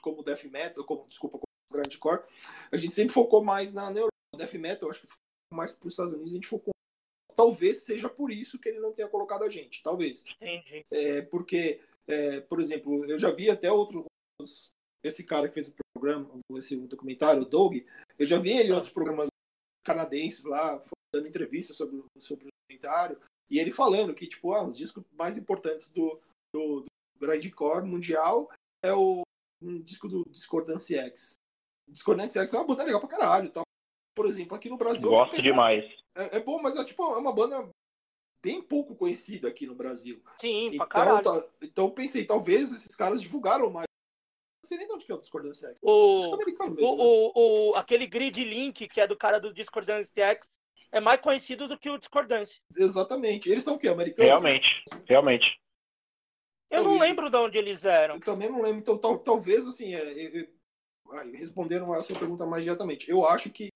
como death metal, como, desculpa, como grindcore, a gente sempre focou mais na, na Europa. Death metal, acho que mais para os Estados Unidos, a gente focou. Talvez seja por isso que ele não tenha colocado a gente, talvez. Entendi. É, porque, é, por exemplo, eu já vi até outros. Esse cara que fez o programa, esse documentário, o Doug, eu já vi ele em outros programas canadenses lá, dando entrevista sobre, sobre o documentário, e ele falando que, tipo, ah, os discos mais importantes do, do, do grindcore mundial é o um disco do Discordance X. Discordance X é uma banda legal pra caralho. Tá? Por exemplo, aqui no Brasil. Gosto demais. É, é, bom, mas é, tipo, é uma banda bem pouco conhecida aqui no Brasil. Sim, então, caralho. Tá, então pensei, talvez esses caras divulgaram mais. Não sei nem de onde que é o Discordance X. O, mesmo, o, né? o, o, aquele grid link que é do cara do Discordance X é mais conhecido do que o Discordância. Exatamente. Eles são o quê? Americanos? Realmente, realmente. Eu não lembro de onde eles eram. Eu também não lembro. Então, tal, talvez, assim, é, respondendo a sua pergunta mais diretamente, eu acho que,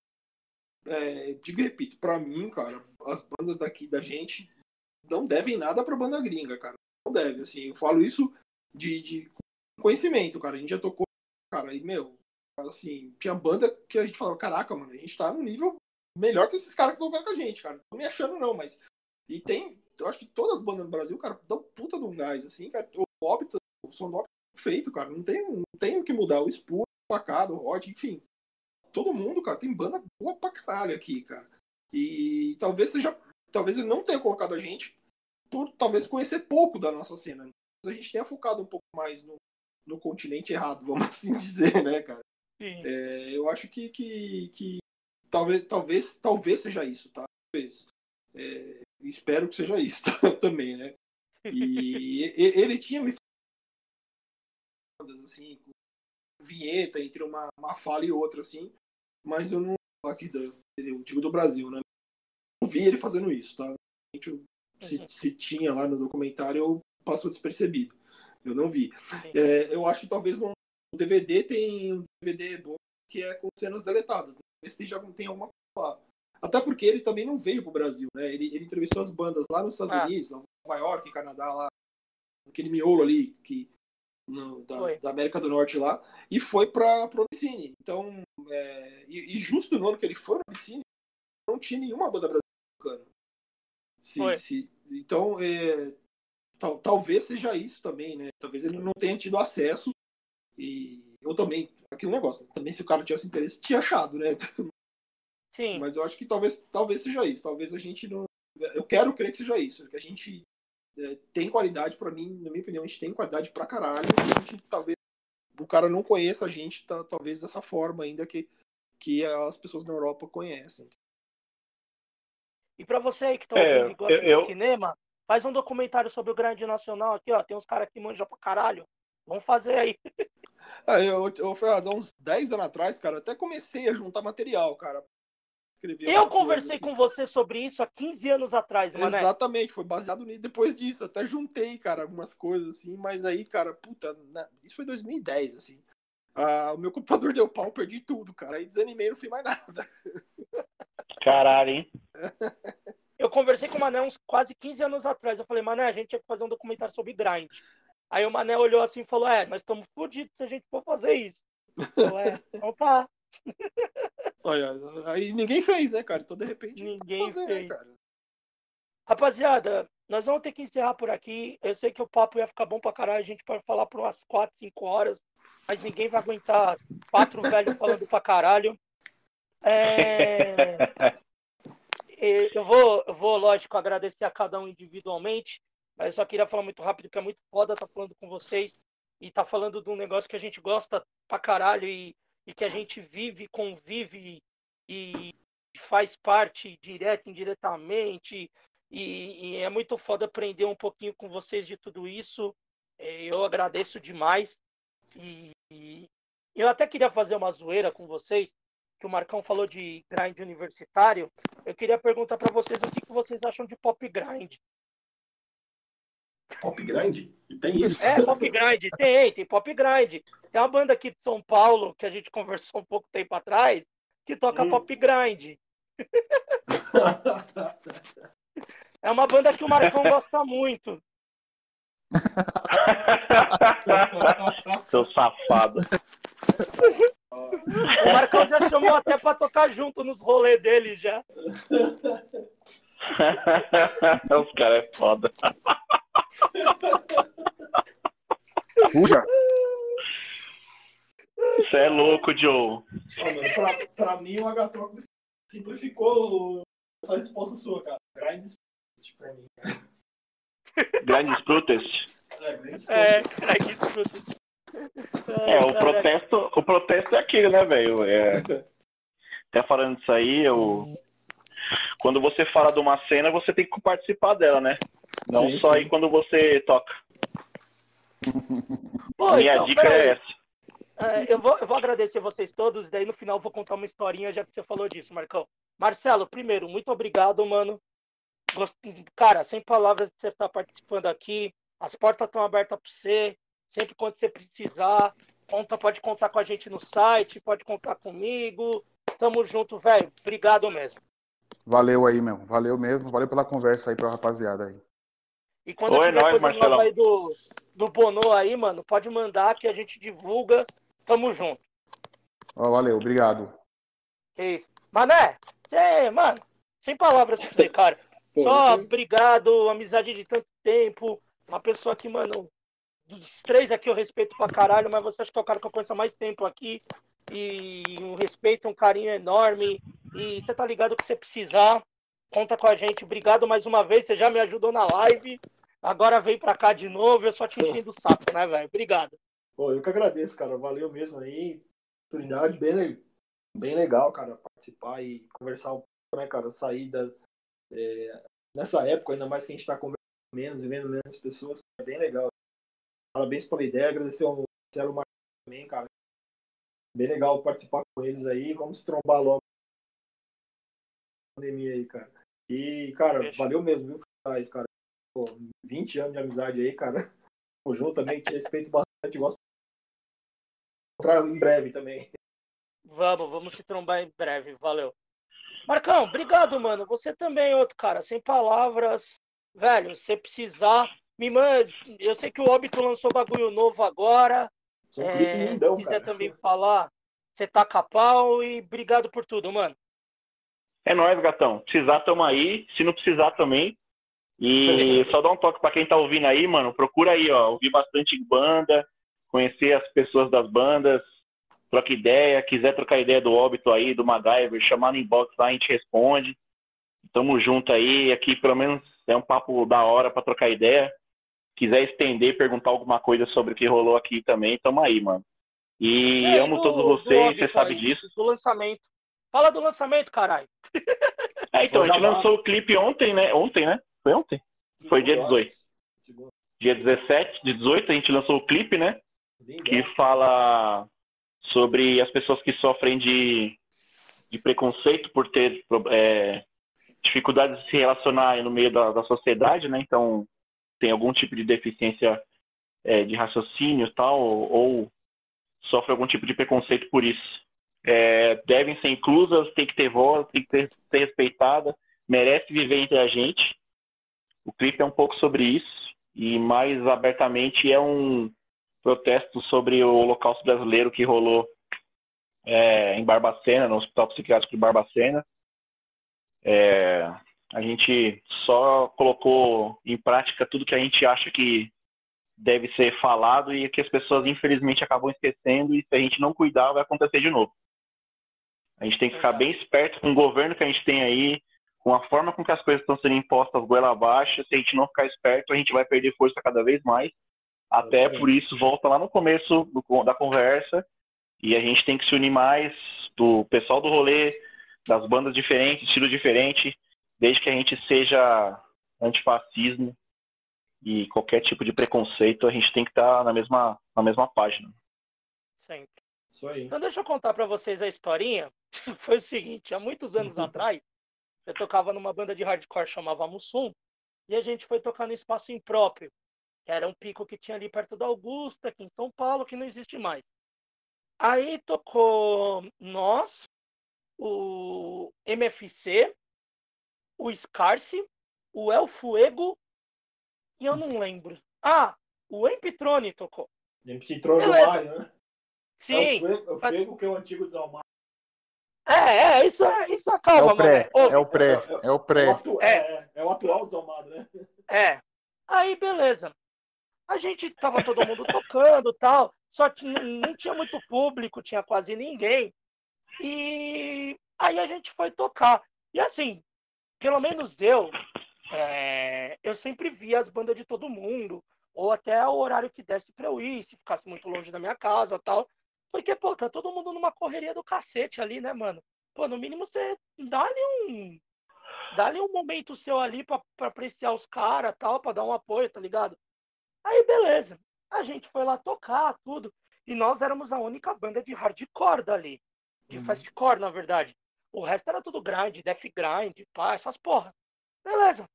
é, digo e repito, pra mim, cara, as bandas daqui da gente não devem nada pra banda gringa, cara. Não deve, assim, eu falo isso de, de conhecimento, cara. A gente já tocou, cara, e, meu, assim, tinha banda que a gente falava, caraca, mano, a gente tá no nível melhor que esses caras que estão jogando com a gente, cara. Não me achando, não, mas. E tem. Eu acho que todas as bandas do Brasil, cara, dão puta de um gás, assim, cara. O óbito, o som do óbito é feito, cara. Não tem, não tem o que mudar. O Spur, o Facado, o Rod, enfim. Todo mundo, cara, tem banda boa pra caralho aqui, cara. E talvez seja. Talvez ele não tenha colocado a gente por talvez conhecer pouco da nossa cena. Mas a gente tenha focado um pouco mais no, no continente errado, vamos assim dizer, né, cara? É, eu acho que, que, que talvez, talvez, talvez seja isso, tá? Talvez. É, espero que seja isso tá? também, né? E ele tinha me assim, vinheta entre uma, uma fala e outra, assim, mas eu não aqui do, eu digo do Brasil, né? Não vi ele fazendo isso, tá? Se, uhum. se tinha lá no documentário, passou despercebido. Eu não vi. É, eu acho que talvez no DVD tem um DVD bom que é com cenas deletadas. Né? já tem alguma coisa lá. Até porque ele também não veio pro Brasil, né? Ele, ele entrevistou as bandas lá nos Estados ah. Unidos, Nova York, Canadá, lá, aquele miolo ali que, no, da, da, América do Norte lá, e foi para pro Abissine. Então, é, e, e, justo no ano que ele foi no Abissine, não tinha nenhuma banda brasileira se, se, Então, é, tal, talvez seja isso também, né? Talvez ele não tenha tido acesso e eu também, aquele negócio, também se o cara tivesse interesse, tinha achado, né? Sim. Mas eu acho que talvez, talvez seja isso. Talvez a gente não. Eu quero crer que seja isso. Que a gente é, tem qualidade, para mim, na minha opinião, a gente tem qualidade pra caralho. A gente talvez. O cara não conheça a gente, tá, talvez dessa forma ainda que, que as pessoas na Europa conhecem. E para você aí que tá é, ouvindo e gosta eu, de cinema, faz um documentário sobre o Grande Nacional aqui, ó. Tem uns caras que manjam pra caralho. Vamos fazer aí. É, eu, eu, há uns 10 anos atrás, cara, até comecei a juntar material, cara. Eu conversei coisa, assim. com você sobre isso há 15 anos atrás, mano. Exatamente, foi baseado nisso. Depois disso, até juntei, cara, algumas coisas assim, mas aí, cara, puta, né, isso foi 2010, assim. ah, o meu computador deu pau, perdi tudo, cara. Aí desanimei, não fiz mais nada. Caralho, hein? Eu conversei com o Mané uns quase 15 anos atrás. Eu falei, Mané, a gente tinha que fazer um documentário sobre grind. Aí o Mané olhou assim e falou, é, nós estamos fodidos se a gente for fazer isso. Eu, é, então tá. Olha, aí ninguém fez, né, cara? Então, de repente, Ninguém fazer, fez. né, cara? Rapaziada, nós vamos ter que encerrar por aqui. Eu sei que o papo ia ficar bom pra caralho. A gente pode falar por umas 4, 5 horas. Mas ninguém vai aguentar quatro velhos falando pra caralho. É... E Eu vou, eu vou, lógico, agradecer a cada um individualmente. Mas eu só queria falar muito rápido, que é muito foda estar falando com vocês. E tá falando de um negócio que a gente gosta pra caralho e, e que a gente vive, convive e, faz parte direta, indiretamente. E, e é muito foda aprender um pouquinho com vocês de tudo isso. É, Eu agradeço demais. E, e eu até queria fazer uma zoeira com vocês, que o Marcão falou de grind universitário. Eu queria perguntar para vocês o que, que vocês acham de pop grind. Pop grande? E tem isso. É, pop grind, tem, tem pop grind. Tem uma banda aqui de São Paulo, que a gente conversou um pouco tempo atrás, que toca Hum. pop grind. É uma banda que o Marcão gosta muito. Seu safado. O Marcão já chamou até pra tocar junto nos rolês dele já. Os caras é foda. Puxa. Você é louco, Joe. Mano, pra, pra mim, o Agatroc simplificou essa resposta sua, cara. Grind pra mim. Grandes protest. É, grind É, cara, que escuta. É, o protesto, o protesto é aquele, né, velho? É, até falando disso aí, eu. Quando você fala de uma cena, você tem que participar dela, né? Não Sim, só sim. aí quando você toca. Pô, Minha então, dica peraí. é essa. É, eu, vou, eu vou agradecer vocês todos, daí no final eu vou contar uma historinha, já que você falou disso, Marcão. Marcelo, primeiro, muito obrigado, mano. Gost- Cara, sem palavras de você estar participando aqui. As portas estão abertas para você. Sempre quando você precisar, conta, pode contar com a gente no site, pode contar comigo. Tamo junto, velho. Obrigado mesmo. Valeu aí, meu. Valeu mesmo. Valeu pela conversa aí pra rapaziada aí. E quando Oi, tiver nóis, coisa nova aí do, do Bono aí, mano, pode mandar que a gente divulga. Tamo junto. Ó, valeu, obrigado. Que isso. Mané, cê, mano, sem palavras pra você, cara. Só obrigado, amizade de tanto tempo. Uma pessoa que, mano, dos três aqui eu respeito pra caralho, mas você acha que é o cara que eu conheço há mais tempo aqui. E um respeito, um carinho enorme. E você tá ligado que você precisar, conta com a gente. Obrigado mais uma vez, você já me ajudou na live. Agora vem pra cá de novo, eu só te enchendo o saco, né, velho? Obrigado. Pô, eu que agradeço, cara. Valeu mesmo aí. Oportunidade bem, bem legal, cara, participar e conversar um pouco, né, cara? Sair da. é, nessa época, ainda mais que a gente tá conversando menos e vendo menos pessoas, é bem legal. Parabéns pela ideia, agradecer ao Marcelo Marcos também, cara. Bem legal participar com eles aí. Vamos se trombar logo pandemia aí, cara. E, cara, Fechou. valeu mesmo, viu, Faz, cara? Pô, 20 anos de amizade aí, cara. O João também te respeito bastante, gosto encontrar em breve também. Vamos, vamos se trombar em breve. Valeu. Marcão, obrigado, mano. Você também, outro cara, sem palavras. Velho, se você precisar, me manda. Eu sei que o Óbito lançou bagulho novo agora. Um É, lindão, se quiser cara. também falar, você tá pau e obrigado por tudo, mano. É nóis, gatão. Precisar, tamo aí. Se não precisar também. E só dá um toque pra quem tá ouvindo aí, mano. Procura aí, ó. Ouvir bastante banda, conhecer as pessoas das bandas, troca ideia. Quiser trocar ideia do óbito aí, do MacGyver, chamar no inbox lá, a gente responde. Tamo junto aí. Aqui, pelo menos, é um papo da hora pra trocar ideia. Quiser estender, perguntar alguma coisa sobre o que rolou aqui também, tamo aí, mano. E É, amo do- todos do vocês, você sabe aí, disso. Do lançamento. Fala do lançamento, caralho. É, então, a gente lançou o clipe ontem, né? Ontem, né? Foi ontem? Foi dia 18. Segundo. Dia 17 de 18, a gente lançou o clipe, né? Lindão. Que fala sobre as pessoas que sofrem de, de preconceito por ter é, dificuldade de se relacionar no meio da, da sociedade, né? Então, tem algum tipo de deficiência é, de raciocínio tal, ou, ou sofrem algum tipo de preconceito por isso. É, devem ser inclusas, tem que ter voz, tem que ter, ser respeitada, merece viver entre a gente. O clipe é um pouco sobre isso e mais abertamente é um protesto sobre o Holocausto brasileiro que rolou é, em Barbacena, no Hospital Psiquiátrico de Barbacena. É, a gente só colocou em prática tudo que a gente acha que deve ser falado e que as pessoas infelizmente acabam esquecendo e se a gente não cuidar vai acontecer de novo. A gente tem que ficar bem esperto com o governo que a gente tem aí, com a forma com que as coisas estão sendo impostas goela abaixo. Se a gente não ficar esperto, a gente vai perder força cada vez mais. Até por isso, volta lá no começo do, da conversa e a gente tem que se unir mais do pessoal do rolê, das bandas diferentes, estilo diferente, desde que a gente seja antifascismo e qualquer tipo de preconceito, a gente tem que estar na mesma, na mesma página. Sempre. Isso aí. Então deixa eu contar para vocês a historinha. Foi o seguinte, há muitos anos atrás, eu tocava numa banda de hardcore chamava Mussum, e a gente foi tocar no espaço impróprio, que era um pico que tinha ali perto da Augusta, aqui em São Paulo, que não existe mais. Aí tocou nós, o MFC, o Scarce, o El Fuego e eu não lembro. Ah, o Empitrone tocou. Empitrone do Maio, né? Sim. É o Fuego, que é o antigo desalmado. É, é, isso, é, isso acalma, é o pré, é o pré, é o pré. É, é, é o atual desalmado, né? É. Aí, beleza. A gente tava todo mundo tocando tal, só que não tinha muito público, tinha quase ninguém. E aí a gente foi tocar. E assim, pelo menos eu, é, eu sempre via as bandas de todo mundo, ou até o horário que desse pra eu ir, se ficasse muito longe da minha casa tal. Porque, pô, tá todo mundo numa correria do cacete ali, né, mano? Pô, no mínimo você dá-lhe um. Dá-lhe um momento seu ali pra, pra apreciar os caras tal, pra dar um apoio, tá ligado? Aí, beleza. A gente foi lá tocar, tudo. E nós éramos a única banda de hardcore dali. De uhum. fastcore, na verdade. O resto era tudo grind, death grind, pá, essas porra. Beleza.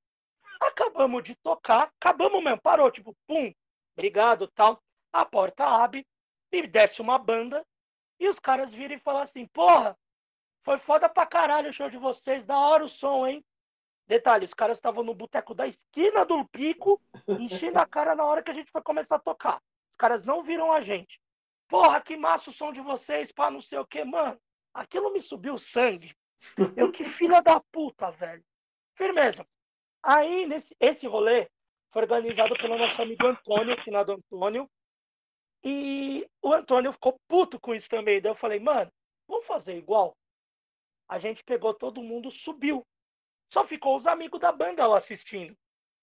Acabamos de tocar, acabamos mesmo, parou, tipo, pum, obrigado, tal. A porta abre e desce uma banda e os caras viram e falam assim, porra, foi foda pra caralho o show de vocês, da hora o som, hein? Detalhe, os caras estavam no boteco da esquina do pico, enchendo a cara na hora que a gente foi começar a tocar. Os caras não viram a gente. Porra, que massa o som de vocês, pá, não sei o que, mano. Aquilo me subiu sangue. Eu, que filha da puta, velho. Firmeza. Aí, nesse, esse rolê foi organizado pelo nosso amigo Antônio, finado Antônio. E o Antônio ficou puto com isso também. Daí eu falei, mano, vamos fazer igual? A gente pegou todo mundo, subiu. Só ficou os amigos da banda lá assistindo.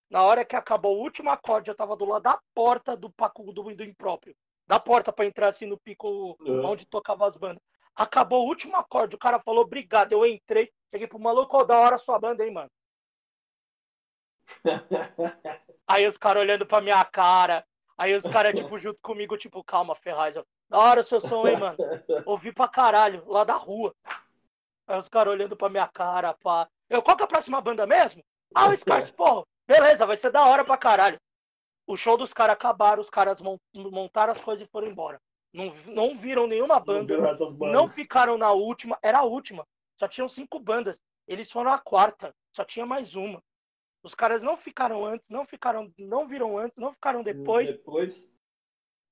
Na hora que acabou o último acorde, eu tava do lado da porta do Paco do, do impróprio. Da porta para entrar assim no pico uhum. onde tocava as bandas. Acabou o último acorde, o cara falou obrigado. Eu entrei, cheguei pro maluco, oh, da hora sua banda, hein, mano. Aí os caras olhando pra minha cara. Aí os caras, tipo, junto comigo, tipo, calma, Ferraz. Da hora seu som, hein, mano? Ouvi pra caralho, lá da rua. Aí os caras olhando pra minha cara, pá. Eu, qual que é a próxima banda mesmo? Ah, o Scars, pô, beleza, vai ser da hora pra caralho. O show dos caras acabaram, os caras montaram as coisas e foram embora. Não, não viram nenhuma banda, não, não ficaram na última, era a última. Só tinham cinco bandas. Eles foram a quarta, só tinha mais uma. Os caras não ficaram antes, não ficaram, não viram antes, não ficaram depois. Depois.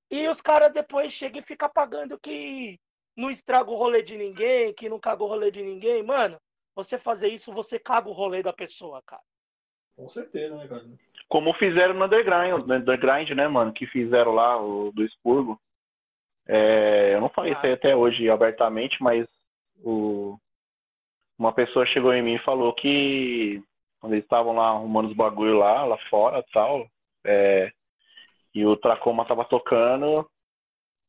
E os caras depois chegam e ficam pagando que não estraga o rolê de ninguém, que não caga o rolê de ninguém. Mano, você fazer isso, você caga o rolê da pessoa, cara. Com certeza, né, cara? Como fizeram no Underground, no Underground, né, mano? Que fizeram lá, o do Expurgo. É, eu não falei ah. isso aí até hoje abertamente, mas o, uma pessoa chegou em mim e falou que quando eles estavam lá arrumando os bagulho lá, lá fora tal, é, e o Tracoma tava tocando,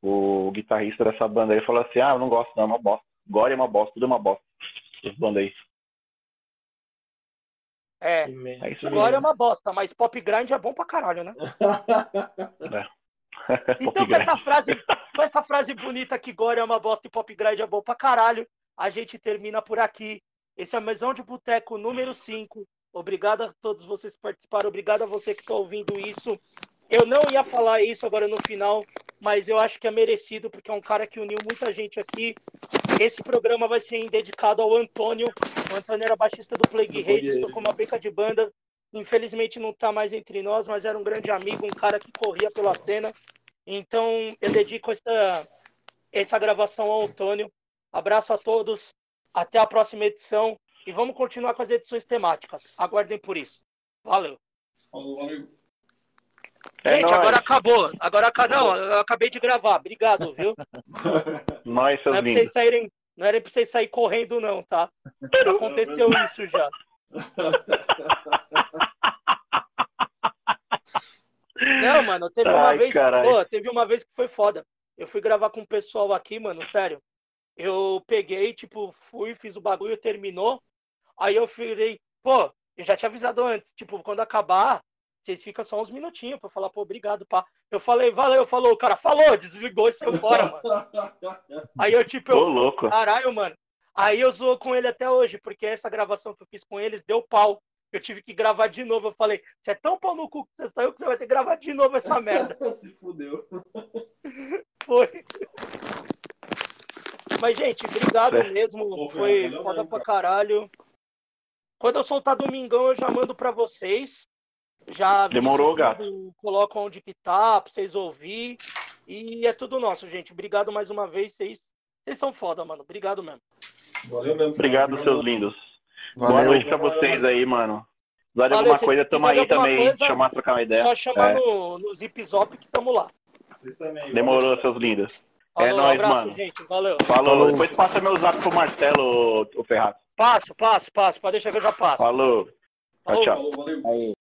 o guitarrista dessa banda aí falou assim, ah, eu não gosto não, é uma bosta. Gore é uma bosta, tudo é uma bosta. Essa banda aí. É, é Gore é uma bosta, mas pop grind é bom pra caralho, né? é. então com essa frase, com essa frase bonita que Gore é uma bosta e pop grind é bom pra caralho, a gente termina por aqui. Esse é o Mesão de Boteco número 5. Obrigado a todos vocês que participaram. Obrigado a você que está ouvindo isso. Eu não ia falar isso agora no final, mas eu acho que é merecido, porque é um cara que uniu muita gente aqui. Esse programa vai ser dedicado ao Antônio. O Antônio era baixista do Plague Hate, tocou uma beca de banda. Infelizmente não está mais entre nós, mas era um grande amigo, um cara que corria pela cena. Então eu dedico essa, essa gravação ao Antônio. Abraço a todos, até a próxima edição e vamos continuar com as edições temáticas. Aguardem por isso. Valeu. Valeu. É Gente, nóis. agora acabou. Agora não, eu acabei de gravar. Obrigado, viu? Nós, seus não é vocês saírem, não era pra vocês saírem correndo, não, tá? Já aconteceu isso já. Não, mano, teve uma Ai, vez. Pô, teve uma vez que foi foda. Eu fui gravar com o pessoal aqui, mano, sério. Eu peguei, tipo, fui, fiz o bagulho, terminou. Aí eu falei, pô, eu já tinha avisado antes, tipo, quando acabar, vocês ficam só uns minutinhos pra falar, pô, obrigado, pá. Eu falei, valeu, falou, o cara falou, desligou e saiu fora, mano. Aí eu, tipo, eu, louco. caralho, mano. Aí eu zoo com ele até hoje, porque essa gravação que eu fiz com eles deu pau. Eu tive que gravar de novo. Eu falei, você é tão pau no cu que você saiu que você vai ter que gravar de novo essa merda. Se fudeu. Foi. Mas, gente, obrigado é. mesmo. Pô, Foi foda mesmo, pra caralho. Quando eu soltar domingão, eu já mando pra vocês. Já Demorou, gato. Coloco onde que tá, pra vocês ouvir. E é tudo nosso, gente. Obrigado mais uma vez. Vocês, vocês são foda, mano. Obrigado mesmo. Valeu mesmo. Obrigado, seus lindos. Valeu. Boa noite pra vocês aí, mano. Vale alguma coisa, tamo aí também. Coisa, chamar, trocar uma ideia. Só chamar é. no, no Zip Zop que tamo lá. Demorou, seus lindos. É Falou, é nóis, abraço, mano. Gente, valeu. Falou. Falou. Depois passa meu zap pro Marcelo, o Ferraz. Passo, passo, passo. Pode deixar que eu já passo. Falou. Falou. Tchau, tchau. Falou, valeu. Aí.